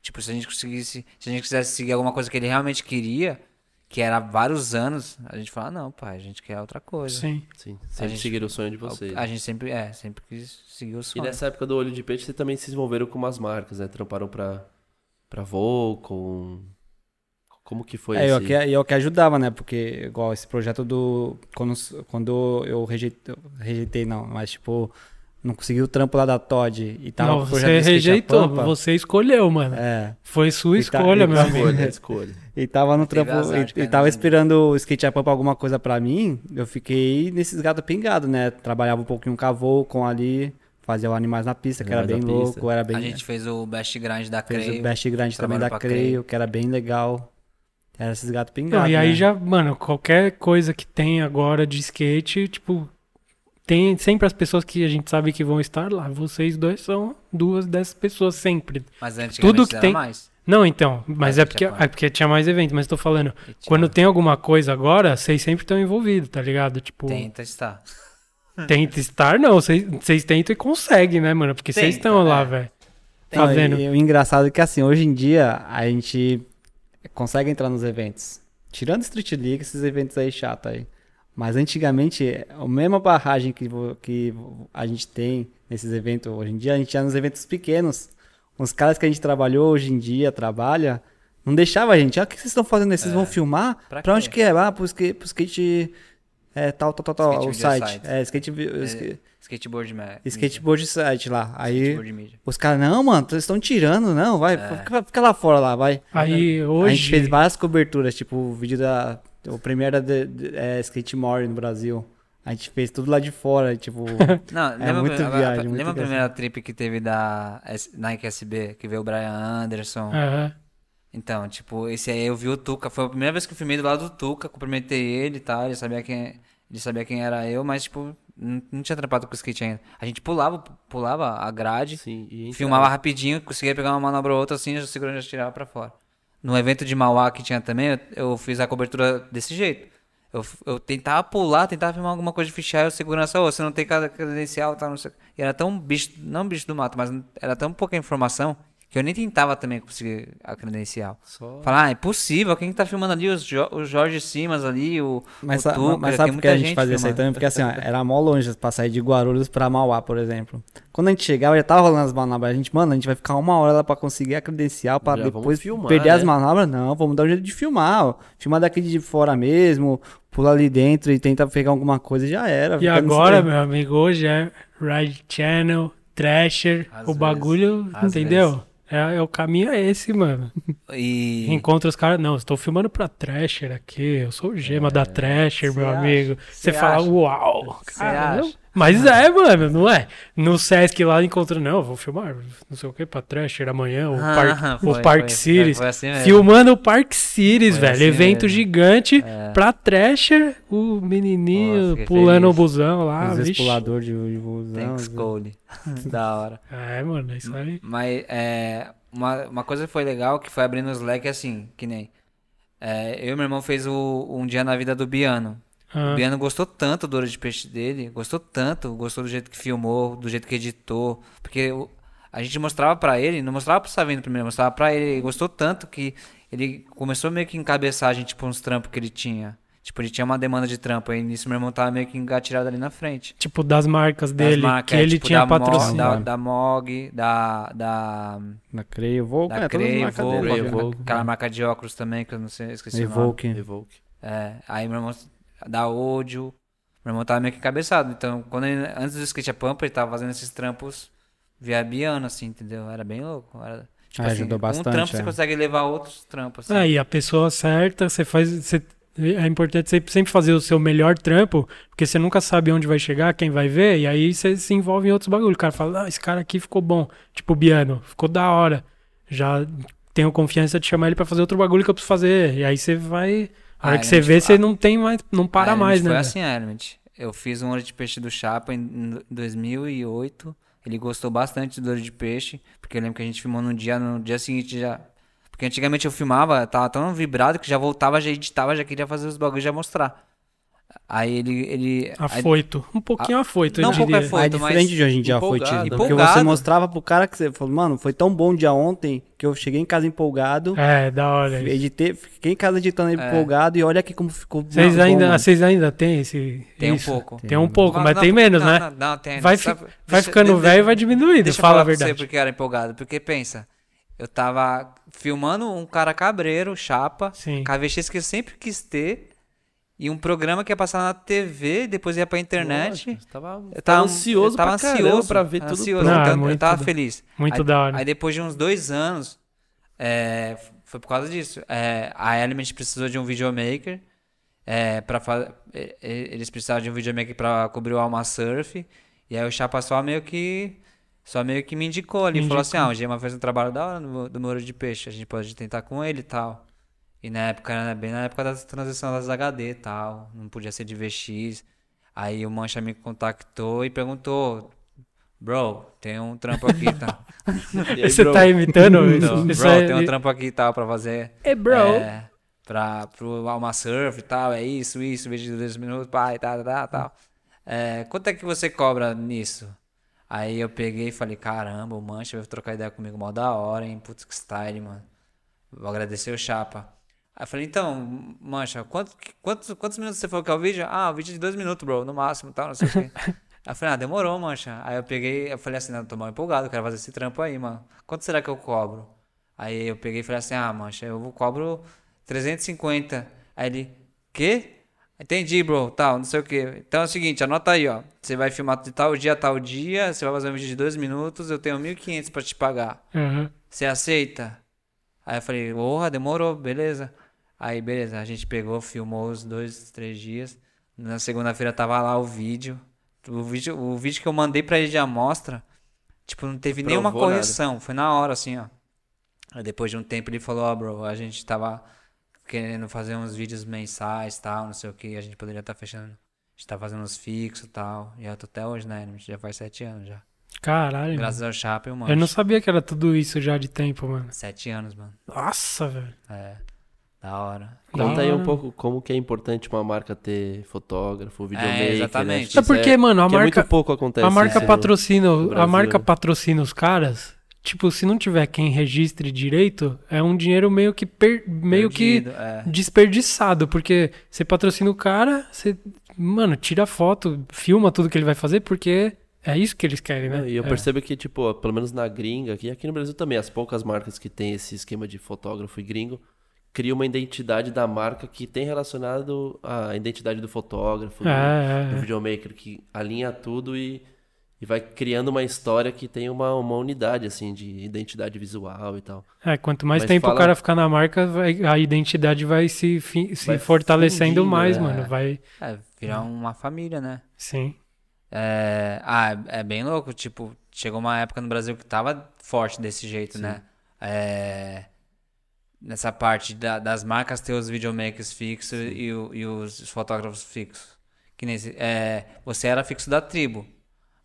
Tipo, se a gente conseguisse, se a gente quisesse seguir alguma coisa que ele realmente queria, que era vários anos, a gente fala, não, pai, a gente quer outra coisa. Sim. Sim, sempre gente- seguir o sonho de vocês. A gente sempre, é, sempre quis seguir o E sonho. nessa época do olho de peixe, vocês também se envolveram com umas marcas, né? Tramparam pra, pra Volcom. Como que foi É, eu que, eu que ajudava, né? Porque, igual esse projeto do. Quando, quando eu rejeitei, rejeitei, não, mas tipo, não consegui o trampo lá da Todd e tava Não, com você rejeitou, Pampa, você escolheu, mano. É. Foi sua E tá- escolha, e meu tá- amigo. Escolha, escolha. E tava no trampo. E, cair e tava esperando o Skate a Pampa alguma coisa pra mim. Eu fiquei nesses gatos pingados, né? Trabalhava um pouquinho com a Volcom ali, fazia o Animais na Pista, que era bem Pista. louco, era bem. A gente fez o Best Grind da fez Creio. o Best Grande também da Creio, Creio. que era bem legal. Era esses gatos pingados. E aí né? já, mano, qualquer coisa que tem agora de skate, tipo, tem sempre as pessoas que a gente sabe que vão estar lá. Vocês dois são duas dessas pessoas sempre. Mas antigamente Tudo que era tem- mais. Não, então, mas é porque, é porque tinha mais evento, mas tô falando, tinha- quando tem alguma coisa agora, vocês sempre estão envolvidos, tá ligado? Tipo, Tenta estar. tenta estar, não, vocês tentam e conseguem, né, mano? Porque vocês estão lá, é. velho. Não, Fazendo. e, e o engraçado é que assim, hoje em dia a gente consegue entrar nos eventos. Tirando Street League, esses eventos aí chato aí. Mas antigamente, a mesma barragem que, que a gente tem nesses eventos hoje em dia, a gente ia nos eventos pequenos. Os caras que a gente trabalhou hoje em dia, trabalha, não deixava a gente. Ah, o que vocês estão fazendo aí? Vocês vão filmar? Pra Pra, onde que é? Ah, pro skate, pro skate é, tal, tal, tal, tal, Skate o Media site. Site. É, skate, skate, Skateboard ma- skateboard site lá. Aí os caras, não, mano, vocês estão tirando, não, vai, fica, fica lá fora lá, vai. Aí A gente hoje. fez várias coberturas, tipo, o vídeo da. O primeiro era de, de, é, Skate More no Brasil. A gente fez tudo lá de fora, tipo. Não, lembra, muito a- a- viagem, muito lembra a primeira trip que teve da S- Nike SB, que veio o Brian Anderson? Aham. Então, tipo, esse aí eu vi o Tuca. Foi a primeira vez que eu filmei do lado do Tuca, cumprimentei ele e tal. Ele sabia quem, ele sabia quem era eu, mas, tipo, não, não tinha trampado com skate ainda. A gente pulava, pulava a grade, Sim, e filmava rapidinho, conseguia pegar uma manobra ou outra assim, já segurando e já tirava pra fora. No evento de Mauá que tinha também, eu, eu fiz a cobertura desse jeito. Eu, eu tentava pular, tentava filmar alguma coisa de fichar, eu segurança, ô, você não tem credencial, tá, não sei. o. E era tão bicho, não bicho do mato, mas era tão pouca informação que eu nem tentava também conseguir a credencial. Só... Falar, ah, é impossível, quem que tá filmando ali? Os Jo- o Jorge Simas ali, o, Mas, o Tuca, mas sabe por que a gente gente fazia isso aí também? Porque assim, ó, era mó longe pra sair de Guarulhos pra Mauá, por exemplo. Quando a gente chegava, já tava rolando as manobras. A gente, mano, a gente vai ficar uma hora lá pra conseguir a credencial, pra Já depois filmar, perder as né? manobras. Não, vamos dar um jeito de filmar, ó. Filmar daqui de fora mesmo, pular ali dentro e tentar pegar alguma coisa e já era. E agora, meu amigo, hoje é Ride Channel, Thrasher, Às o vezes, bagulho, às entendeu? É, é o caminho é esse, mano. E Encontra os caras, não, estou filmando pra Thrasher aqui, eu sou o gema da Thrasher, meu É, cê amigo. acha? Você Cê fala, acha? uau, cara. Mas é, mano, não é? No Sesc lá encontra, não, vou filmar, não sei o que, pra Thrasher amanhã, o, Ah, Park, o foi. Foi, foi assim. Filmando o Park Cities, Foi velho. assim Evento mesmo. gigante É. pra Thrasher, o menininho Nossa, fiquei pulando o feliz. busão lá. Os vixe. expulador de, de busão. Thanks, Cole. da hora. É, mano, é isso aí. Mas é, uma, uma coisa que foi legal, que foi abrindo os leques assim, que nem. é, eu e meu irmão fez o, um dia na vida do Biano. Ah, O Biano gostou tanto do Ouro de Peixe dele, gostou tanto, gostou do jeito que filmou, do jeito que editou, porque a gente mostrava pra ele, não mostrava pro Savino primeiro, mostrava pra ele, ele gostou tanto que ele começou meio que encabeçar a gente por uns trampos que ele tinha. Tipo, ele tinha uma demanda de trampo, aí nisso meu irmão tava meio que engatilhado ali na frente. tipo, das marcas Das dele, marcas, que é, ele tipo, tinha da patrocínio. Da, da Mog, da, da, Na Creio, Volca, da é, marcas Evoque, dele. Evoque. aquela marca de óculos também, que eu não sei, esqueci o nome. Evoke. É, aí meu irmão da Odio, meu irmão tava meio que encabeçado. Então, quando ele, antes do skate a pampa, ele tava fazendo esses trampos via Biano, assim, entendeu? Era bem louco. Era, tipo Ah, assim, ajudou um bastante, trampo você é. consegue levar outros trampos, assim. Aí, a pessoa certa, você faz. Você, é importante sempre, sempre fazer o seu melhor trampo, porque você nunca sabe onde vai chegar, quem vai ver, e aí você se envolve em outros bagulho. O cara fala, ah, esse cara aqui ficou bom. Tipo, o Biano, ficou da hora. Já tenho confiança de chamar ele pra fazer outro bagulho que eu preciso fazer. E aí você vai. A hora Ah, que você vê, você não tem mais. Não para mais, né? Foi assim, Element. Eu fiz um olho de peixe do Chapa em 2008. Ele gostou bastante do olho de peixe, porque eu lembro que a gente filmou no dia, no dia seguinte já. Porque antigamente eu filmava, tava tão vibrado que já voltava, já editava, já queria fazer os bagulhos e já mostrar. Aí ele. ele aí- Afoito. Um pouquinho afoito, Não, eu um pouco diria. afoito. Mas é diferente mas de hoje em dia empolgado, né? Porque você mostrava pro cara que você falou, mano, foi tão bom o dia ontem que eu cheguei em casa empolgado. É, da hora. Editei, fiquei em casa editando É. empolgado e olha aqui como ficou Vocês bom, ainda, vocês ainda têm esse. Tem um isso? pouco. Tem um pouco, mas Não, tem menos, não, né? Não, não, tem. Vai, fi- vai deixa- ficando de- velho e vai diminuindo, Deixa eu fala falar a pra você verdade. porque era empolgado. Porque pensa, eu tava filmando um cara cabreiro, chapa, Sim. KVX que eu sempre quis ter, e um programa que ia passar na TV, depois ia pra internet. Lógico, tava, Eu tava ansioso eu tava pra ansioso, pra ver tudo ansioso, pronto. então Ah, muito eu tava da- feliz. Muito aí, da hora. Aí depois de uns dois anos, é, foi por causa disso. É, a Element precisou de um videomaker. É, pra eles precisavam de um videomaker pra cobrir o Alma Surf. E aí o Chapa só meio que. Só meio que me indicou ali. Me Falou indicou. assim: ah, o Gema fez um trabalho da hora no, do Muro de Peixe. A gente pode tentar com ele e tal. E na época, era bem na época da transição das HD e tal. Não podia ser de VX. Aí o Mancha me contactou e perguntou: Bro, tem um trampo aqui, tá? E aí, Você bro? tá imitando Não, isso? bro, é- tem um trampo aqui e tal pra fazer. É, bro. É, pra, pro Alma Surf e tal, é isso, isso, vídeo de dois minutos, pai, tal, tal, tal. É, quanto é que você cobra nisso? Aí eu peguei e falei, caramba, o Mancha veio trocar ideia comigo mó da hora, hein? Putz, que style, mano. Vou agradecer o Chapa. Aí eu falei, então, Mancha, quanto, quantos, quantos minutos você falou que é o vídeo? Ah, o vídeo de dois minutos, bro, no máximo, tal, não sei o quê. Aí eu falei, ah, demorou, Mancha. Aí eu peguei, eu falei assim, não, tô mal empolgado, quero fazer esse trampo aí, mano. Quanto será que eu cobro? Aí eu peguei e falei assim, ah, Mancha, eu cobro 350. Aí ele, quê? Entendi, bro, tal, não sei o que. Então é o seguinte, anota aí, ó. Você vai filmar de tal dia, tal dia, você vai fazer um vídeo de dois minutos, eu tenho 1.500 pra te pagar. Aham. Você aceita? Aí eu falei, porra, demorou, beleza. Aí, beleza, a gente pegou, filmou os dois, três dias. Na segunda-feira tava lá o vídeo. O vídeo, o vídeo que eu mandei pra ele de amostra, tipo, não teve nenhuma Provou nada. correção. Foi na hora, assim, ó. Aí depois de um tempo ele falou, ó, bro, a gente tava querendo fazer uns vídeos mensais tal, não sei o que, a gente poderia estar fechando gente tá fazendo os fixos e tal. E eu tô até hoje Element, já faz sete anos já. Caralho. Graças ao Chapa eu manjo. Eu não sabia que era tudo isso já de tempo, mano. Sete anos, mano. Nossa, velho. É. Da hora. Conta aí um hora. pouco como que é importante uma marca ter fotógrafo, videomaker, exatamente. né? Que É isso porque, mano, a que é marca, muito pouco acontece a marca patrocina, a marca patrocina os caras. Tipo, se não tiver quem registre direito, é um dinheiro meio que per- meio que Perdido, é. desperdiçado, porque você patrocina o cara, você, mano, tira foto, filma tudo que ele vai fazer, porque é isso que eles querem, né? E eu É. percebo que, tipo, pelo menos na gringa, aqui, aqui no Brasil também, as poucas marcas que tem esse esquema de fotógrafo e gringo, cria uma identidade da marca que tem relacionado à identidade do fotógrafo, do, É, do é, é. videomaker, que alinha tudo e, e vai criando uma história que tem uma, uma unidade, assim, de identidade visual e tal. É, quanto mais Mas tempo fala- o cara ficar na marca, vai- a identidade vai se, fi- se Vai fortalecendo fundindo, mais, né? mano. Vai, É, virar uma família, né? sim. É, ah, é bem louco. Tipo, chegou uma época no Brasil que tava forte desse jeito, Sim. né? É, nessa parte da- das marcas ter os videomakers fixos e, e os fotógrafos fixos. Que nem, é, você era fixo da tribo.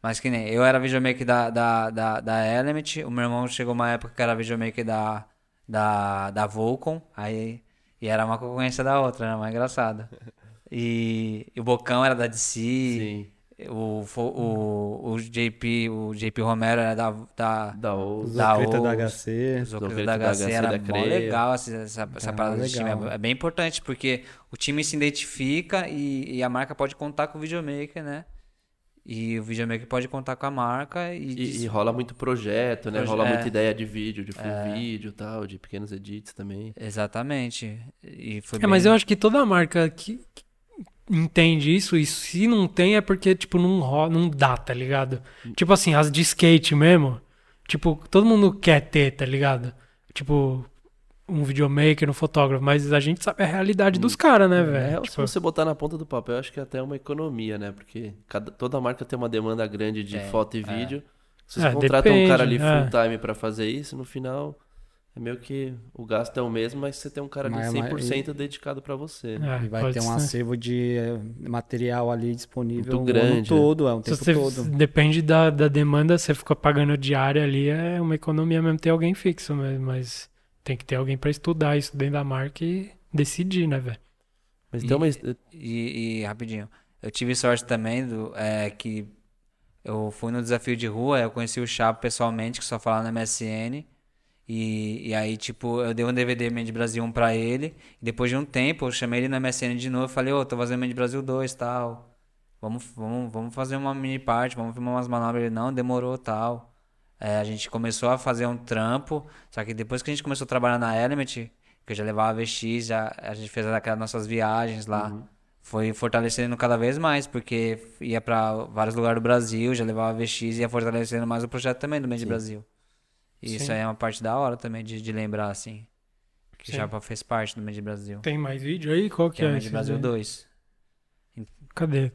Mas que nem eu era videomaker da, da, da, da Element, o meu irmão chegou uma época que era videomaker da, da, da Volcom, aí e era uma concorrência da outra, era mais engraçada. E, e o Bocão era da DC, Sim. O, o, o JP, o JP Romero era da, da, Da o... Da Zocrita da. HC. Zocrito da da HC era da legal essa, essa, essa Ah, parada time. legal. É, é bem importante, porque o time se identifica e, e a marca pode contar com o videomaker, né? E o videomaker pode contar com a marca e, E, e rola muito projeto, né? Proje- Rola é. muita ideia de vídeo, de full vídeo e tal, de pequenos edits também. Exatamente. E foi É, mas bem- eu acho que toda marca que, que entende isso, e se não tem é porque, tipo, não, ro- não dá, tá ligado? Tipo assim, as de skate mesmo, tipo, todo mundo quer ter, tá ligado? Tipo, um videomaker, um fotógrafo, mas a gente sabe a realidade dos caras, né, É, velho? se Tipo, você botar na ponta do papel, acho que é até uma economia, né? Porque cada, toda marca tem uma demanda grande de Tem, foto e é. vídeo. Se É, você contrata um cara ali depende, full é. time pra fazer isso, no final é meio que o gasto é o mesmo, mas você tem um cara ali Mas- mas- 100% dedicado pra você. né? é, E vai ter um ser. acervo de eh, material ali disponível Muito o ano grande, né? todo, é um tempo você todo. depende da, da demanda, você fica pagando diária ali, é uma economia mesmo ter alguém fixo, mas, mas tem que ter alguém pra estudar isso dentro da marca e decidir, né, velho? Mas E- tem uma. E, e, rapidinho, eu tive sorte também do, é, que eu fui no desafio de rua, eu conheci o Chapo pessoalmente, que só falava no MSN. E, e aí, tipo, eu dei um DVD Mente Brasil 1 pra ele. E depois de um tempo, eu chamei ele no MSN de novo e falei, ô, tô fazendo Mente Brasil 2 tal. Vamos, vamos, vamos fazer uma mini parte, vamos filmar umas manobras. Ele, não, demorou tal. É, a gente começou a fazer um trampo, só que depois que a gente começou a trabalhar na Element, que eu já levava VX, já, a gente fez aquelas nossas viagens lá, foi fortalecendo cada vez mais, porque ia pra vários lugares do Brasil, já levava VX e ia fortalecendo mais o projeto também do Mente Brasil. E isso aí é uma parte da hora também de, de lembrar, assim, que Sim. o Chapa fez parte do Mente Brasil. Tem mais vídeo aí? Qual que, Que é é? Esse Brasil daí? 2. Cadê?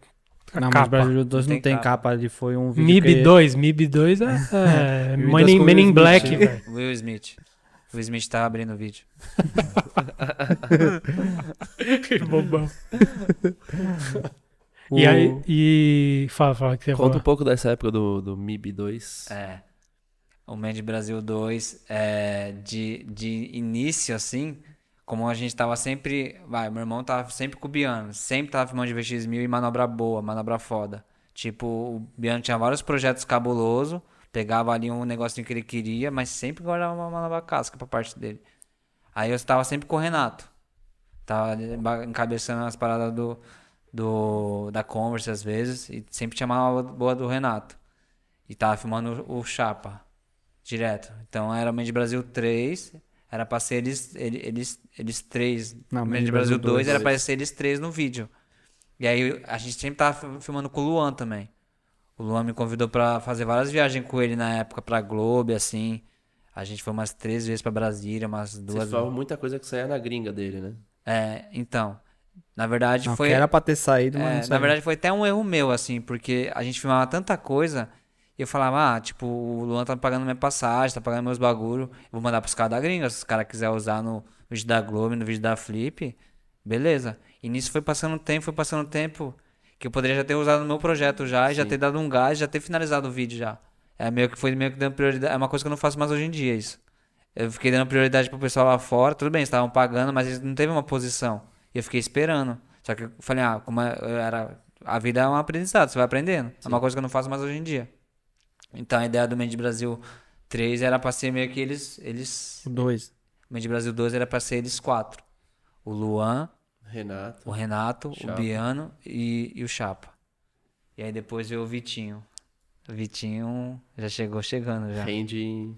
A Não, mas capa. Brasil 2 Não tem tem capa, ele foi um vídeo MIB que... 2, MIB 2 é, é Men 2 in, com Men in Black, velho. Will Smith. Will Smith tá abrindo o vídeo. Que bobão. O- E aí, e... Fala, fala, que você Conta um falar. pouco dessa época do, do MIB 2. É. O Mente Brasil 2, é, de, de início, assim, como a gente tava sempre. Vai, meu irmão tava sempre com o Biano. Sempre tava filmando de VX1000 e manobra boa, manobra foda. Tipo, o Biano tinha vários projetos cabulosos, pegava ali um negocinho que ele queria, mas sempre guardava uma manobra casca pra parte dele. Aí eu tava sempre com o Renato. Tava encabeçando as paradas do, do, da Converse às vezes, e sempre tinha uma boa do Renato. E tava filmando o Chapa, direto. Então era Mente Brasil 3, era pra ser eles, ele- eles, eles três. Não, Mente Brasil 2 era pra ser eles três no vídeo. E aí a gente sempre tava fi- filmando com o Luan também. O Luan me convidou pra fazer várias viagens com ele na época pra Globo, assim. A gente foi umas três vezes pra Brasília, umas Vocês duas. falavam muita coisa que saía na gringa dele, né? É, então. Na verdade Não, foi. que era pra ter saído, mas É, não na verdade foi até um erro meu, assim, porque a gente filmava tanta coisa e eu falava, ah, tipo, o Luan tá pagando minha passagem, tá pagando meus bagulho, vou mandar pros caras da gringa, se os caras quiserem usar no vídeo da Globo, no vídeo da Flip, beleza. E nisso foi passando tempo, foi passando tempo, Que eu poderia já ter usado no meu projeto já, e já Sim. ter dado um gás, já ter finalizado o vídeo já. É meio que foi meio que dando prioridade. É uma coisa que eu não faço mais hoje em dia, isso. Eu fiquei dando prioridade pro pessoal lá fora. Tudo bem, estavam pagando, mas eles não teve uma posição. E eu fiquei esperando. Só que eu falei, ah, como é- era. A vida é um aprendizado, você vai aprendendo. É uma coisa que eu não faço mais hoje em dia. Então a ideia do Mente Brasil 3 era pra ser meio que eles. eles Dois. o Mente Brasil 2 era pra ser eles quatro. O Luan, Renato. o Renato, Chapa. o Biano e, e o Chapa. E aí depois veio o Vitinho. O Vitinho já chegou chegando já. Rende.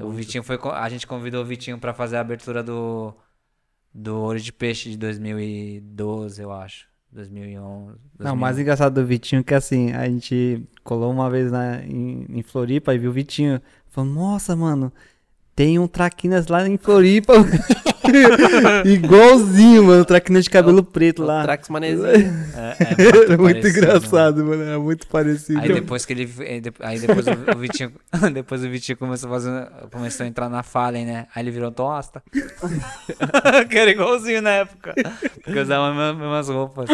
O Vitinho foi. A gente convidou o Vitinho pra fazer a abertura do. Do Ouro de Peixe de 2012, eu acho. 2011. Não, o mais engraçado do Vitinho é que assim, a gente colou uma vez na, em, em Floripa e viu o Vitinho. Falou, nossa, mano, tem um Traquinas lá em Floripa. Igualzinho, mano, Traquinas de cabelo preto lá. Trax Manezinho. É, é Era muito parecido. engraçado, mano. Era muito parecido. Aí depois que ele. aí de- Aí depois o, o Vitinho. Depois o Vitinho começou a fazer. Começou a entrar na Fallen, né? Aí ele virou Toasta. que era igualzinho na época. Porque usava as mesmas- roupas.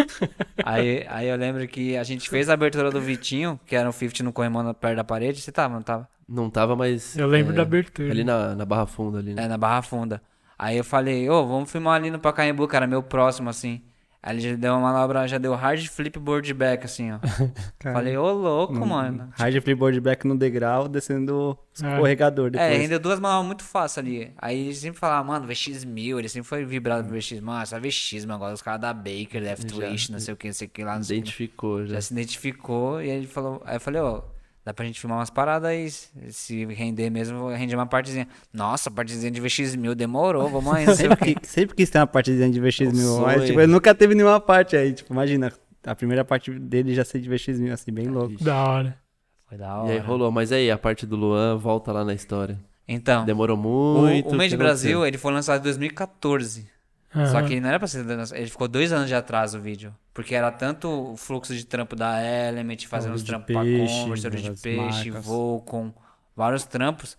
Aí, aí eu lembro que a gente fez a abertura do Vitinho, que era um 50 no corrimão na- perto da parede. Você tava, não tava? Não tava, mas. Eu lembro é, da abertura. Ali na, na Barra Funda ali, né? É, na Barra Funda. Aí eu falei, ô, vamos filmar ali no Pacaembu, cara, meu próximo, assim. Aí ele já deu uma manobra, já deu hard flip board back, assim, ó. Cara, Falei, ô, louco, Hum, mano. Hard freeboard back no degrau, descendo o É. escorregador depois. É, rendeu duas manobras muito fácil ali. Aí ele sempre falava, mano, VX1000, ele sempre foi vibrado pro VX. Mano, essa VX, mano, agora os caras da Baker, Left Já. Twist, não sei o que, não sei o que lá. Identificou já. Já se identificou e aí ele falou, aí eu falei, ó, dá pra gente filmar umas paradas aí, se render mesmo, render uma partezinha. Nossa, partezinha de VX1000 demorou, vamos aí, o Sempre, que. sempre quis ter uma partezinha de VX1000, Um mas tipo, ele nunca teve nenhuma parte aí. Tipo, imagina, a primeira parte dele já ser de VX1000, assim, bem louco. Da hora. Foi da E hora. aí rolou, mas aí, a parte do Luan volta lá na história. Então, Demorou o, muito. o Made que Brasil, ele foi lançado em 2014. Só Aham. que não era pra ser. Ele ficou dois anos de atraso o vídeo. Porque era tanto o fluxo de trampo da Element, fazendo Ouro os de trampos pra peixe, Converse, ouro de várias peixe, marcas. Volcom, vários trampos.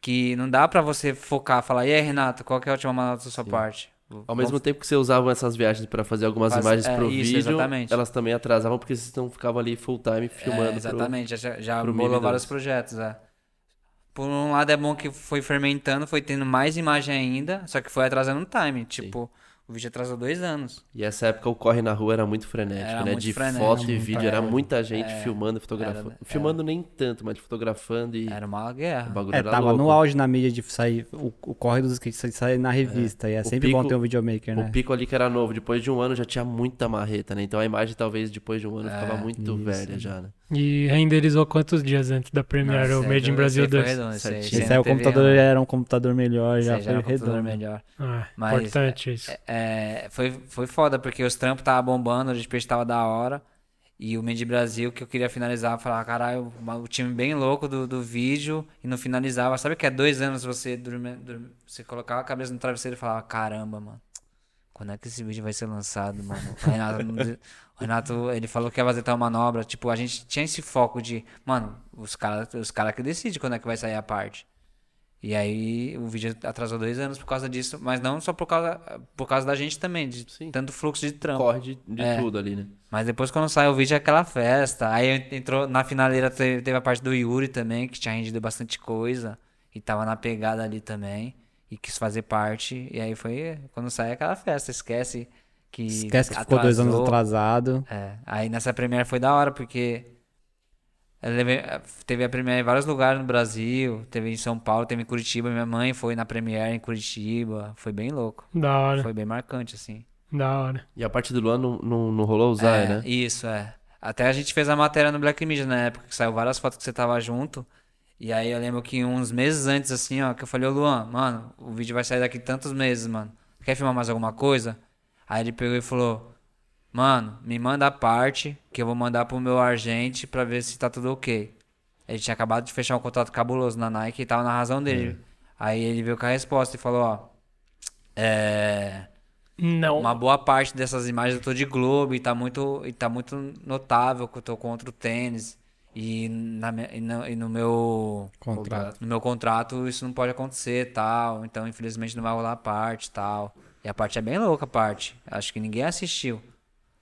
Que não dá pra você focar, falar, e aí, Renato, qual que é a última manobra da sua Sim. parte? Ao mesmo tempo que você usava essas viagens pra fazer algumas Faz- imagens é, pro isso, vídeo, exatamente. elas também atrasavam porque vocês não ficavam ali full time filmando. É, pro- exatamente, já, já pro bolou MIB vários projetos, é. Por um lado é bom que foi fermentando, foi tendo mais imagem ainda, só que foi atrasando o time. Tipo, o vídeo atrasou dois anos. E essa época o corre na rua era muito frenético, Era né? muito de frenético, foto e vídeo, era muita gente É, filmando e fotografando. era- filmando nem tanto, mas fotografando e Era uma o guerra. bagulho É, era tava louco. no auge na mídia de sair, o, o corre dos skates sair na revista, e é O sempre pico- bom ter um videomaker, né? O pico ali que era novo, depois de um ano já tinha muita marreta, né? Então a imagem talvez depois de um ano ficava muito isso. velha já, né? E renderizou quantos dias antes da Premiere Nossa, o Made in aí Brasil foi 2? redondo, esse aí- esse aí aí o computador erro, não. era um computador melhor, já aí foi era um computador redondo. melhor. Ah, Mas, importante isso. É, foi, foi foda, porque os trampos tava bombando, o de peixe tava da hora. E o Made Brasil, que eu queria finalizar, falar, caralho, o time bem louco do, do vídeo e não finalizava. Sabe que é dois anos você dormir, dormir- você colocava a cabeça no travesseiro e falava, caramba, mano, quando é que esse vídeo vai ser lançado, mano? O Renato, não de- o Renato, ele falou que ia fazer tal manobra. Tipo, a gente tinha esse foco de, mano, os caras os cara que decidem quando é que vai sair a parte. E aí o vídeo atrasou dois anos por causa disso, mas não só por causa, por causa da gente também, de Sim. tanto fluxo de trampo. Corre de, de É. tudo ali, né? Mas depois quando saiu o vídeo é aquela festa. Aí entrou na finaleira teve, teve a parte do Yuri também, que tinha rendido bastante coisa. E tava na pegada ali também. E quis fazer parte. E aí foi quando sai aquela festa. Esquece que. Esquece que ficou dois anos atrasou. atrasado. É, aí nessa Premiere foi da hora, porque teve a Premiere em vários lugares no Brasil, teve em São Paulo, teve em Curitiba, minha mãe foi na Premiere em Curitiba, foi bem louco, Da hora, foi bem marcante, assim. da hora. E a parte do Luan não, não, não rolou usar, É, né? Isso, é. Até a gente fez a matéria no Black Media na época, que saiu várias fotos que você tava junto, e aí eu lembro que uns meses antes, assim, ó, que eu falei, ô Luan, mano, o vídeo vai sair daqui tantos meses, mano, quer filmar mais alguma coisa? Aí ele pegou e falou, Mano, me manda a parte que eu vou mandar pro meu agente pra ver se tá tudo ok. Ele tinha acabado de fechar um contrato cabuloso na Nike e tava na razão dele. Aí ele veio com a resposta e falou, ó. É. Não. Uma boa parte dessas imagens eu tô de Globo e tá muito, e tá muito notável que eu tô contra o tênis. E, na, e, no, e no meu. Contrato. No meu contrato isso não pode acontecer tal. Então, infelizmente, não vai rolar a parte tal. E a parte é bem louca, a parte. Acho que ninguém assistiu.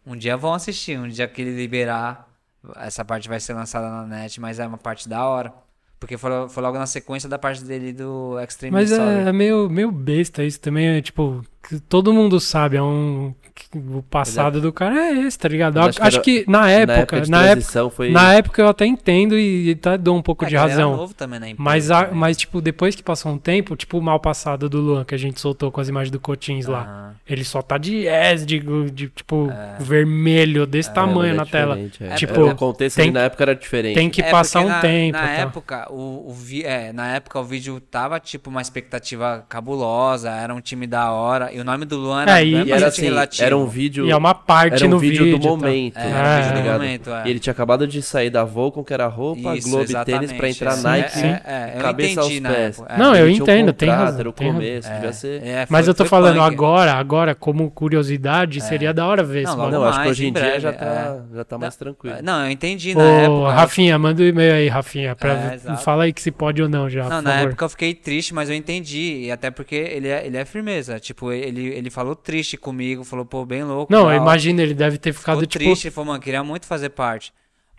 Um dia vão assistir, um dia que ele liberar, essa parte vai ser lançada na net, mas é uma parte da hora. Porque foi, foi logo na sequência da parte dele do Extreme Mas é, é meio, meio besta isso também, é tipo, todo mundo sabe, é um. O passado do cara é esse, tá ligado? Mas Acho, acho que que na época, na época, transição foi. na época eu até entendo e, e tá, dou um pouco É, de razão. novo também na empresa, Mas, a- né? mas, tipo, depois que passou um tempo, tipo o mal passado do Luan, que a gente soltou com as imagens do Cotins lá. Aham. Ele só tá de yes, de, de tipo, É. vermelho, desse tamanho É, na mas é tela. é. Tipo, É, o contexto tem- na época era diferente. Tem que É, passar um na, tempo. Na tá? época, o, o vi, é, na época o vídeo tava tipo uma expectativa cabulosa, era um time da hora. E o nome do Luan era, É, e- E era assim, relativo. Era um vídeo. E é uma parte era um no vídeo, vídeo. do tá? momento. É, era tá um vídeo do momento, é. E ele tinha acabado de sair da Volcom, que era roupa, Isso, Globo e tênis, pra entrar é. Nike. É, é, eu cabeça entendi aos na pés. época. é. Não, eu um entendo, tem razão, Era o tem razão. começo, devia ser. É, Mas eu tô falando punk. agora, agora, como curiosidade, seria da hora ver Não, esse. Não, acho que hoje em dia já tá, já tá mais tranquilo. Não, eu entendi na época. Rafinha, manda um e-mail aí, Rafinha, pra É, fala aí que se pode ou não já, Não, na época eu fiquei triste, mas eu entendi. E até porque ele é, ele é firmeza. Tipo, ele, ele falou triste comigo, falou, pô, bem louco. Não, imagina, ele deve ter Ficou ficado, tipo... triste, ele falou, mano, queria muito fazer parte.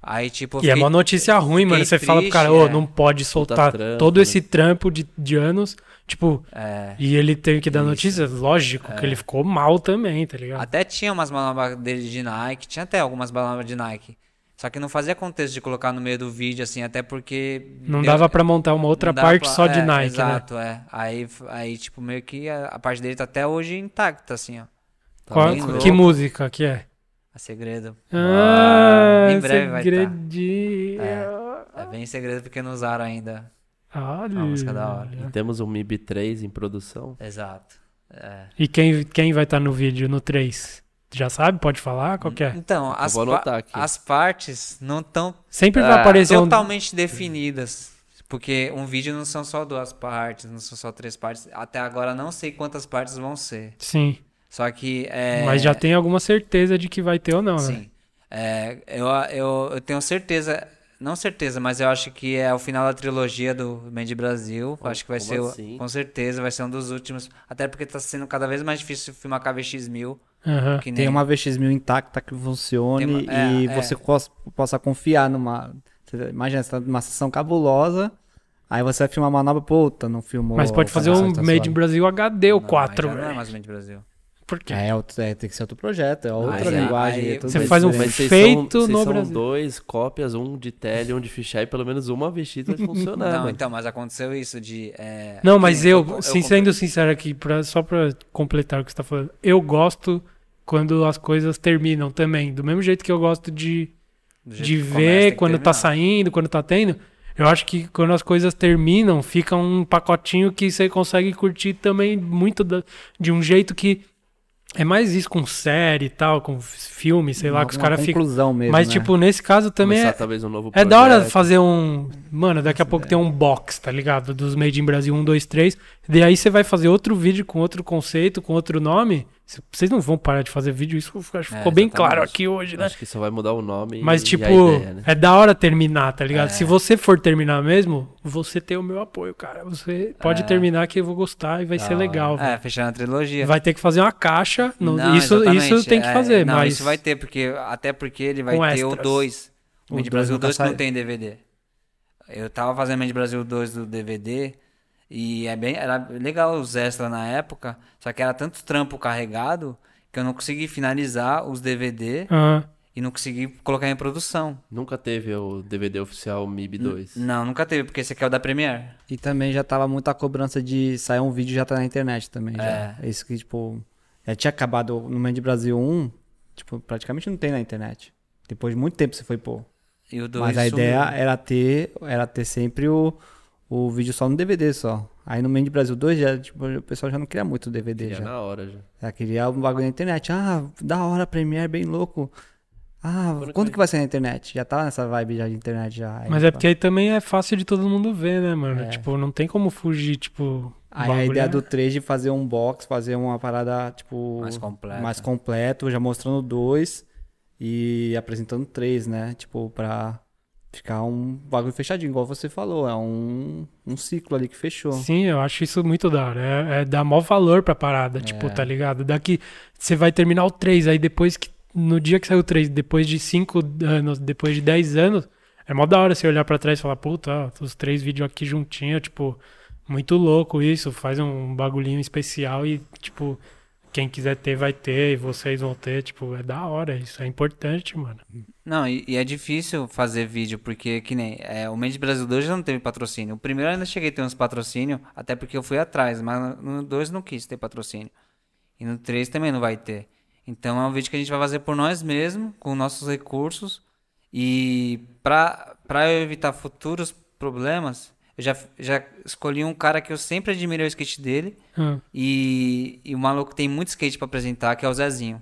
Aí, tipo, E é uma notícia ruim, mano. Você fala pro cara, ô, é. não pode soltar trampo, todo né? esse trampo de, de anos, tipo... É. E ele teve que dar Isso. notícia, lógico que ele ficou mal também, tá ligado? Até tinha umas manobras dele de Nike, tinha até algumas manobras de Nike. Só que não fazia contexto de colocar no meio do vídeo, assim, até porque. Não deu- dava pra montar uma outra parte pra- só de é, Nike, né? Exato, é. Aí, aí, tipo, meio que a, a parte dele tá até hoje intacta, assim, ó. Tá Qual- que música que é? A segredo. Ah, em breve vai tá. segredinho. É bem segredo porque não usaram ainda. Olha. Uma música da hora. E temos um MIB 3 em produção. Exato. É. E quem, quem vai estar no vídeo, no 3? Já sabe? Pode falar? Qual que é? Então, as, vou pa- anotar aqui. as partes não estão Sempre vai Ah, aparecer um... totalmente definidas. Porque um vídeo não são só duas partes, não são só três partes. Até agora não sei quantas partes vão ser. Sim, Só que é. mas já tem alguma certeza de que vai ter ou não, né? Sim. É, eu, eu, eu tenho certeza. Não certeza, mas eu acho que é o final da trilogia do Mandy Brasil. Como- acho que vai ser, assim? com certeza, vai ser um dos últimos. Até porque tá sendo cada vez mais difícil filmar KVX1000. Aham. Que nem... Tem uma VX1000 intacta que funcione uma- é, e é. você cos- possa confiar numa. Imagina, você tá numa sessão cabulosa, aí você vai filmar uma manobra, puta, não filmou. Mas pode fazer a um Made in. Brasil HD ou Não, 4, aí já Não é mais Mandy Brasil. Por quê? É, outro- é, tem que ser outro projeto, é outra Mas é, linguagem. aí é Você faz um diferente. Mas vocês Feito são, vocês no são Brasil. dois cópias, um de tele, um de fichar, e pelo menos uma VX vai funcionar. não, então, mas aconteceu isso de. é, Não, mas eu, eu sim, comprei- sendo sincero aqui, pra, só pra completar o que você tá falando, eu gosto quando as coisas terminam também. Do mesmo jeito que eu gosto de, de começa, ver que quando tá terminar. saindo, quando tá tendo. Eu acho que quando as coisas terminam, fica um pacotinho que você consegue curtir também muito da- de um jeito que é mais isso com série e tal, com filme, sei lá, Uma- que os uma caras ficam. conclusão mesmo, Mas, né? tipo, nesse caso também Começar é, talvez um novo é da hora fazer um. Mano, daqui a pouco tem um box, tá ligado? Dos Made in Brasil 1, 2, 3. E aí você vai fazer outro vídeo com outro conceito, com outro nome. Vocês não vão parar de fazer vídeo, isso acho que É, ficou bem exatamente. claro aqui hoje, né? Acho que só vai mudar o nome Mas, e, tipo, a ideia, né? é da hora terminar, tá ligado? É. Se você for terminar mesmo, você tem o meu apoio, cara. Você pode É. terminar que eu vou gostar e vai Da ser hora. legal. É, fechando a trilogia. Vai ter que fazer uma caixa. não- Não, isso, exatamente, isso tem que é, fazer, não, mas. isso vai ter, porque, até porque ele vai Com ter o extras. 2. O O Brasil nunca 2 que não tem DVD. Eu tava fazendo Made Brasil 2 do DVD e é bem, era legal os extras na época, só que era tanto trampo carregado que eu não consegui finalizar os DVD Ah, e não consegui colocar em produção. Nunca teve o DVD oficial MIB 2. Não, nunca teve, porque esse aqui é o da Premiere. E também já tava muita cobrança de sair um vídeo e já tá na internet também. Já. É isso que, tipo. Já tinha acabado no Mandy Brasil 1, tipo, praticamente não tem na internet. Depois de muito tempo você foi pôr. E o 2 Mas a ideia era ter, era ter sempre o, o vídeo só no DVD só. Aí no Mandy Brasil 2 já, tipo, o pessoal já não queria muito o DVD Queria já. na hora já. Já queria um bagulho na internet. Ah, da hora, Premiere, bem louco. Ah, Quando quando, que que vai sair na internet? Já tava nessa vibe já de internet já. Aí, mas é pá. porque aí também é fácil de todo mundo ver, né, mano? É. Tipo, não tem como fugir, tipo. Aí bagulho a ideia é- do 3 de fazer um box, fazer uma parada, tipo. Mais completa. Mais completo, já mostrando dois e apresentando três, né? Tipo, pra ficar um bagulho fechadinho, igual você falou. É um, um ciclo ali que fechou. Sim, eu acho isso muito da hora. É, é dar maior valor pra parada, tipo, É. tá ligado? Daqui você vai terminar o 3, aí depois que no dia que saiu o 3, depois de 5 anos, depois de 10 anos, é mó da hora você olhar pra trás e falar, puta, os três vídeos aqui juntinho, tipo, muito louco isso, faz um bagulhinho especial e, tipo, quem quiser ter vai ter e vocês vão ter, tipo, é da hora, isso é importante, mano. Não, e, e é difícil fazer vídeo, porque que nem. É, o Mente Brasil 2 já não teve patrocínio. O primeiro eu ainda cheguei a ter uns patrocínio, até porque eu fui atrás, mas no 2 não quis ter patrocínio. E no 3 também não vai ter. Então é um vídeo que a gente vai fazer por nós mesmos, com nossos recursos. E eu evitar futuros problemas, eu já, já escolhi um cara que eu sempre admirei o skate dele. Ah, E, e o maluco tem muito skate pra apresentar, que é o Zezinho.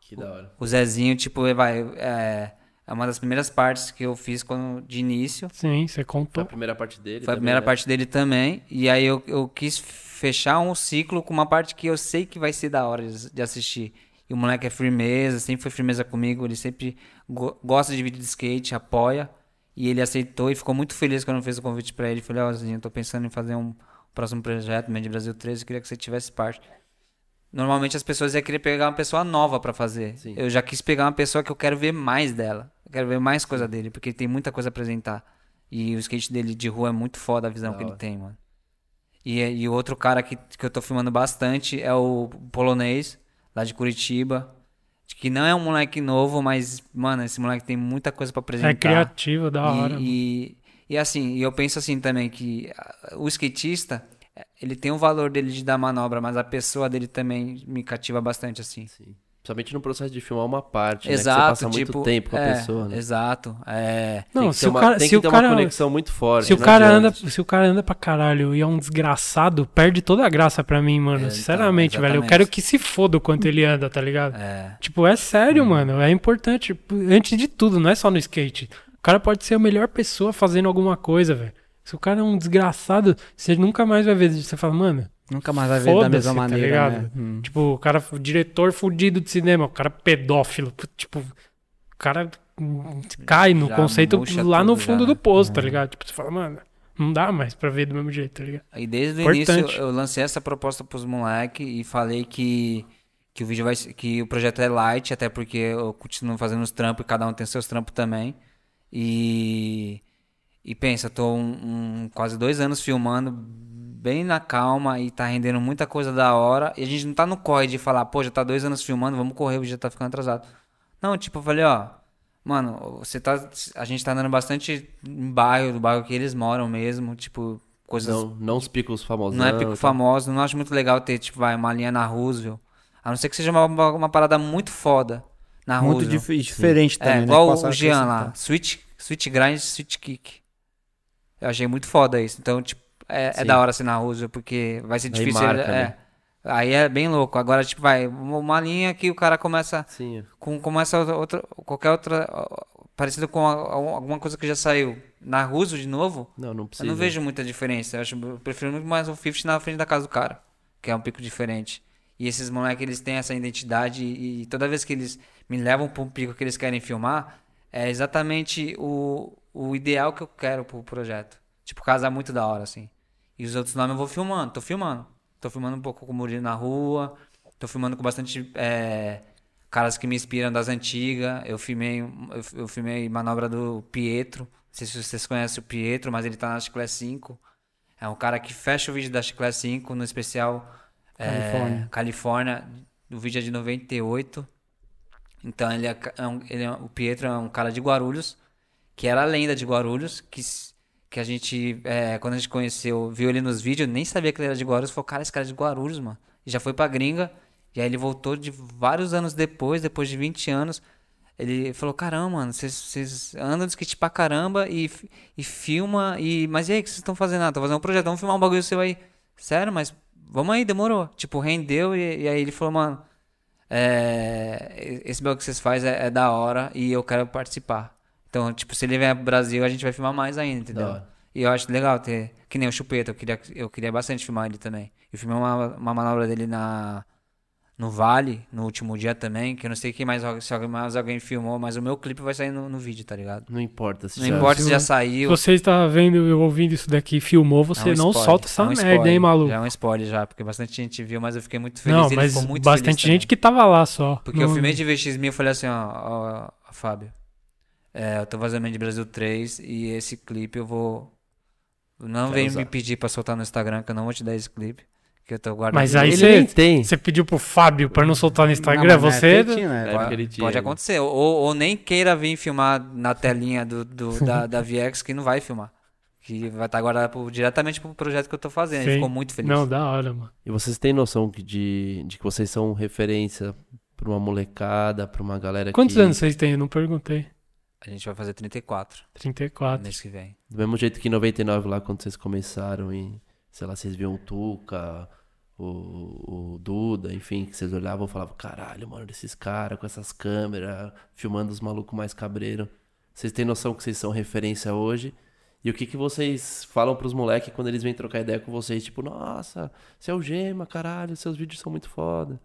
Que da hora. O Zezinho, tipo, vai, é, é uma das primeiras partes que eu fiz quando, de início. sim, você Foi a contou. primeira parte dele. Foi a também, primeira né? parte dele também. E aí eu, eu quis fechar um ciclo com uma parte que eu sei que vai ser da hora de, de assistir. E o moleque é firmeza, sempre foi firmeza comigo. Ele sempre go- gosta de vídeo de skate, apoia. E ele aceitou e ficou muito feliz quando eu fiz o convite pra ele. Falei, ó, Zezinho, eu tô pensando em fazer um próximo projeto, Mente Brasil 13, eu queria que você tivesse parte. Normalmente as pessoas iam querer pegar uma pessoa nova pra fazer. Sim. Eu já quis pegar uma pessoa que eu quero ver mais dela. Eu quero ver mais coisa dele, porque ele tem muita coisa a apresentar. E o skate dele de rua é muito foda a visão Da que ele tem, mano. E, e o outro cara que, que eu tô filmando bastante é o polonês, lá de Curitiba. Que não é um moleque novo, mas, mano, esse moleque tem muita coisa pra apresentar. É criativo, da hora. E, e, e assim, e eu penso assim também que o skatista, ele tem o valor dele de dar manobra, mas a pessoa dele também me cativa bastante, assim. Sim. Principalmente no processo de filmar uma parte, Exato, né? Que você passa tipo, muito tempo com a é, pessoa, né? Exato, é... Tem Não, que se ter o uma, cara, tem se que o ter cara, uma conexão muito forte. se o não cara anda, se o cara anda pra caralho e é um desgraçado, perde toda a graça pra mim, mano. É, então, Sinceramente, velho. Eu quero que se foda o quanto ele anda, tá ligado? é. Tipo, é sério, Uhum. mano. É importante. Antes de tudo, não é só no skate. O cara pode ser a melhor pessoa fazendo alguma coisa, velho. Se o cara é um desgraçado, você nunca mais vai ver. Você fala, mano, Nunca mais vai ver da mesma tá maneira, ligado? né? Hum. tipo, o cara, o diretor fudido de cinema, o cara pedófilo. Tipo, o cara cai no Já conceito lá no fundo já, do né? poço, tá ligado? Tipo, você fala, mano, não dá mais pra ver do mesmo jeito, tá ligado? E desde o Importante. início eu lancei essa proposta pros moleques e falei que, que o vídeo vai ser- que o projeto é light, até porque eu continuo fazendo os trampos e cada um tem seus trampos também. E e pensa, tô um, um- quase dois anos filmando bem na calma e tá rendendo muita coisa da hora. E a gente não tá no corre de falar, pô, já tá dois anos filmando, vamos correr, o já tá ficando atrasado. Não, tipo, eu falei, ó, mano, você tá. A gente tá andando bastante em bairro, do bairro que eles moram mesmo, tipo, coisas Não, não os picos famosos. não é pico famoso, não acho muito legal ter, tipo, vai, uma linha na Roosevelt. A não ser que seja uma, uma, uma parada muito foda na Muito Roosevelt. dif- diferente também, É, né? igual o Jean lá. Switch, switch grind, switch kick. Eu achei muito foda isso. Então, tipo, é, é da hora ser na Roosevelt, porque vai ser Aí difícil. marca, é, né? Aí é bem louco. Agora, tipo, vai, uma linha que o cara começa Sim. com começa outra, qualquer outra parecido com alguma coisa que já saiu na Roosevelt de novo. Não, não precisa. Eu não vejo muita diferença. Eu, acho, eu prefiro muito mais o 50 na frente da casa do cara, que é um pico diferente. E esses moleques, eles têm essa identidade e, toda vez que eles me levam para um pico que eles querem filmar, é exatamente o, o ideal que eu quero pro projeto. Tipo, casa muito da hora, assim. E os outros nomes eu vou filmando, tô filmando. Tô filmando um pouco com o Murilo na rua, tô filmando com bastante é, caras que me inspiram das antigas. Eu filmei, eu, eu filmei manobra do Pietro. Não sei se vocês conhecem o Pietro, mas ele tá na Chiclé 5. É um cara que fecha o vídeo da Chiclé 5 no especial é, Califórnia. Califórnia. O vídeo é de 98. Então ele é, é ele é- o Pietro é um cara de Guarulhos, que era a lenda de Guarulhos, que, que a gente, é, quando a gente conheceu, viu ele nos vídeos, nem sabia que ele era de Guarulhos, falou, cara, esse cara é de Guarulhos, mano. E já foi pra gringa, e aí ele voltou de vários anos depois, depois de 20 anos, ele falou, caramba, mano, vocês- andam de skate pra caramba e, e filma, e... mas e aí, o que vocês estão fazendo? Ah, tô fazendo um projeto, vamos filmar um bagulho seu aí. Sério, mas vamos aí, demorou. Tipo, rendeu, e, e aí ele falou, mano, é, esse bagulho que vocês fazem é, é da hora e eu quero participar. Então, tipo, se ele vier pro Brasil, a gente vai filmar mais ainda, entendeu? E eu acho legal ter. Que nem o Chupeta, eu queria, eu queria bastante filmar ele também. Eu filmei uma, uma manobra dele na, no Vale, no último dia também, que eu não sei quem mais, se alguém- mais alguém filmou, mas o meu clipe vai sair no, no vídeo, tá ligado? Não importa se Não já- importa se já Se saiu. você está vendo e ouvindo isso daqui, filmou, você é um não spoiler, solta essa é um merda, spoiler, hein, maluco? Já é um spoiler já, porque bastante gente viu, mas eu fiquei muito feliz. Não, ele mas ficou muito bastante feliz gente que tava lá só. Porque Não- eu filmei de VX mil e falei assim, ó, ó, ó, Fábio, é, eu tô fazendo de Brasil 3 e esse clipe eu vou... Não Quero vem usar. me pedir pra soltar no Instagram, que eu não vou te dar esse clipe, que eu tô guardando. Mas aí Ele você tem. você pediu pro Fábio pra não soltar no Instagram, Não, é você... né? É, Pode, porque ele tinha- pode acontecer. Ou, ou nem queira vir filmar na telinha do, do- da, da VX que não vai filmar. Que vai estar agora pro- diretamente pro projeto que eu tô fazendo. Ele Sim. ficou muito feliz. Não, da hora, mano. E vocês têm noção que de, de que vocês são referência pra uma molecada, pra uma galera Quantos que... anos vocês têm? Eu não perguntei. A gente vai fazer 34 34. mês que vem. Do mesmo jeito que em 99 lá, quando vocês começaram e, sei lá, vocês viam o Tuca, o, o Duda, enfim, que vocês olhavam e falavam, caralho, mano, desses caras com essas câmeras, filmando os malucos mais cabreiro. Vocês têm noção que vocês são referência hoje? E o que que vocês falam pros moleques quando eles vêm trocar ideia com vocês? Tipo, nossa, você é o Gema, caralho, seus vídeos são muito foda.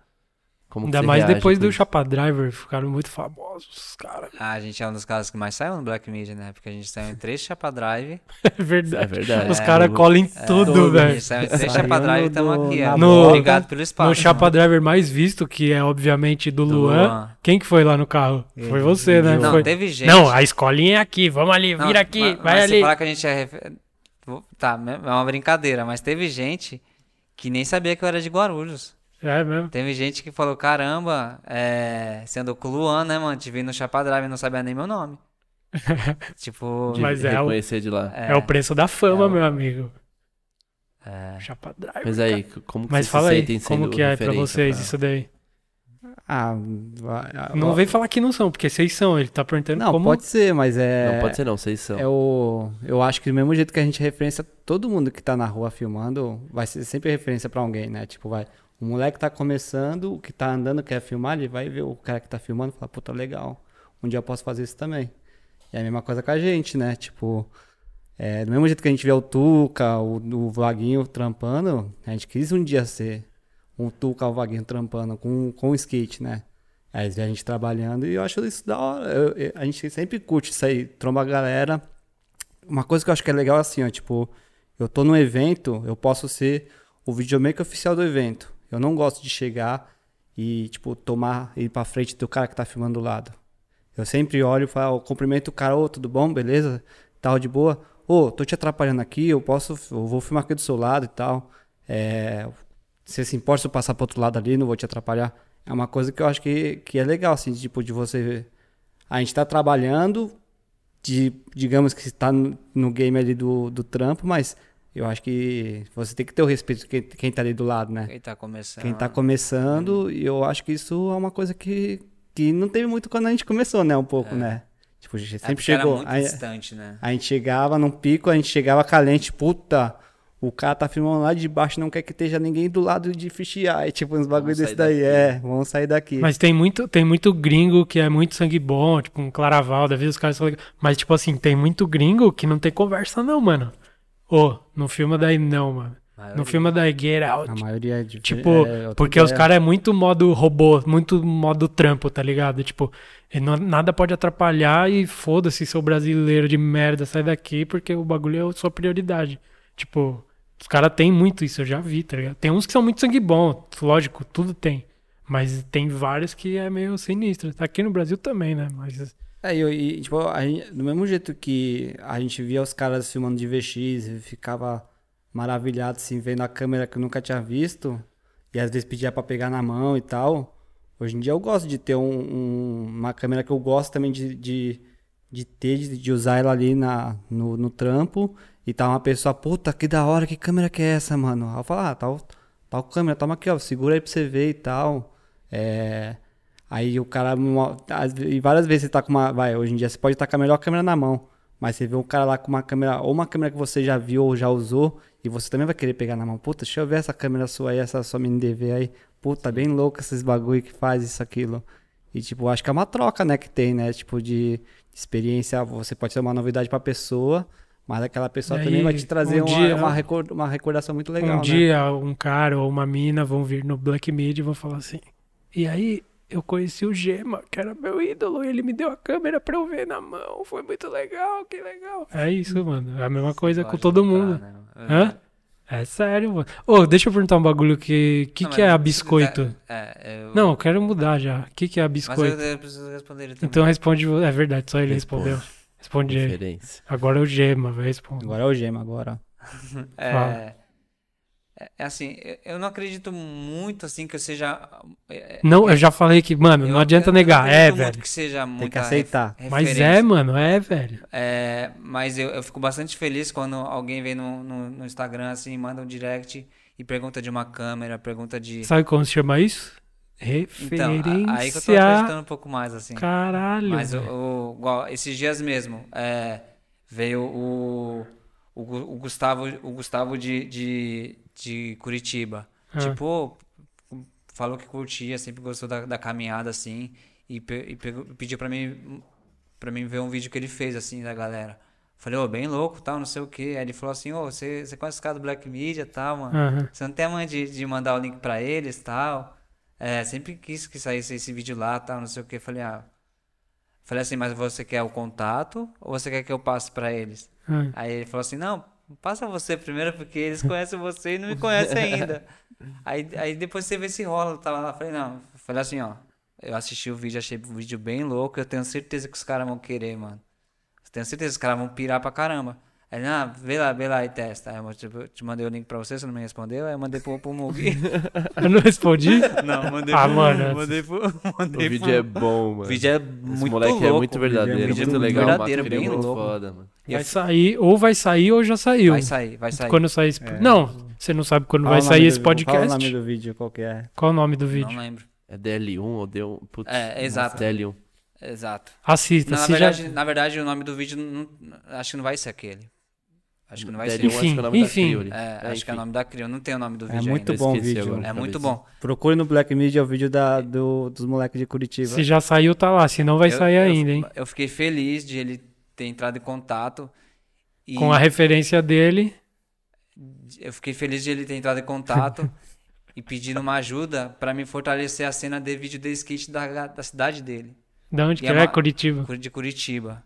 Como Ainda mais depois do? Chapa Driver, ficaram muito famosos, cara. Ah, a gente é um dos caras que mais saiu no Black Media, né? Porque a gente saiu em três Chapa Drive. É É verdade. verdade. Os caras colam em tudo, tudo, A velho. gente saiu em três Chapa Drive e estamos aqui. ó. No- Obrigado pelo espaço. No Chapa mano. Driver mais visto, que é obviamente do, Do Luan. Luan. Quem que foi lá no carro? Ele, Foi você, né? Não, Foi- teve gente. Não, a escolinha é aqui, vamos ali, Não, vira aqui, mas- vai mas ali. Se falar que a gente é. Tá, é uma brincadeira, mas teve gente que nem sabia que eu era de Guarulhos. É mesmo. Teve gente que falou: caramba, é... sendo com o Luan, né, mano? Te vi no Chapa Drive e não sabia nem meu nome. tipo. De Mas é o- reconhecer de lá. É, o preço da fama, É o- meu amigo. é. Chapa Driver. Mas aí, como que Mas vocês fala se aí, como que é pra vocês pra- isso daí? Ah, Não ó, vem falar que não são, porque vocês são. Ele tá perguntando Não, como... pode ser, mas é. Não, pode ser não, vocês são. É o, eu acho que do mesmo jeito que a gente referência todo mundo que tá na rua filmando, vai ser sempre referência pra alguém, né? Tipo, vai, o moleque tá começando, o que tá andando quer filmar, ele vai ver o cara que tá filmando e fala, puta, legal. Um dia eu posso fazer isso também. E é a mesma coisa com a gente, né? Tipo, é, do mesmo jeito que a gente vê o Tuca, o, o Vaguinho trampando, a gente quis um dia ser um Tuca, o Vaguinho trampando com, com o skate, né? Aí a gente trabalhando e eu acho isso da hora. Eu- eu- a gente sempre curte isso aí, tromba a galera. Uma coisa que eu acho que é legal é assim, ó, tipo, eu tô num evento, eu posso ser o videomaker oficial do evento. Eu não gosto de chegar e, tipo, tomar, ir pra frente do cara que tá filmando do lado. Eu sempre olho e falo, eu cumprimento o cara, ô, tudo bom, beleza? Tal, de boa. Ô, tô te atrapalhando aqui, eu posso, eu vou filmar aqui do seu lado e tal. É, você se importa se eu passar pro outro lado ali, não vou te atrapalhar. É uma coisa que eu acho que, que é legal, assim, tipo, de você ver. A gente tá trabalhando, de, digamos que está no game ali do, do trampo, mas eu acho que você tem que ter o respeito de quem, quem tá ali do lado, né? Quem tá começando. Quem tá começando, e eu acho que isso é uma coisa que, que não teve muito quando a gente começou, né? Um pouco, né? Tipo, a gente É sempre era chegou. muito A, distante, né? a gente chegava num pico, a gente chegava calente, puta. O cara tá filmando lá de baixo, não quer que esteja ninguém do lado de fisheye. Aí, tipo, uns bagulho desse daí. daqui. É, vamos sair daqui. Mas tem muito, tem muito gringo que é muito sangue bom, tipo um Claraval, da vida os caras são. Mas, tipo assim, tem muito gringo que não tem conversa, não, mano. Ô, não filma daí não, mano. Não Maioria. filma daí, get out. A maioria é diferente. Tipo, é outra porque os ideia. caras é muito modo robô, muito modo trampo, tá ligado? Tipo, e não- nada pode atrapalhar e foda-se seu brasileiro de merda, sai daqui porque o bagulho é a sua prioridade. Tipo, os caras têm muito isso, eu já vi, tá ligado? Tem uns que são muito sangue bom, lógico, tudo tem. Mas tem vários que é meio sinistro. Tá aqui no Brasil também, né? Mas É, e, e, tipo, gente- do mesmo jeito que a gente via os caras filmando de VX e ficava maravilhado, assim, vendo a câmera que eu nunca tinha visto, e às vezes pedia pra pegar na mão e tal. Hoje em dia eu gosto de ter um- um- uma câmera que eu gosto também de, de, de ter, de, de usar ela ali na, no, no trampo, e tá uma pessoa, puta, que da hora, que câmera que é essa, mano? Aí eu falo, ah, tal, tal câmera, toma aqui, ó, segura aí pra você ver e tal. É. Aí o cara, ve- e várias vezes você tá com uma, vai, hoje em dia você pode estar com a melhor câmera na mão, mas você vê um cara lá com uma câmera, ou uma câmera que você já viu ou já usou, e você também vai querer pegar na mão. Puta, deixa eu ver essa câmera sua aí, essa sua mini DV aí. Puta, bem louca esses bagulho que faz isso, aquilo. E tipo, acho que é uma troca, né, que tem, né, tipo de experiência, você pode ser uma novidade pra pessoa, mas aquela pessoa E também aí, vai te trazer um uma, dia- uma, recor- uma recordação muito legal, um né? dia um cara ou uma mina vão vir no Black Mid e vão falar assim: E aí eu conheci o Gema, que era meu ídolo, e ele me deu a câmera pra eu ver na mão. Foi muito legal, que legal. É isso, mano. É a mesma coisa com todo contar, mundo. né? Hã? É sério, mano. Ô, deixa eu perguntar um bagulho que. que, Não, que mas é a biscoito? É, eu- Não, eu quero mudar já. O que, que é a Mas biscoito? eu, eu preciso responder ele também. Então responde. É verdade, só ele Responde. respondeu. Responde. Agora é o Gema, vai responder. Agora é o Gema, agora. É, Fala. É, é assim, eu- eu não acredito muito assim que eu seja. é, Não, eu já falei que, mano, eu- não adianta eu negar. acredito É, muito velho. que seja Tem que aceitar. ref- Mas é, mano, é, velho. É, mas eu, eu fico bastante feliz quando alguém vem no, no, no Instagram assim, manda um direct e pergunta de uma câmera, pergunta de. Sabe como se chama isso? Então, Referência. a- aí que eu tô acreditando um pouco mais assim. Caralho. Mas o, igual, esses dias mesmo, é, veio o, o, o Gustavo, o Gustavo de, de, de Curitiba. Ah. Tipo, falou que curtia, sempre gostou da, da caminhada, assim, e, pe- e pegou- pediu pra mim, pra mim ver um vídeo que ele fez, assim, da galera. Falei, ô, bem louco, tal, não sei o quê. Aí ele falou assim, ô, você, você conhece os caras do Black Media, tal, mano? Aham. Você não tem a mãe de, de mandar o link pra eles tal. É, sempre quis que saísse esse vídeo lá tal, não sei o que. Falei, ah. Falei assim, mas você quer o contato ou você quer que eu passe pra eles? Ah. Aí ele falou assim, não, passa você primeiro porque eles conhecem você e não me conhecem ainda. aí, aí depois você vê se rola, tava lá. Falei, não. Falei assim, ó. Eu assisti o vídeo, achei o vídeo bem louco. Eu tenho certeza que os caras vão querer, mano. Eu tenho certeza que os caras vão pirar pra caramba. Ele, ah, vê lá, vê lá e testa. Aí eu tipo, eu te mandei o link pra você, você não me respondeu. Aí eu mandei pro, pro Mugi. Eu não respondi? Não, mandei Ah, pro, mano. mandei pro, O mandei vídeo pro- é bom, mano. O vídeo é Esse muito moleque louco. é muito o vídeo é verdadeiro, muito muito legal. verdadeiro, cria bem muito louco. foda, eu- Vai sair, ou vai sair ou já saiu. Vai sair, vai sair. Quando sair esse... É. Não, você não sabe quando Fala vai o sair esse Fala o podcast. nome do vídeo, qual que é. Qual o nome do Não vídeo? lembro. É DL1 ou D1? Putz, É, exato. DL1. Exato. Assista. Não, na, se já... verdade, na verdade, o nome do vídeo não- acho que não vai ser aquele. Acho que não vai DL1 ser. acho que é o nome Enfim, da Crioli. É, acho que é o enfim. nome da Crio. Não tem o nome do É vídeo muito Eu bom o vídeo. agora. ainda. É Acabei muito bom. Procure no Black Media o vídeo da, do, dos moleques de Curitiba. Se já saiu, tá lá. Se não vai Eu- sair eu- ainda, hein? Eu fiquei feliz de ele ter entrado em contato. E Com a referência dele. eu fiquei feliz de ele ter entrado em contato e pedindo uma ajuda pra me fortalecer a cena de vídeo de skate da, da cidade dele. Da onde E que é é? uma- Curitiba. Curi- de Curitiba.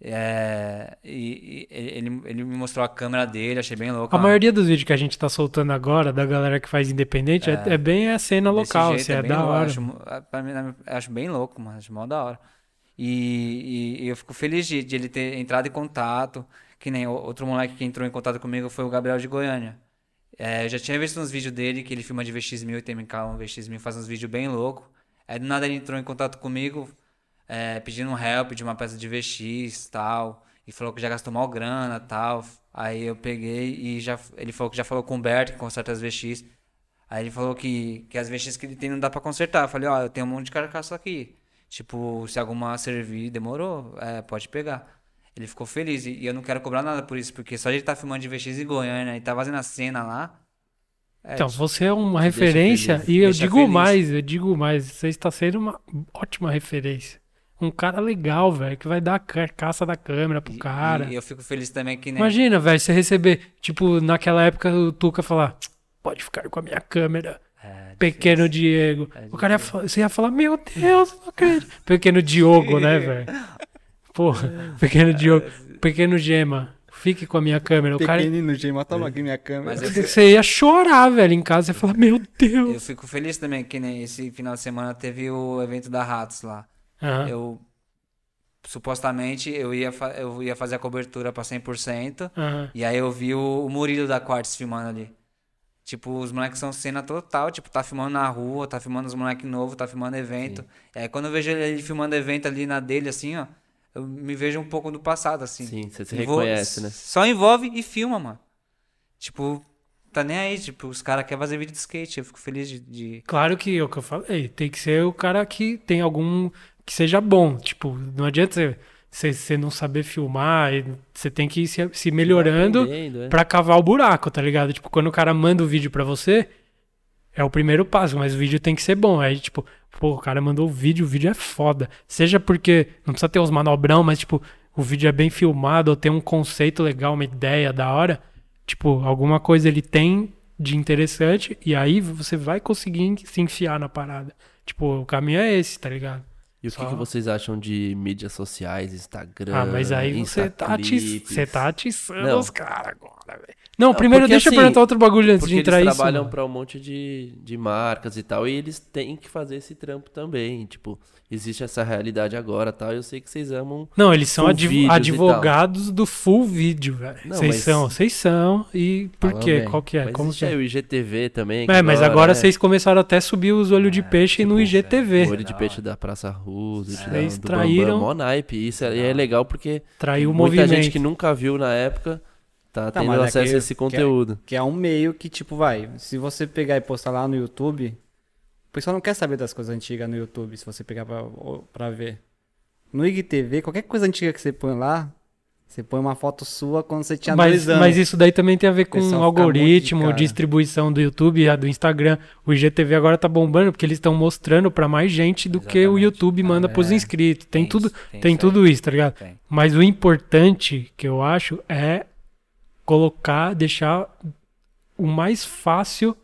É, e, e ele, ele me mostrou a câmera dele, achei bem louco. A maioria dos vídeos que a gente tá soltando agora, da galera que faz independente, é, é bem a cena local, jeito, assim, é bem da louco, hora. Acho, pra mim, acho bem louco, mano. Acho mó da hora. E, e- eu fico feliz de, de ele ter entrado em contato. Que nem outro moleque que entrou em contato comigo foi o Gabriel de Goiânia. É, eu já tinha visto uns vídeos dele que ele filma de VX1000 e tem um VX1000, faz uns vídeos bem loucos. Aí do nada ele entrou em contato comigo, é, pedindo um help de uma peça de VX e tal. E falou que já gastou mal grana tal. Aí eu peguei e já, ele falou que já falou com o Bert, que conserta as VX. Aí ele falou que, que as VX que ele tem não dá pra consertar. Eu falei, ó, eu tenho um monte de carcaça aqui. Tipo, se alguma servir, demorou, é, pode pegar. Ele ficou feliz e, e eu não quero cobrar nada por isso, porque só ele estar filmando de VX em Goiânia e tá fazendo a cena lá. é, Então, você é uma referência, feliz. e eu digo feliz. mais, eu digo mais, você está sendo uma ótima referência. Um cara legal, velho, que vai dar a carcaça da câmera pro e- cara. E eu fico feliz também que nem. Imagina, velho, você receber, tipo, naquela época o Tuca falar, pode ficar com a minha câmera, É, pequeno difícil. Diego. É o cara ia, você ia falar, meu Deus, não acredito. Pequeno Diogo, né, velho? Porra, pequeno Diogo, pequeno Gema, fique com a minha câmera. O cara, Pequenino, Gema, toma aqui minha câmera. Mas eu, você ia chorar, velho, em casa, você ia falar, meu Deus. eu fico feliz também que nem esse final de semana teve o evento da Ratos lá. Aham. Eu supostamente eu ia, fa- eu ia fazer a cobertura pra 100%. Aham. E aí eu vi o, o Murilo da Quartz filmando ali. Tipo, os moleques são cena total, tipo, tá filmando na rua, tá filmando os moleques novos, tá filmando evento. E aí quando eu vejo ele, ele filmando evento ali na dele, assim, ó, eu me vejo um pouco do passado, assim. Sim, você se Envol- reconhece, né? Só envolve e filma, mano. Tipo, tá nem aí, tipo, os caras querem fazer vídeo de skate, eu fico feliz de... de- Claro que é o que eu falei, tem que ser o cara que tem algum que seja bom. Tipo, não adianta você, você, não saber filmar, você tem que ir se, se melhorando é. pra cavar o buraco, tá ligado? Tipo, quando o cara manda o vídeo pra você, é o primeiro passo, mas o vídeo tem que ser bom. Aí, tipo, pô, o cara mandou o vídeo, o vídeo é foda. Seja porque não precisa ter os manobrão, mas, tipo, o vídeo é bem filmado, ou tem um conceito legal, uma ideia da hora. Tipo, alguma coisa ele tem de interessante, e aí você vai conseguir se enfiar na parada. Tipo, o caminho é esse, tá ligado? E o que, que vocês acham de mídias sociais, Instagram, Ah, mas aí você tá, ati Instaclips? você tá atiçando Não. os caras agora, velho. Não, Não, primeiro porque deixa eu assim, perguntar outro bagulho antes de entrar eles isso. trabalham mano. pra um monte de, de marcas e tal, e eles têm que fazer esse trampo também. Tipo, existe essa realidade agora tal. Eu sei que vocês amam. Não, eles são adv- advogados do full vídeo, velho. Vocês mas- são, vocês são. E por quê? bem. Qual que é? mas Como que é? aí o IGTV também. que É, mas agora é vocês começaram até a subir os olhos de peixe no tipo, IGTV. O olho de peixe da Praça da- Vocês do traíram- Bambam, mó naipe. Isso é, é legal porque Traiu o muita movimento. gente que nunca viu na época tá tendo mas é acesso que- a esse conteúdo. Que é um meio que, tipo, vai, se você pegar e postar lá no YouTube, pessoal não quer saber das coisas antigas no YouTube, se você pegar pra, pra ver. No IGTV, qualquer coisa antiga que você põe lá, você põe uma foto sua quando você tinha Mas, dois anos. mas isso daí também tem a ver com fica algoritmo, muito distribuição do YouTube, a do Instagram. O IGTV agora tá bombando porque eles estão mostrando pra mais gente do que o Exatamente. YouTube manda Ah, pros é. inscritos. Tem, tudo, isso, tem isso aí. tudo isso, tá ligado? Tem. Mas o importante que eu acho é colocar, deixar o mais fácil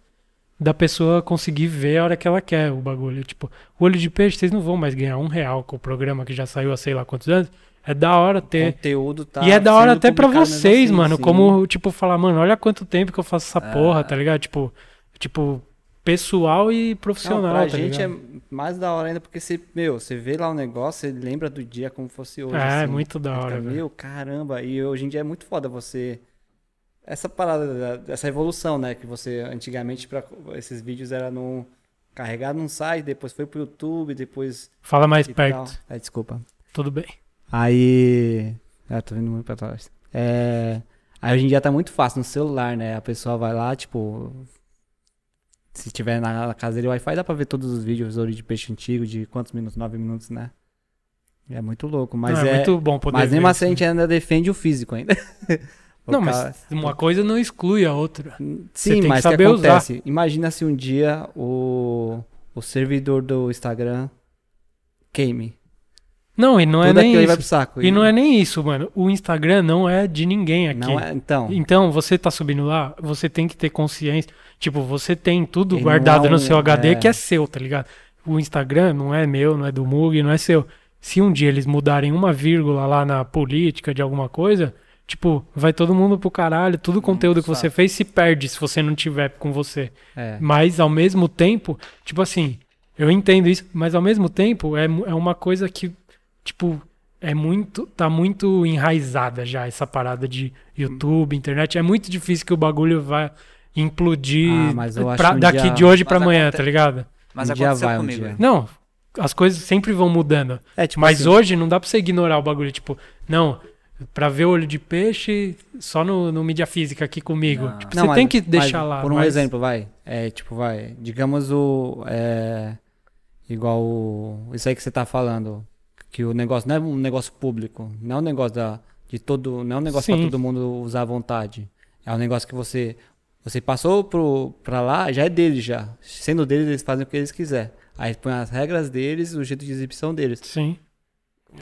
da pessoa conseguir ver a hora que ela quer o bagulho. Tipo, o olho de peixe, vocês não vão mais ganhar um real com o programa que já saiu há sei lá quantos anos. É da hora O ter. conteúdo tá e é da hora até mesmo vocês, assim, mano. sim. Como, tipo, falar, mano, olha quanto tempo que eu faço essa Ah. porra, tá ligado? Tipo, tipo, pessoal e Não, profissional, pra tá gente ligado? é mais da hora ainda, porque você, meu, você vê lá o negócio, você lembra do dia como fosse hoje. É, assim. muito da hora, fica, velho. Meu, caramba, e hoje em dia é muito foda você. Essa parada, da- essa evolução, né? Que você antigamente, pra, esses vídeos era num. Carregado num site, depois foi pro YouTube, depois. Fala mais perto. É, desculpa. Tudo bem. Aí. Ah, tô vindo muito pra trás. É. Aí hoje em dia tá muito fácil no celular, né? A pessoa vai lá, tipo. Se tiver na, casa dele Wi-Fi, dá pra ver todos os vídeos de peixe antigo, de quantos minutos? Nove minutos, né? É muito louco. Mas Não, é. muito bom poder mas mesmo isso, assim a gente ainda defende o físico ainda. O Não, cara- mas uma coisa não exclui a outra. Sim, que mas o que saber usar. acontece? Imagina se um dia o, o servidor do Instagram queime. Não, e não é Tudo nem aquilo aí vai isso. pro saco. E não é nem isso, mano. O Instagram não é de ninguém aqui. Não é, então. Então, você tá subindo lá, você tem que ter consciência. Tipo, você tem tudo E não guardado é no um- seu HD é. que é seu, tá ligado? O Instagram não é meu, não é do Mug, não é seu. Se um dia eles mudarem uma vírgula lá na política de alguma coisa, tipo, vai todo mundo pro caralho, todo o conteúdo que você fez se perde se você não tiver com você. É. Mas ao mesmo tempo, tipo assim, eu entendo isso, mas ao mesmo tempo é, é uma coisa que, tipo, é muito. tá muito enraizada já essa parada de YouTube, internet. É muito difícil que o bagulho vá implodir Ah, mas eu acho pra- um daqui dia- de hoje pra Mas amanhã, aconte- tá ligado? Mas Um dia aconteceu vai, um comigo. dia. hein? Não, as coisas sempre vão mudando. É, tipo mas assim, hoje não dá pra você ignorar o bagulho, tipo, não. Pra ver olho de peixe, só no, no mídia física aqui comigo. Tipo, Não, você mas- tem que mas deixar lá. Por um mas- exemplo, vai. É, tipo, vai. Digamos o. É, igual o. Isso aí que você tá falando. Que o negócio não é um negócio público. Não é um negócio da, de todo. Não é um negócio pra todo mundo usar à vontade. É um negócio que você. Você passou pro, pra lá, já é deles já. Sendo deles, eles fazem o que eles quiserem. Aí põe as regras deles, o jeito de exibição deles. Sim.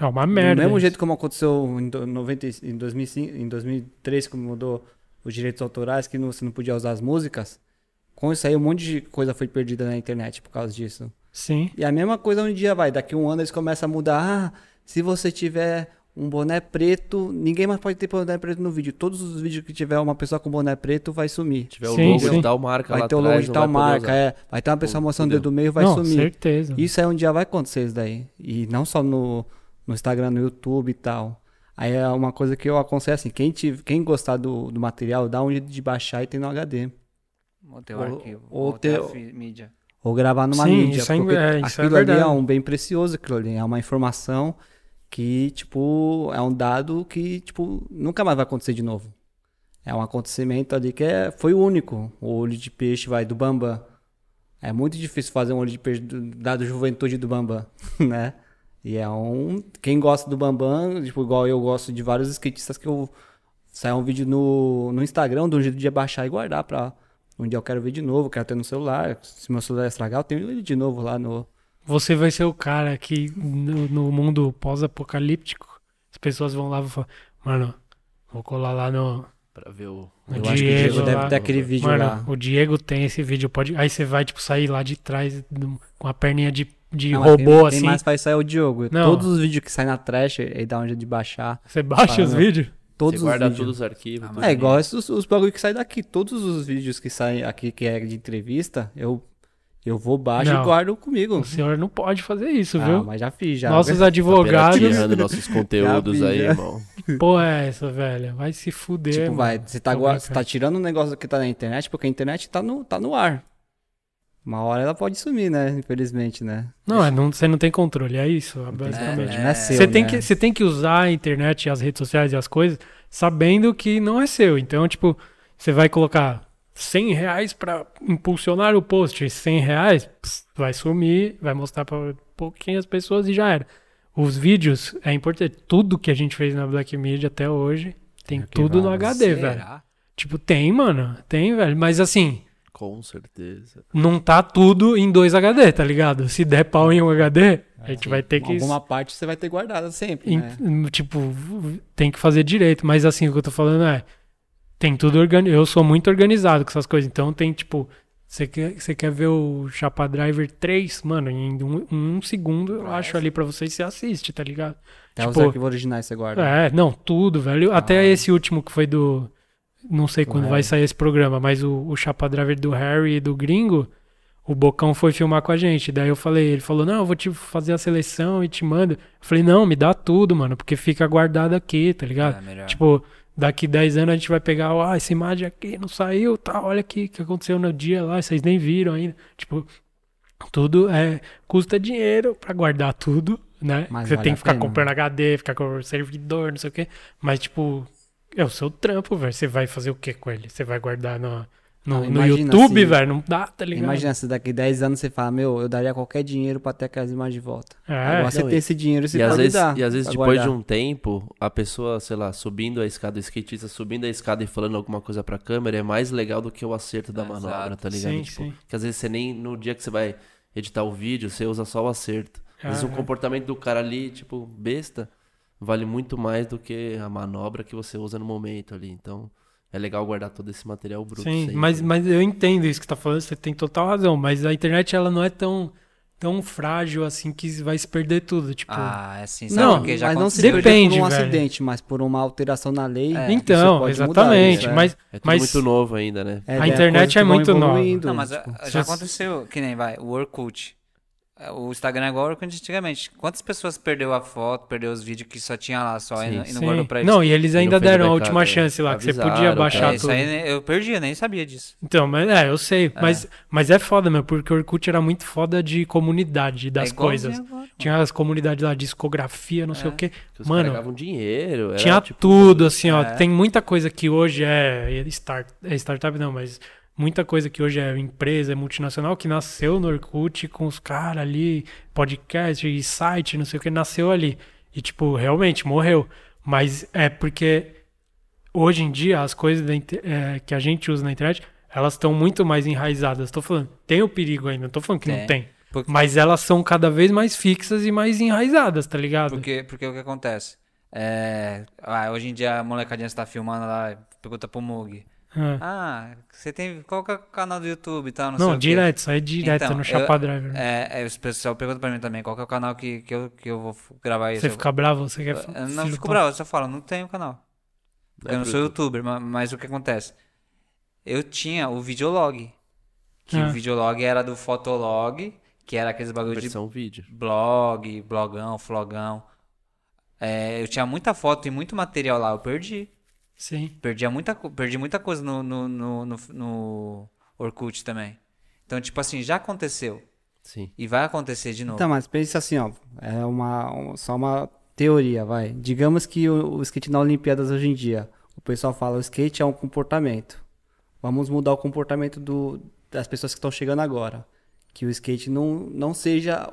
É uma merda. Do mesmo isso. jeito como aconteceu em, do- 90, e- em, 2005, em 2003, quando mudou os direitos autorais, que não, você não podia usar as músicas. Com isso aí, um monte de coisa foi perdida na internet por causa disso. Sim. E a mesma coisa um dia vai. Daqui a um ano eles começam a mudar. Ah, se você tiver um boné preto, ninguém mais pode ter boné preto no vídeo. Todos os vídeos que tiver uma pessoa com boné preto vai sumir. Se tiver o Sim, logo sim. de tal marca Vai lá ter o logo atrás, de tal marca, é. Vai ter uma pessoa mostrando o dedo meio, vai não, sumir. certeza. Isso aí um dia vai acontecer isso daí. E não só no, no Instagram, no YouTube e tal. Aí é uma coisa que eu aconselho assim, quem, tive, quem gostar do, do material, dá um jeito de baixar e tem no HD. Ou teu Ou- arquivo. ou Ou teu mídia. Ou gravar numa Sim, mídia. isso é- porque é, isso é aquilo ali é um bem precioso, aquilo ali. É uma informação que, tipo, é um dado que, tipo, nunca mais vai acontecer de novo. É um acontecimento ali que é, foi único. O olho de peixe vai do Bambam. É muito difícil fazer um olho de peixe do, da juventude do Bambam, né? E é um. Quem gosta do Bambam, tipo, igual eu gosto de vários skatistas que eu. Sai um vídeo no, no Instagram de um jeito de baixar e guardar pra. Um dia eu quero ver de novo, quero ter no celular. Se meu celular estragar, eu tenho ele de novo lá no. Você vai ser o cara que no, no mundo pós-apocalíptico, as pessoas vão lá e vão falar, mano, vou colar lá no, Pra ver o. O Eu acho que o Diego Diego deve lá. ter aquele vídeo Mano, lá. o Diego tem esse vídeo. Pode... Aí você vai, tipo, sair lá de trás com a perninha de, de Não, robô, quem, assim. Quem mais faz isso é o Diogo. Não. Todos os vídeos que saem na trash, ele dá um jeito de baixar. Você baixa Fala, os não. vídeos? Todos Você os guarda vídeos. todos os arquivos. Ah, É igual esses, os bagulho que saem daqui. Todos os vídeos que saem aqui, que é de entrevista, eu, eu vou baixo Não. e guardo comigo. O senhor não pode fazer isso, Ah, viu? mas já fiz, já. Nossos Tá advogados. pirateando nossos conteúdos aí, irmão. Porra, é essa, velho? Vai se fuder. Tipo, mano. vai, você tá, Tô gua- brincando. você tá tirando um negócio que tá na internet, porque a internet tá no, tá no ar. Uma hora ela pode sumir, né? Infelizmente, né? Não, é, não, você não tem controle, é isso, basicamente. controle, não é seu, Você tem, né? que, você tem que usar a internet as redes sociais e as coisas sabendo que não é seu. Então, tipo, você vai colocar 100 reais pra impulsionar o post, 100 reais, pss, vai sumir, vai mostrar pra pouquinhas pessoas e já era. Os vídeos, é importante, tudo que a gente fez na Black Media até hoje, tem tudo no HD, velho. Será? Tipo, tem, mano, tem, velho. Mas assim, Com certeza. não tá tudo em dois HD, tá ligado? Se der pau em um HD, a gente vai ter que Alguma parte você vai ter guardada sempre, em- né? Tipo, tem que fazer direito. Mas assim, o que eu tô falando é. Tem tudo organizado. Eu sou muito organizado com essas coisas. Então tem, tipo. Você quer, você quer ver o Chapa Driver 3? Mano, em um, um segundo eu acho ali pra você e você assiste, tá ligado? Até os tipo, arquivos originais você guarda. É, não, tudo, velho. Até Ah. esse último que foi do. Não sei Do quando vai sair esse programa, mas o, o Chapa Driver do Harry e do Gringo, o Bocão foi filmar com a gente. Daí eu falei, ele falou, não, eu vou te fazer a seleção e te mando. Eu falei, não, me dá tudo, mano, porque fica guardado aqui, tá ligado? É. Tipo, daqui 10 anos a gente vai pegar, ó, essa imagem aqui não saiu, tá, olha aqui o que aconteceu no dia lá, vocês nem viram ainda. Tipo, tudo é custa dinheiro pra guardar tudo, né? Mas Você vale tem que ficar pena. comprando HD, ficar com o servidor, não sei o quê. Mas, tipo, é o seu trampo, velho. Você vai fazer o que com ele? Você vai guardar no, no, Ah, no YouTube, se- velho? Não dá, tá ligado? Imagina se daqui 10 anos você fala, meu, eu daria qualquer dinheiro pra ter aquelas imagens de volta. É, Agora você não, tem e- esse dinheiro, você E às, pode vezes, dar. e às vezes, depois de guardar. um tempo, a pessoa, sei lá, subindo a escada, o skatista subindo a escada e falando alguma coisa pra câmera é mais legal do que o acerto da Exato. manobra, tá ligado? Sim, tipo, sim. Que às vezes você nem, no dia que você vai editar o vídeo, você usa só o acerto. Às vezes Ah, o é. comportamento do cara ali, tipo, besta, vale muito mais do que a manobra que você usa no momento ali. Então, é legal guardar todo esse material bruto. Sim, sempre. mas, mas eu entendo isso que você tá falando, você tem total razão. Mas a internet, ela não é tão, tão frágil assim que vai se perder tudo. Tipo, Ah, é assim, sabe Não, porque já mas não se Depende, por um velho. acidente, mas por uma alteração na lei. É. isso então, exatamente. isso, é. mas É tudo mas- muito novo ainda, né? É, a é internet é muito nova. Não, mas tipo, já aconteceu, que nem vai, o Orkut. É, O Instagram é igual o Orkut antigamente. Quantas pessoas perdeu a foto, perdeu os vídeos que só tinha lá só e Sim, não, e não sim. guardou pra eles? Não, e eles ainda deram a última é. chance lá, que você podia baixar é, isso tudo. aí eu perdi, eu nem sabia disso. Então, mas é, eu sei. Mas, mas é foda, meu, porque o Orkut era muito foda de comunidade das é coisas. agora. Tinha as comunidades lá, discografia, não sei É. o quê. Que os Mano, ganhavam dinheiro. Era, Tinha tipo, tudo, assim, ó. É. Tem muita coisa que hoje é, start, é startup, não, mas muita coisa que hoje é empresa, é multinacional, que nasceu no Orkut com os caras ali, podcast e site, não sei o que, nasceu ali. E, tipo, realmente morreu. Mas é porque hoje em dia as coisas da é, que a gente usa na internet, elas estão muito mais enraizadas. Tô falando, tem o perigo ainda, não tô falando que não Tem. tem. Porque- Mas elas são cada vez mais fixas e mais enraizadas, tá ligado? Porque, porque o que acontece? É, ah, hoje em dia a molecadinha está filmando lá, pergunta pro Mug. Ah. Ah, você tem. Qual que é o canal do YouTube e tal? Não, Não, direto, aí é direto Então, no eu- Chapa Driver. É, é, o pessoal pergunta pra mim também qual que é o canal que, que, eu, que eu vou gravar isso. Você Eu- fica bravo, você quer. eu não fico bravo, eu só falo, não tenho canal. É eu não sou YouTube. youtuber, ma- mas, o que acontece? Eu tinha o videolog. Que Ah. o videolog era do Fotolog, que era aqueles bagulho de vídeo. blog, blogão, flogão. É, eu tinha muita foto e muito material lá, eu perdi. Sim. Perdi muita, perdi muita coisa no, no, no, no, no Orkut também. Então, tipo assim, já aconteceu. Sim. E vai acontecer de novo. Então, mas pensa assim, ó. É uma, um- só uma teoria, vai. Digamos que o, o skate na Olimpíadas hoje em dia, o pessoal fala o skate é um comportamento. Vamos mudar o comportamento do, das pessoas que estão chegando agora. Que o skate não, não seja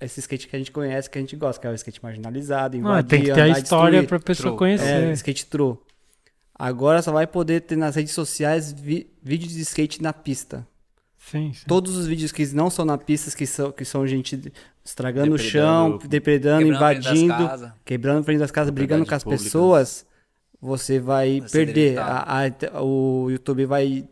esse skate que a gente conhece, que a gente gosta, que é o skate marginalizado, Ah, invadir, tem que ter a história destruir. pra pessoa True. conhecer. É, skate true. Agora só vai poder ter nas redes sociais vi- vídeos de skate na pista. Sim, sim. Todos os vídeos que não são na pista, que são, que são gente estragando o chão, depredando, invadindo, quebrando frente das casas, brigando com as públicas. pessoas, você vai Vai perder. A- a- o YouTube vai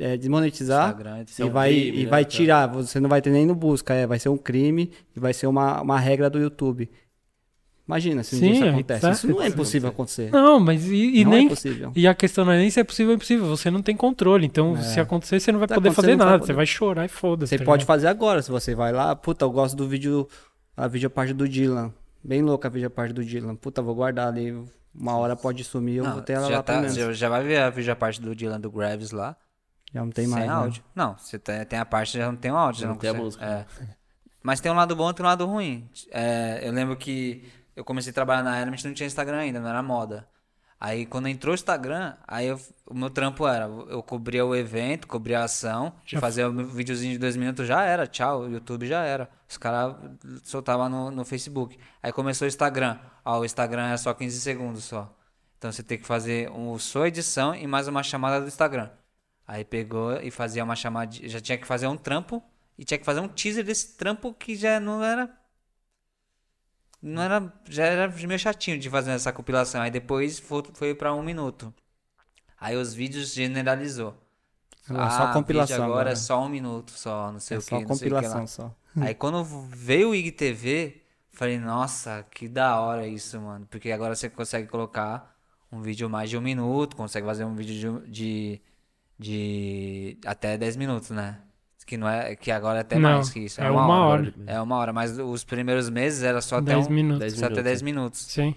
é, desmonetizar e é um vai, crime, e né, vai tirar. Você não vai ter nem no busca. É, vai ser um crime e vai ser uma, uma regra do YouTube. Imagina se um dia Sim, isso é, acontece. tá. Isso não é impossível acontecer. Não, mas e, e não é nem. possível. e a questão não é nem se é possível ou impossível, você não tem controle. Então, É. se acontecer, você não vai Se poder fazer não vai nada. poder. Você vai chorar e foda-se. Você tá pode ligado? fazer agora, se você vai lá, puta, eu gosto do vídeo, a videoparte do Dylan. Bem louca a videoparte do Dylan. Puta, vou guardar ali. Uma hora pode sumir, eu Não, vou ter ela já, lá tá, já, já vai ver a vídeo a parte do Dylan do Graves lá. Já não tem sem mais. né? áudio. Não, você tem, tem a parte já não tem o áudio. já Não tem a consegue- música. é. Mas tem um lado bom e tem um lado ruim. É, eu lembro que eu comecei a trabalhar na Element não tinha Instagram ainda, não era moda. Aí quando entrou o Instagram, aí eu- o meu trampo era, eu cobria o evento, cobria a ação, Já- fazia o meu videozinho de dois minutos, já era, tchau, o YouTube já era. Os caras soltavam no, no Facebook. Aí começou o Instagram. Ó, o Instagram é só 15 segundos só. Então você tem que fazer um, sua edição e mais uma chamada do Instagram. Aí pegou e fazia uma chamada, já tinha que fazer um trampo e tinha que fazer um teaser desse trampo que já não era não era já era meio chatinho de fazer essa compilação. Aí depois foi, foi para um minuto. Aí os vídeos generalizou. Agora só Ah, compilação vídeo agora agora. é só um minuto só, não sei É o que, só compilação só. Aí quando veio o IGTV, falei, nossa, que da hora isso, mano. Porque agora você consegue colocar um vídeo mais de um minuto, consegue fazer um vídeo de, de, de até 10 minutos, né? Que não é, que agora é até Não, mais que isso. é uma hora. É uma hora, mas os primeiros meses era só até 10 um, minutos. Dez só até minutos, 10 é. minutos. Sim.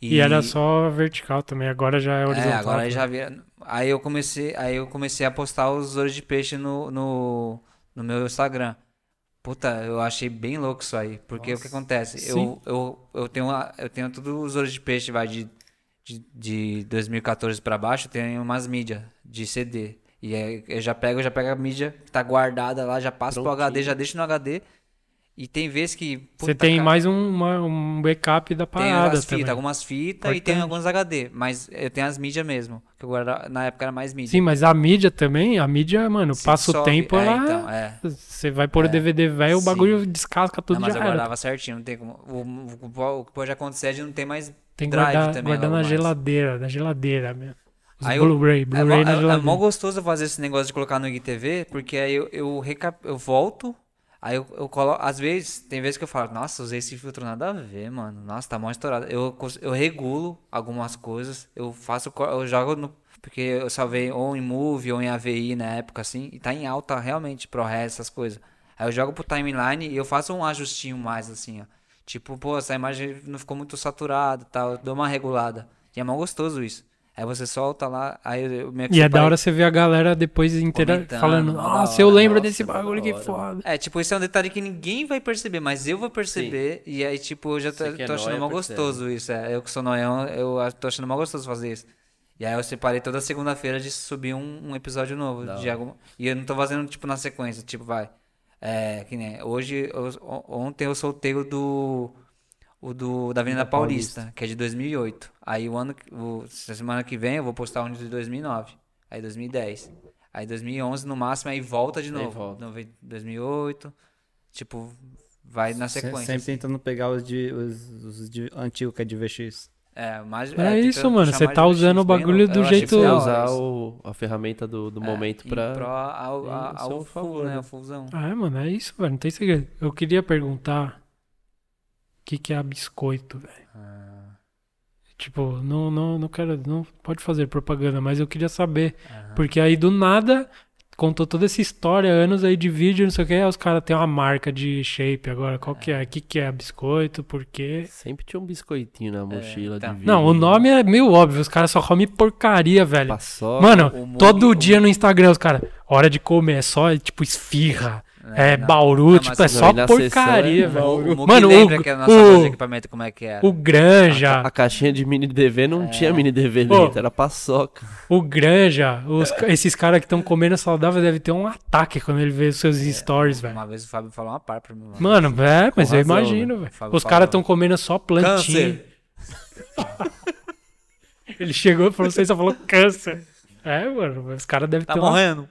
E... era só vertical também, agora já é horizontal. É, agora aí já via. Aí eu comecei, aí eu comecei a postar os olhos de peixe no, no, no meu Instagram. Puta, eu achei bem louco isso aí. Porque o que acontece? Sim. Eu, eu, eu tenho a- eu tenho todos os olhos de peixe vai de, de, de 2014 pra baixo, eu tenho umas mídias de CD. E aí eu já pego, eu já pego a mídia que tá guardada lá, já passo pro Prontinho. HD, já deixo no HD. E tem vezes que. Você tem cara, mais um, uma- um backup da tem parada fitas, algumas fitas e tem alguns HD. Mas eu tenho as mídias mesmo. Que eu guarda, na época era mais mídia. Sim, mas a mídia também, a mídia, mano, Se passa o dissolve- tempo, é, ela... então, é. Você vai pôr o É. DVD velho, o bagulho descasca tudo Não, mas já eu era. guardava certinho, não tem como. O, o- o que pode acontecer é de não ter mais Tem que drive guardar, também. guardar na mais. geladeira, na geladeira mesmo. Aí eu- Blu-ray, É, Blu-ray mó- na é, é geladeira. mó gostoso fazer esse negócio de colocar no IGTV, porque aí eu, eu, recap, eu volto, aí eu, eu coloco. Às vezes, tem vezes que eu falo, nossa, usei esse filtro nada a ver, mano. Nossa, tá mó estourado. Eu, eu regulo algumas coisas, eu faço. Eu jogo no. Porque eu salvei ou em Movie ou em AVI na época, assim, e tá em alta realmente, ProRes, essas coisas. Aí eu jogo pro timeline e eu faço um ajustinho mais, assim, ó. Tipo, pô, essa imagem não ficou muito saturada e tal, eu dou uma regulada. E é mó gostoso isso. Aí você solta lá, aí eu que E é da hora você ver a galera depois inteira falando, nossa, eu lembro nossa, desse bagulho que foda. É, tipo, isso é um detalhe que ninguém vai perceber, mas eu vou perceber. E aí, tipo, eu já tô, é tô achando percebe. gostoso isso. É, eu que sou noião, eu tô achando mó gostoso fazer isso. E aí eu separei toda segunda-feira de subir um, um episódio novo. De algum- E eu não tô fazendo, tipo, na sequência, tipo, vai. É, que nem. Hoje, eu- on- ontem eu soltei o do. O do da Avenida Da Paulista, que é de 2008. Aí o ano. O, semana que vem eu vou postar um de 2009. Aí 2010. Aí 2011 no máximo, aí volta de Aí novo. volta. Nove- 2008. Tipo, vai na Se- sequência. Sempre tentando pegar os, de, os, os de, antigos que é de VX. É, mas, É isso, tentando mano, você tá usando o bagulho louco. do Eu jeito- Você hora usar isso. o, a ferramenta do, do É, momento pra. pró ao, ao, seu ao favor, full, né? né? Ao fullzão. Ah, é, mano, é isso, velho, não tem segredo. Eu queria perguntar que que é biscoito, velho. Ah. Tipo, não, não, não quero, não pode fazer propaganda, mas eu queria saber. Aham. Porque aí do nada contou toda essa história, anos aí de vídeo, não sei o que, aí os caras têm uma marca de shape agora. Qual que é? O que, que é biscoito? Por quê? Sempre tinha um biscoitinho na mochila então. de vídeo. Não, o nome é meio óbvio, os caras só comem porcaria, velho. Paçoca. Mano, todo dia no Instagram os caras, hora de comer, é só tipo esfirra, é, não. bauru, Não, tipo, é só e porcaria, é velho. O, Mano, lembra o- que a nossa o- de equipamento como é que era. O Granja, A caixinha de mini DV não tinha mini DV Pô. dentro, era paçoca. o Granja, os esses caras que estão comendo saudável devem ter um ataque quando ele vê os seus stories, velho. Uma vez o Fábio falou uma par pra mim. Mano, é, mas Com eu razão, imagino, né? velho. Os caras falou. estão comendo só plantinha. Câncer. Ele chegou pra você e só falou câncer. É, mano, os caras devem Tá ter uma...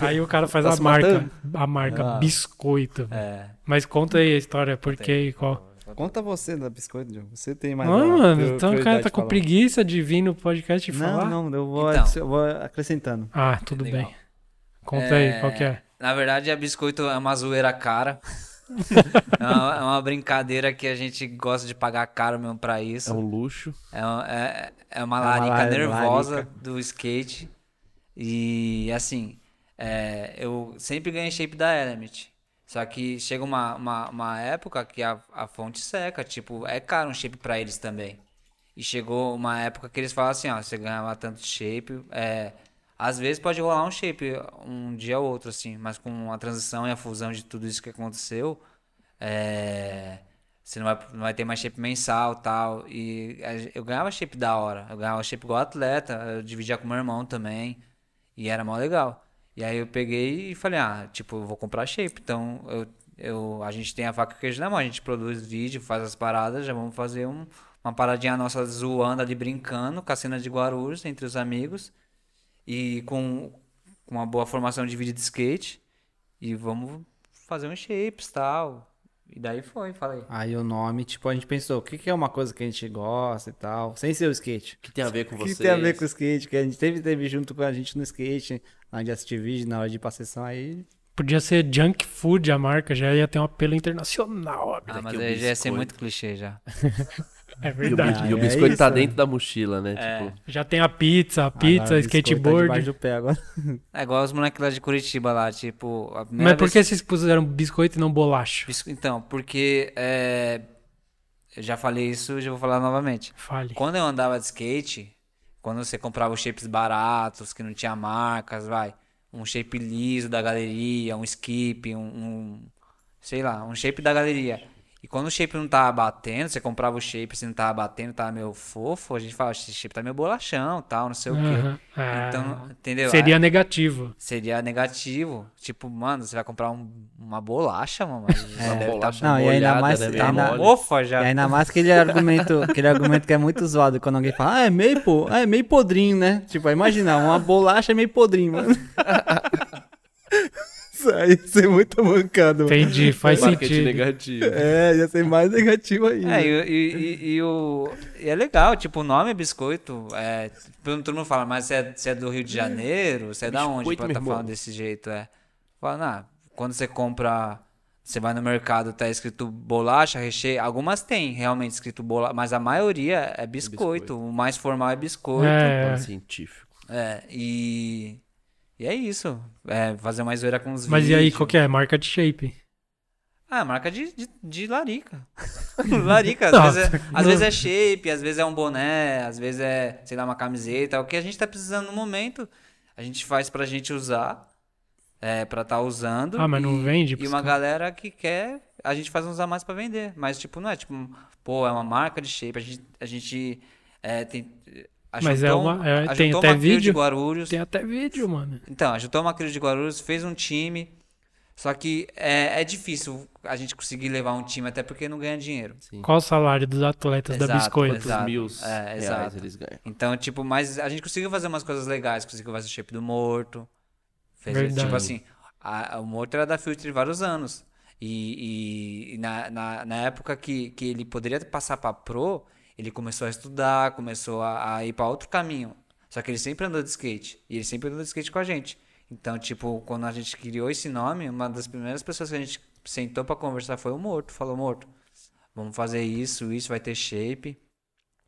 Aí o cara faz Tá a marca, a marca Ah. biscoito. velho. É. Mas conta aí a história, por quê e qual. Conta você da biscoito, Diogo. Você tem mais Não, uma mano, então o cara tá com falar. preguiça de vir no podcast e falar. Não, não, eu vou, Então. eu vou acrescentando. Ah, tudo Legal. bem. Conta aí, qual que é? Na verdade, a biscoito é uma zoeira cara. é, uma, é uma brincadeira que a gente gosta de pagar caro mesmo pra isso. É um luxo. É, uma- é, é uma uma larica la- nervosa larica. do skate. E assim, é, eu sempre ganhei shape da Element. Só que chega uma, uma, uma época que a, a fonte seca. Tipo, é caro um shape pra eles também. E chegou uma época que eles falam assim, ó, você ganhava tanto shape. É, às vezes pode rolar um shape um dia ou outro, assim, mas com a transição e a fusão de tudo isso que aconteceu, é, você não vai, não vai ter mais shape mensal tal. E eu ganhava shape da hora. Eu ganhava shape igual atleta. Eu dividia com meu irmão também. E era mó legal. E aí eu peguei e falei, ah, tipo, vou comprar shape. Então eu, eu, a gente tem a faca queijo na mão. A gente produz vídeo, faz as paradas. Já vamos fazer um, uma paradinha nossa zoando ali, brincando, com a cena de Guarulhos, entre os amigos. E com, com uma boa formação de vídeo de skate. E vamos fazer uns shapes tal. E daí foi, falei. Aí o nome, tipo, a gente pensou, o que, que é uma coisa que a gente gosta e tal, sem ser o skate. O que tem a ver com O vocês? que tem a ver com o skate? Que a gente teve, teve junto com a gente no skate, na hora de assistir vídeo, na hora de ir pra sessão, aí... Podia ser Junk Food a marca, já ia ter um apelo internacional. amigo. Ah, mas aí já ia ser muito clichê já. É E o, verdade. e o Ah, é biscoito tá isso, dentro da mochila, né? É. Tipo, Já tem a pizza, a pizza, Agora o tá skateboard. debaixo do pé agora. É igual os moleques lá de Curitiba lá, tipo. A Mas por que vocês puseram biscoito e não bolacha? Bis- Então, porque. É... Eu já falei isso e já vou falar novamente. Fale. Quando eu andava de skate, quando você comprava os shapes baratos, que não tinha marcas, vai. Um shape liso da galeria, um skip, um, um- sei lá, um shape da galeria. E quando o shape não tava batendo, você comprava o shape, se não tava batendo, tava meio fofo, a gente falava, esse shape tá meio bolachão, tal, não sei o quê. Ah, Então, entendeu? seria negativo. Seria negativo. Tipo, mano, você vai comprar um- uma bolacha, mano. mas já deve bolacha Não, e ainda molhada, mais- né? ainda- mofa já. E ainda mais aquele argumento, aquele argumento que é muito zoado quando alguém fala, ah, é meio, pô, ah, é meio podrinho, né? Tipo, imagina, uma bolacha é meio podrinho, mano. Isso aí ia ser muito mancado. mano. Entendi, faz marketing sentido. negativo. É, ia ser mais negativo ainda. É, e, e- e- e o, e é legal, tipo, o nome é biscoito. É, todo mundo fala, mas você é, você é do Rio de Janeiro? Você é da onde pra meu tá falando desse jeito? É. Fala, nah, quando você compra, você vai no mercado, tá escrito bolacha, recheio. Algumas tem realmente escrito bolacha, mas a maioria é biscoito. biscoito. O mais formal é biscoito. É. Científico. É, e. E é isso. É, fazer uma zoeira com os Mas e vídeos. aí, qual que é? Marca de shape. Ah, marca de, de, de larica. larica. Às, Nossa, vezes, é, às não. vezes é shape, às vezes é um boné, às vezes é, sei lá, uma camiseta. O que a gente tá precisando no momento, a gente faz pra gente usar. É, pra tá usando. Ah, mas não e- vende E uma galera que quer, a gente faz uns a mais pra vender. Mas, tipo, não é tipo, pô, é uma marca de shape. A gente, a gente é, tem. Mas é ajuntou um- uma- é, tem ajuntou até uma crio de vídeo? Guarulhos. Tem até vídeo, mano. Então, ajuntou uma crio de Guarulhos, fez um time. Só que é, é difícil a gente conseguir levar um time, até porque não ganha dinheiro. Sim. Qual o salário dos atletas da Exato, Biscoito? Quantos Exato. mil É, exato. eles ganham? Então, tipo, mas a gente conseguiu fazer umas coisas legais. Conseguiu fazer o shape do morto. Fez, Verdade. tipo assim, a- o morto era da Filter vários anos. E, e- e na, na, na época que, que ele poderia passar pra pro, ele começou a estudar, começou a, a ir pra outro caminho. Só que ele sempre andou de skate. E ele sempre andou de skate com a gente. Então, tipo, quando a gente criou esse nome, uma das primeiras pessoas que a gente sentou pra conversar foi o Morto. Falou, Morto, vamos fazer isso, isso vai ter shape.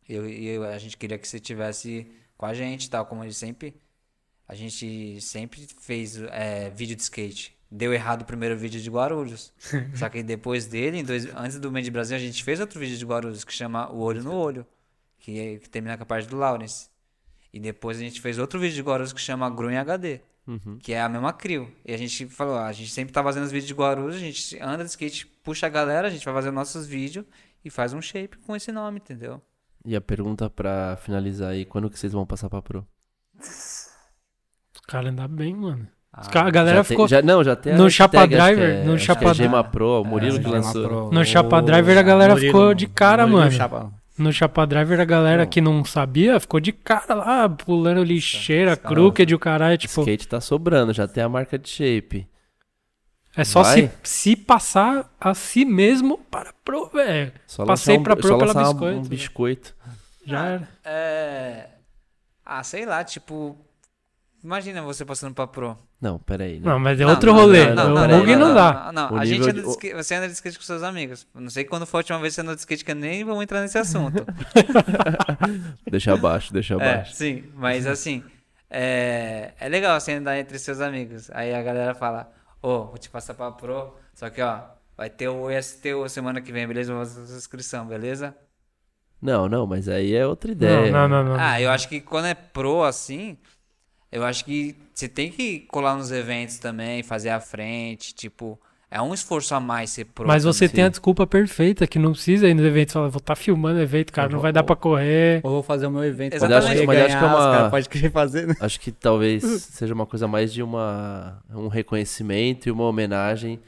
E a gente queria que você tivesse com a gente, tal, como ele sempre. A gente sempre fez é, vídeo de skate. Deu errado o primeiro vídeo de Guarulhos. Só que depois dele, em dois- antes do Made Brasil, a gente fez outro vídeo de Guarulhos que chama O Olho no Olho, que, é- que termina com a parte do Lawrence. E depois a gente fez outro vídeo de Guarulhos que chama Grun HD, Uhum. que é a mesma crio. E a gente falou, ó, a gente sempre tá fazendo os vídeos de Guarulhos, a gente anda de skate, puxa a galera, a gente vai fazer nossos vídeos e faz um shape com esse nome, entendeu? E a pergunta pra finalizar aí, quando que vocês vão passar pra pro? Os caras andam bem, mano. Ah, a galera já ficou. Tem, já, não, já tem a no Chapa que Driver, é- no Chapa é Driver. Gema Pro, o Murilo É, que lançou. Pro. No Chapa Driver a galera Murilo- ficou de cara, Murilo mano. Chapa- No Chapa Driver a galera que não sabia ficou de cara lá, pulando lixeira, crooked e o caralho, tipo. Skate tá sobrando, já tem a marca de shape. É só se, Vai? se passar a si mesmo para pro, velho. Passei lançar pra um, pro só pela biscoito, um né? biscoito. Já era. É. Ah, sei lá, tipo. Imagina você passando pra Pro. Não, peraí. Né? Não, mas é Não, outro não, rolê. não, não, o Mug não, não, dá. Não, a gente anda de- skate, você anda de skate com seus amigos. Não sei quando foi a última vez que você andou de skate, que eu nem vamos entrar nesse assunto. Deixa abaixo, deixa é, abaixo. sim, mas assim, é, é legal você andar entre seus amigos. Aí a galera fala, ô, vou te passar pra Pro, só que ó, vai ter o STU semana que vem, beleza? Vou fazer a sua inscrição, beleza? Não, não, mas aí é outra ideia. Não, não, não, não. Ah, eu acho que quando é Pro assim, eu acho que você tem que colar nos eventos também, fazer a frente, tipo, é um esforço a mais ser Pro. Mas você tem a desculpa perfeita, que não precisa ir no evento e falar, vou estar filmando o evento, cara, não vai dar pra correr. Ou vou fazer o meu evento. Exatamente. Mas acho, Mas acho que é uma- podem querer fazer, né? Acho que talvez seja uma coisa mais de uma um reconhecimento e uma homenagem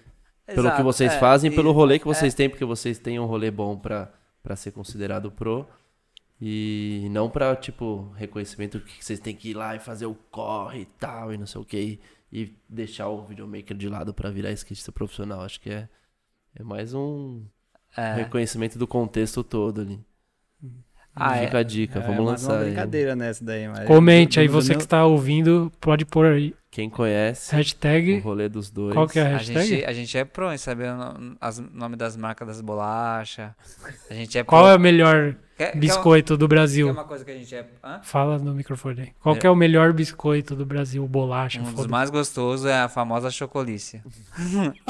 pelo que Exato, vocês é, fazem, e- pelo rolê que vocês têm, porque vocês têm um rolê bom pra, pra ser considerado pro. E não pra, tipo, reconhecimento que vocês têm que ir lá e fazer o corre e tal, e não sei o que, e deixar o videomaker de lado pra virar skatista profissional. Acho que é, é mais um É. reconhecimento do contexto todo ali. Ah, é. Fica a dica, É, vamos mais uma lançar aí. brincadeira nessa daí. Mas Comente aí, você meu- que está ouvindo, pode pôr aí. Quem conhece o Hashtag. rolê dos dois. Qual que é a A hashtag? gente, a gente é pro em saber o nome das marcas das bolachas. A gente é Qual é o melhor Quer- quer biscoito do Brasil? uma coisa que a gente é. Hã? Fala no microfone aí. Qual que é o melhor biscoito do Brasil? Bolacha, Um dos mais gostosos é a famosa chocolícia.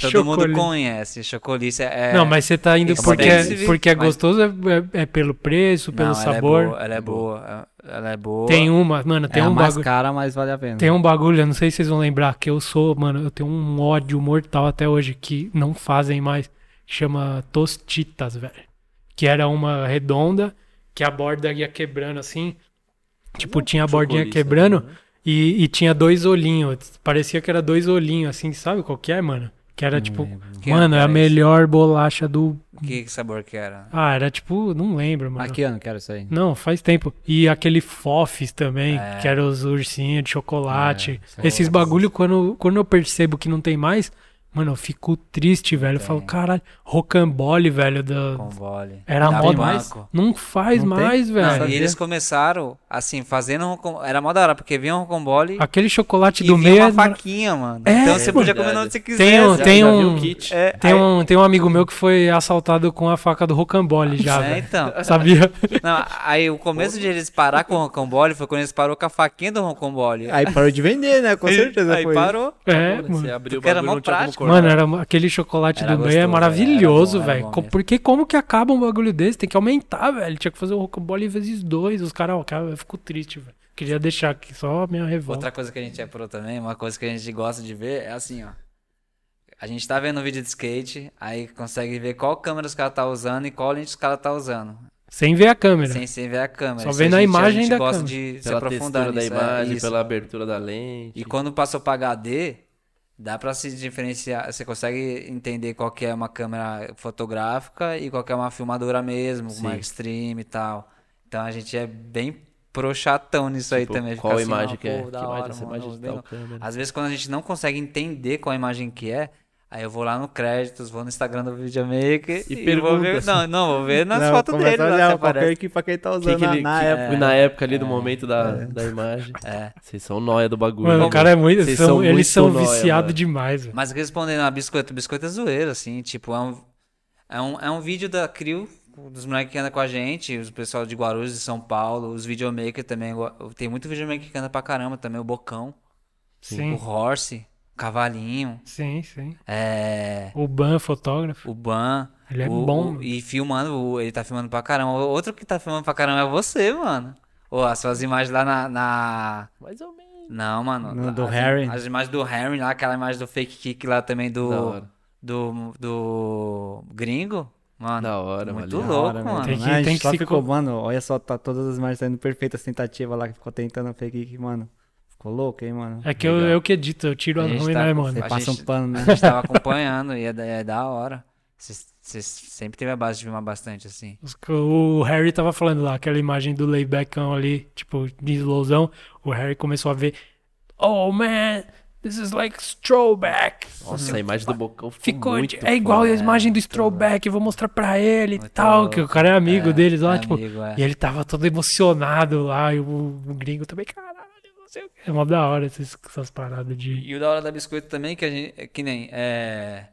Todo mundo conhece. Chocolícia é. Não, mas você tá indo porque, expensive, porque é mas- gostoso, é, é- é pelo preço, pelo Não, sabor. Ela é boa. Ela é boa. Ela é boa. Tem uma, mano, tem é um mais bagulho. cara, mas vale a pena. Tem um bagulho, eu não sei se vocês vão lembrar, que eu sou, mano, eu tenho um ódio mortal até hoje, que não fazem mais. Chama Tostitas, velho. Que era uma redonda, que a borda ia quebrando assim. Tipo, tinha a bordinha quebrando né? e, e tinha dois olhinhos. Parecia que era dois olhinhos, assim, sabe qual que é, mano? Que era tipo, Que mano, é a melhor bolacha do. Que sabor que era? Ah, era tipo, não lembro, mano. Mas que ano que era isso aí? Não, faz tempo. E aquele Fofes também, É. que era os ursinhos de chocolate. É, Esses bagulho, quando, quando eu percebo que não tem mais, mano, eu fico triste, velho. Eu falo, Tem. caralho, rocambole, velho. Da... Com vole. Era moda. banco. Não faz Não tem? mais, Não, velho. sabia. e eles começaram, assim, fazendo rocom- Era mó da hora, porque vinha um rocambole Aquele chocolate e do meio. uma é faquinha, mano. É, então você podia verdade. comer onde você Tem quisesse. um- Já- tem já um- kit? É, Tem aí- um, tem um amigo meu que foi assaltado com a faca do rocambole já, É, velho. então. Sabia? Não, aí o começo de eles parar com o rocambole foi quando eles parou com a faquinha do rocambole. Aí parou de vender, né? Com certeza Aí foi. parou. É, Você mano. abriu o Porque era bagulho, mó não prático. Cortar. Mano, era, aquele chocolate Era do meio é maravilhoso, velho. Porque como que acaba um bagulho desse? Tem que aumentar, velho. Tinha que fazer o rocambole vezes dois. Os caras, ó, cara, eu fico triste, velho. Queria deixar aqui só a minha revolta. Outra coisa que a gente é pro também, uma coisa que a gente gosta de ver é assim, ó. A gente tá vendo um vídeo de skate, aí consegue ver qual câmera os caras tá usando e qual lente os caras tá usando. Sem ver a câmera. Sem, sem ver a câmera. Só vendo a a imagem a gente da gosta câmera. de se Pela aprofundar textura da nisso, é, imagem, isso. pela abertura da lente. E quando passou pra HD, dá pra se diferenciar. Você consegue entender qual que é uma câmera fotográfica e qual que é uma filmadora mesmo, uma Sim. extreme e tal. Então a gente é bem pro chatão nisso aí Tipo, também. Fica qual assim, imagem que é? Que imagem mano, imagem tal câmera? Às vezes quando a gente não consegue entender qual imagem que é, aí eu vou lá no créditos, vou no Instagram do videomaker E vou pergunta ver, não, não, vou ver nas Não, fotos dele lá, olhar qualquer equipa que ele tá Que usando que ele- na que- época. na época ali do momento da, da imagem. É. Vocês são nóia do bagulho. Mano, né, o cara é muito. São- são eles muito são nóia, viciados demais. Mas respondendo a biscoito, biscoito é zoeiro, assim, tipo, é um, é um, é um vídeo da Crio, dos moleques que andam com a gente, os pessoal de Guarulhos, de São Paulo, os videomakers também, tem muito videomaker que anda pra caramba também, o Bocão, Sim, o Horse, Cavalinho, sim, sim. é, O Ban, fotógrafo. o Ban, Ele é o- bom. o- e filmando, o- ele tá filmando pra caramba, O outro que tá filmando pra caramba é você, mano. Ô, as suas imagens lá na... na- Mais ou menos. Não, mano. No as, do Harry? As imagens do Harry lá, aquela imagem do fake kick lá também do... Do, do gringo, mano. Da hora, muito valeu. louco, Da hora, mano. Tem que- a gente tem que só se ficou, co- mano, olha só, tá todas as imagens saindo perfeitas, tentativa lá, que ficou tentando fake kick, mano. Ficou louco, hein, mano. É que eu, Legal. eu que edito, eu tiro A a ruim, tá né, mano? Você a passa gente- um pano, né? A gente tava acompanhando e é, da- é da hora. Você sempre teve a base de filmar bastante, assim. O Harry tava falando lá, aquela imagem do laybackão ali, tipo, de slowzão. O Harry começou a ver. Oh, man! This is like throwback. Nossa, a imagem do Bocão ficou, Ficou. é igual a imagem do throwback, vou mostrar pra ele e tal. louco. Que o cara é amigo É, deles lá, é tipo. amigo, é. E ele tava todo emocionado lá, e o, o gringo também, caralho, não sei o que. É mó da hora essas, essas paradas de. E o da hora da biscoito também, que a gente. é Que nem. É,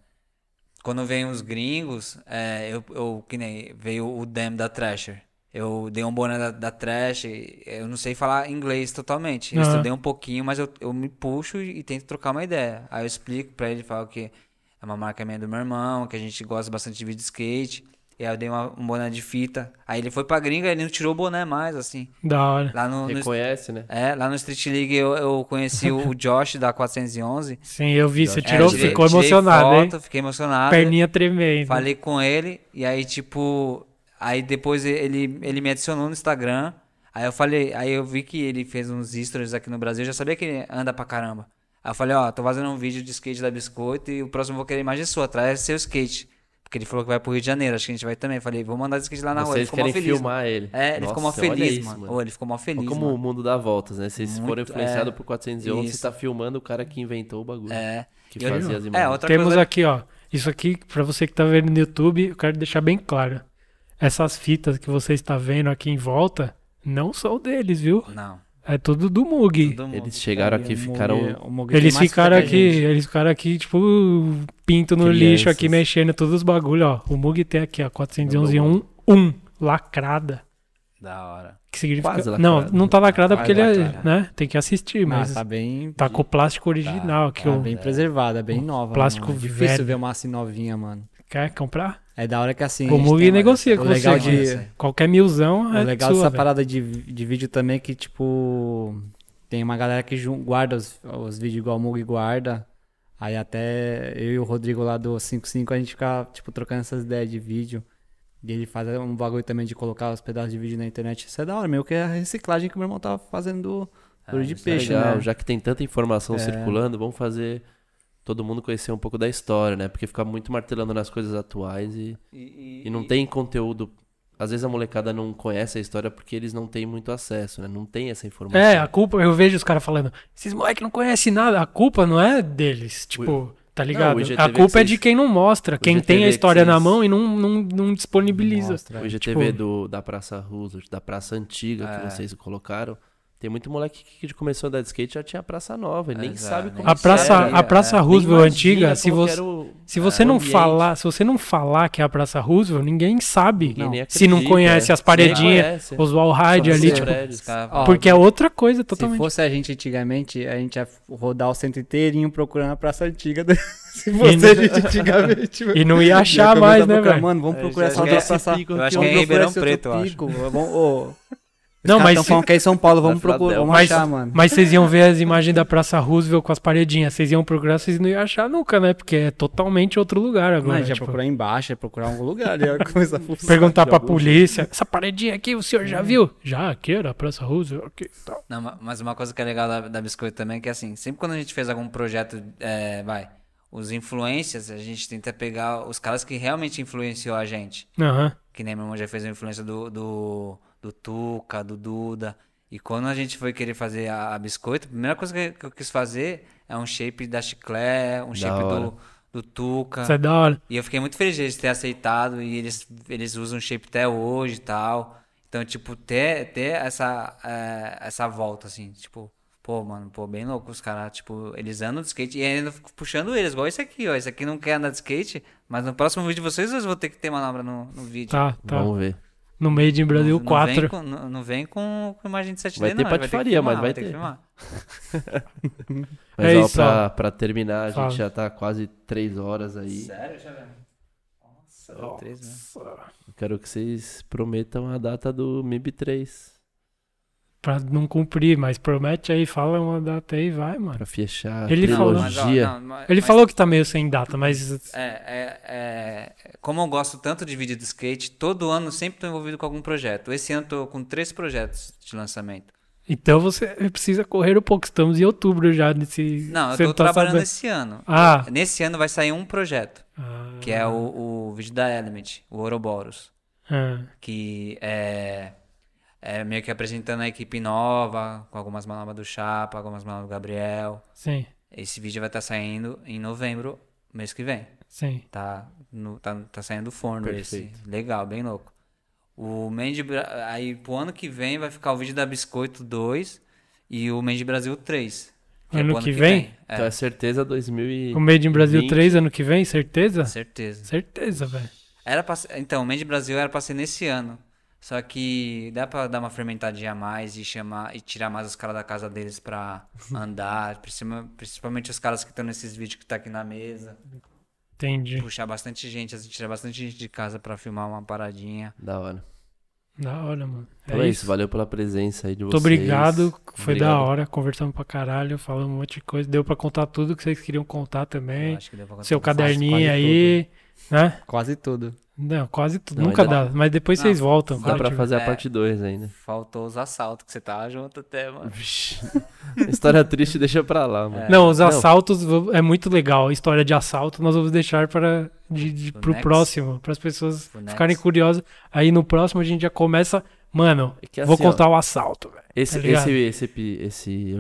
quando vem os gringos, é, eu, eu. Que nem. Veio o Dem da Thrasher. Eu dei um boné da, da Trash. Eu não sei falar inglês totalmente. Eu estudei um pouquinho, mas eu, eu me puxo e tento trocar uma ideia. Aí eu explico pra ele, falo que é uma marca minha do meu irmão, que a gente gosta bastante de vídeo skate. E aí eu dei uma- um boné de fita. Aí ele foi pra gringa, ele não tirou o boné mais, assim. Da hora. Lá no, no, Reconhece, né? é, lá no Street League eu, eu conheci o Josh da 411. Sim, eu vi, você É, tirou, tirei- ficou emocionado, hein? foto, Fiquei emocionado. Perninha tremendo. Falei com ele e aí tipo, aí depois ele ele me adicionou no Instagram. Aí eu falei, aí eu vi que ele fez uns stories aqui no Brasil, eu já sabia que ele anda pra caramba. Aí eu falei, ó, tô fazendo um vídeo de skate da Biscoito e o próximo eu vou querer imagem sua, traz seu skate. Porque ele falou que vai pro Rio de Janeiro, acho que a gente vai também. Falei, vou mandar skate lá na rua. Ele Vocês ficou querem feliz. filmar ele. É, ele Nossa, ficou mal olha feliz, isso, mano. Ô, ele ficou mal feliz, Olha como mano. o mundo dá voltas, né? Vocês Muito- foram influenciados é, por 411, isso. você tá filmando o cara que inventou o bagulho. É. Que Eu- fazia as É, imagens. outra Temos coisa aqui, ó. Isso aqui, pra você que tá vendo no YouTube, eu quero deixar bem claro. Essas fitas que você está vendo aqui em volta não são deles, viu? Não. É tudo do Mug. Eles chegaram aqui e ficaram. o Mugi Eles ficaram aqui, eles ficaram aqui, tipo, pinto no Crianças. lixo aqui, mexendo todos os bagulho, ó. O Mug tem aqui, ó, 411 1, 1, lacrada. Da hora. Que significa... Quase não, lacrada. não tá lacrada porque ele é, né? Tem que assistir, Mas mas tá bem. tá com o plástico original, Tá o... bem preservada, bem nova. plástico mano. É difícil velho. ver uma assim novinha, mano. Quer comprar? É da hora que assim. o Mug negocia o com legal você. de-. Qualquer milzão O é legal sua, dessa velho. parada de, de vídeo também é que, tipo, tem uma galera que guarda os, os vídeos igual o Mug guarda. Aí até eu e o Rodrigo lá do 55 a gente fica, tipo, trocando essas ideias de vídeo. E ele faz um bagulho também de colocar os pedaços de vídeo na internet. Isso é da hora, meio que é a reciclagem que o meu irmão tava fazendo do, do de Isso é peixe, legal, né? já que tem tanta informação É. circulando, vamos fazer todo mundo conhecer um pouco da história, né? Porque ficar muito martelando nas coisas atuais e, E, e não tem conteúdo. Às vezes a molecada não conhece a história porque eles não têm muito acesso, né? Não tem essa informação. É, a culpa, eu vejo os caras falando, esses moleques não conhecem nada, a culpa não é deles, tipo, tá ligado? o a culpa é de quem não mostra, quem tem a história na mão e não, não, não disponibiliza. Mostra. O IGTV Tipo- do, da Praça Roosevelt, da Praça Antiga É. que vocês colocaram. Tem muito moleque que começou a andar de skate já tinha a Praça Nova, ele nem Exato, sabe nem como A que praça, era. a praça é, Roosevelt antiga, se você, o- se você é, não ambiente. falar, se você não falar que é a Praça Roosevelt, ninguém sabe. Ninguém nem se não acredita, conhece é. as paredinhas, os wallhide Só ali, tipo, prédios. Porque é outra coisa Se totalmente. fosse a gente antigamente, a gente ia rodar o centro inteirinho procurando a Praça Antiga. Se fosse a gente antigamente, E não ia achar mais, né, velho? Mano, vamos É, procurar essa outra é praça. Eu acho que é Ribeirão Preto, eu acho. Não, mas tão se- falando que é em São Paulo, vamos, procurar, vamos Mas- achar, mano. Mas vocês iam ver as imagens da Praça Roosevelt com as paredinhas. Vocês iam procurar, vocês não iam achar nunca, né? Porque é totalmente outro lugar Não, a agora. gente ia tipo, procurar embaixo, ia procurar algum lugar, ia começar a perguntar pra polícia: essa paredinha aqui o senhor já viu? Já, aqui era a Praça Roosevelt. Aqui, tal. Não, ma- mas uma coisa que é legal da, da Biscoito também é que assim, sempre quando a gente fez algum projeto, é, vai, os influências, a gente tenta pegar os caras que realmente influenciou a gente. Aham. Que nem meu irmão já fez a influência do, do, do Tuca, do Duda. E quando a gente foi querer fazer a, a Biscoito, a primeira coisa que, que eu quis fazer é um shape da Chiclé, um shape hora. do, do Tuca. Isso é da hora. E eu fiquei muito feliz de eles terem aceitado e eles, eles usam shape até hoje e tal. Então, tipo, ter, ter essa, é, essa volta, assim, tipo, pô, mano, pô, bem louco os caras, tipo, eles andam de skate e ainda fico puxando eles, igual esse aqui, ó. Esse aqui não quer andar de skate, mas no próximo vídeo de vocês, vocês vão ter que ter manobra no, no vídeo. Tá, tá. Vamos ver. No Made in Brasil não, não Vem 4. com, não, não vem com, com imagem de 7D, Vai ter não. patifaria, vai mas ter filmar, ter. vai ter que filmar. Mas É ó, isso, pra, pra terminar, a Fala. gente já tá quase três horas aí. Sério, já Nossa, três mesmo. Eu quero que vocês prometam a data do MIB 3. Pra não cumprir, mas promete aí, fala uma data aí, vai, mano. Pra fechar a Ele falou- Mas, ó, trilogia. não, mas- Ele mas- falou que tá meio sem data, mas. É, é, é, como eu gosto tanto de vídeo de skate, todo ano sempre tô envolvido com algum projeto. Esse ano tô com três projetos de lançamento. Então você precisa correr um pouco. Estamos em outubro já nesse. Não, eu tô tá trabalhando sabendo. esse ano. Ah. Nesse ano vai sair um projeto, Ah, que é o, o vídeo da Element, o Ouroboros. ah, Que é, é meio que apresentando a equipe nova, com algumas manobras do Chapa, algumas manobras do Gabriel. sim. Esse vídeo vai estar saindo em novembro, mês que vem. Sim. Tá, no, tá, tá saindo do forno Perfeito. esse. Legal, bem louco. O Mandy aí pro ano que vem vai ficar o vídeo da Biscoito 2 e o Mandy Brasil 3. é Ano pro que vem? É, Então é certeza 2000 e... O Made in Brasil 20. 3 ano que vem, certeza? certeza. Certeza, velho. Era pra, então, o Mandy Brasil era pra ser nesse ano. Só que dá pra dar uma fermentadinha a mais e chamar e tirar mais os caras da casa deles pra andar, principalmente, os caras que estão nesses vídeos que tá aqui na mesa. Entendi. Puxar bastante gente, assim, tirar bastante gente de casa pra filmar uma paradinha. Da hora. Da hora, mano. Então é isso, valeu pela presença aí de Muito vocês. obrigado. Foi da Obrigado. hora. Conversamos pra caralho. Falamos um monte de coisa. Deu pra contar tudo que vocês queriam contar Eu também. acho que deu pra Seu contar caderninho quase aí, né? Quase tudo. Não, quase tudo. Não, Nunca ainda- dá. Mas depois Não, vocês voltam. Dá pra fazer a É. parte 2 ainda. Faltou os assaltos, que você tava junto até, mano. História triste deixa pra lá, mano. Não, os Não. assaltos v- é muito legal. A história de assalto nós vamos deixar para de, de, Pro próximo, para as pessoas Pro next. ficarem curiosas. Aí no próximo a gente já começa, mano, É que vou assim, ó, contar o assalto, velho. Esse, tá esse, esse, epi- esse,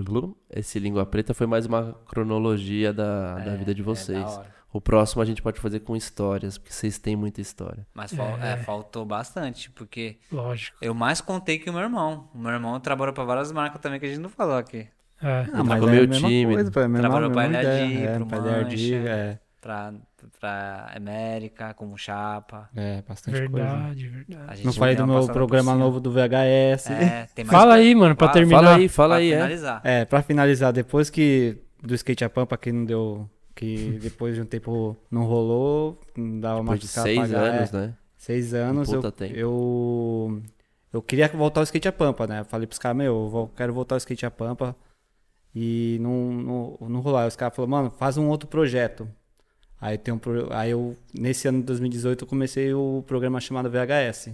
esse Língua Preta foi mais uma cronologia da, da vida de É, vocês. O próximo a gente pode fazer com histórias, porque vocês têm muita história. Mas fal- é, faltou bastante, porque Lógico. eu mais contei que o meu irmão. O meu irmão trabalhou pra várias marcas também que a gente não falou aqui. É. Tímido. Coisa, pô, é a mesma, Trabalhou LAD, ideia. É, LAD, Mancha. é, Pra, pra América, como chapa. é, bastante coisa. Verdade, verdade. Não falei do meu programa novo do VHS. É, tem mais Fala pra- aí, mano, pra Fala, terminar. Fala aí, fala pra aí, é. finalizar. É, pra finalizar, depois que do skate a pampa que não deu, que depois de um tempo não rolou, não dava mais de seis pagar, anos, é, né? Seis anos, eu, tempo. eu eu queria voltar ao skate a pampa, né? Eu falei pros caras, meu, eu quero voltar ao skate a pampa e não, não, não rolar. Aí os caras falaram, mano, faz um outro projeto. Aí tem um aí eu nesse ano de 2018 eu comecei o programa chamado VHS.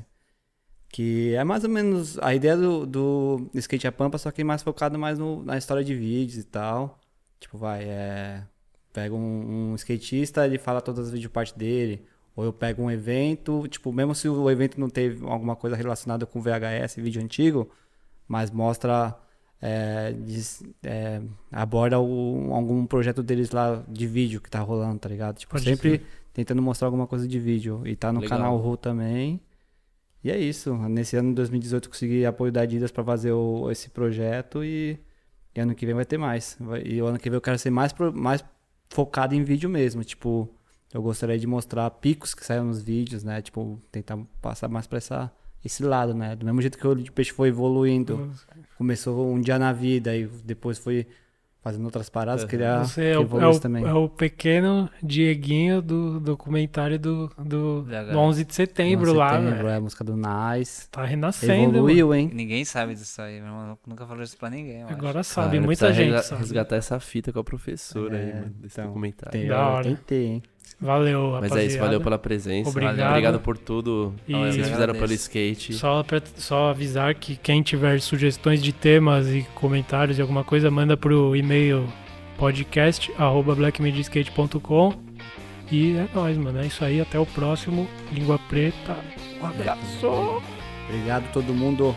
Que é mais ou menos a ideia do, do skate a pampa, só que mais focado mais no- na história de vídeos e tal. Tipo, vai, é. Pega um, um skatista, ele fala todas as videopartes dele. Ou eu pego um evento, tipo, mesmo se o evento não teve alguma coisa relacionada com VHS, vídeo antigo, mas mostra, é, diz- é, aborda o- algum projeto deles lá de vídeo que tá rolando, tá ligado? Tipo, Pode sempre tentando mostrar alguma coisa de vídeo. E tá no Legal. canal Ru também. E é isso. Nesse ano de 2018 eu consegui apoio da Adidas pra fazer o- esse projeto e, e ano que vem vai ter mais. Vai- e o ano que vem eu quero ser mais, pro- mais focado em vídeo mesmo. Tipo, eu gostaria de mostrar picos que saem nos vídeos, né? Tipo, tentar passar mais pra essa, esse lado, né? Do mesmo jeito que o olho de peixe foi evoluindo. Começou um dia na vida e depois foi fazendo outras paradas. Queria Você que é o, é, o, também. é o pequeno Dieguinho do documentário do, do, do 11 de setembro, 11 de lá, setembro, velho. É a música do Nice. Tá renascendo, mano. Evoluiu, hein? Ninguém sabe disso aí, meu irmão nunca falou isso pra ninguém. eu acho. Agora sabe, Cara, muita gente resga- sabe. resgatar essa fita com a professora aí, É, mano, desse então, documentário. Tem, Da hora. tentei, hein? Valeu, Mas rapaziada. é isso, valeu pela presença. Obrigado. Obrigado por tudo E- que vocês fizeram pelo skate. Só, pra, só avisar que quem tiver sugestões de temas e comentários e alguma coisa, manda pro e-mail podcast arroba blackmediaskate.com e é nóis, mano. É isso aí, até o próximo. Língua Preta. Um abraço. Obrigado todo mundo.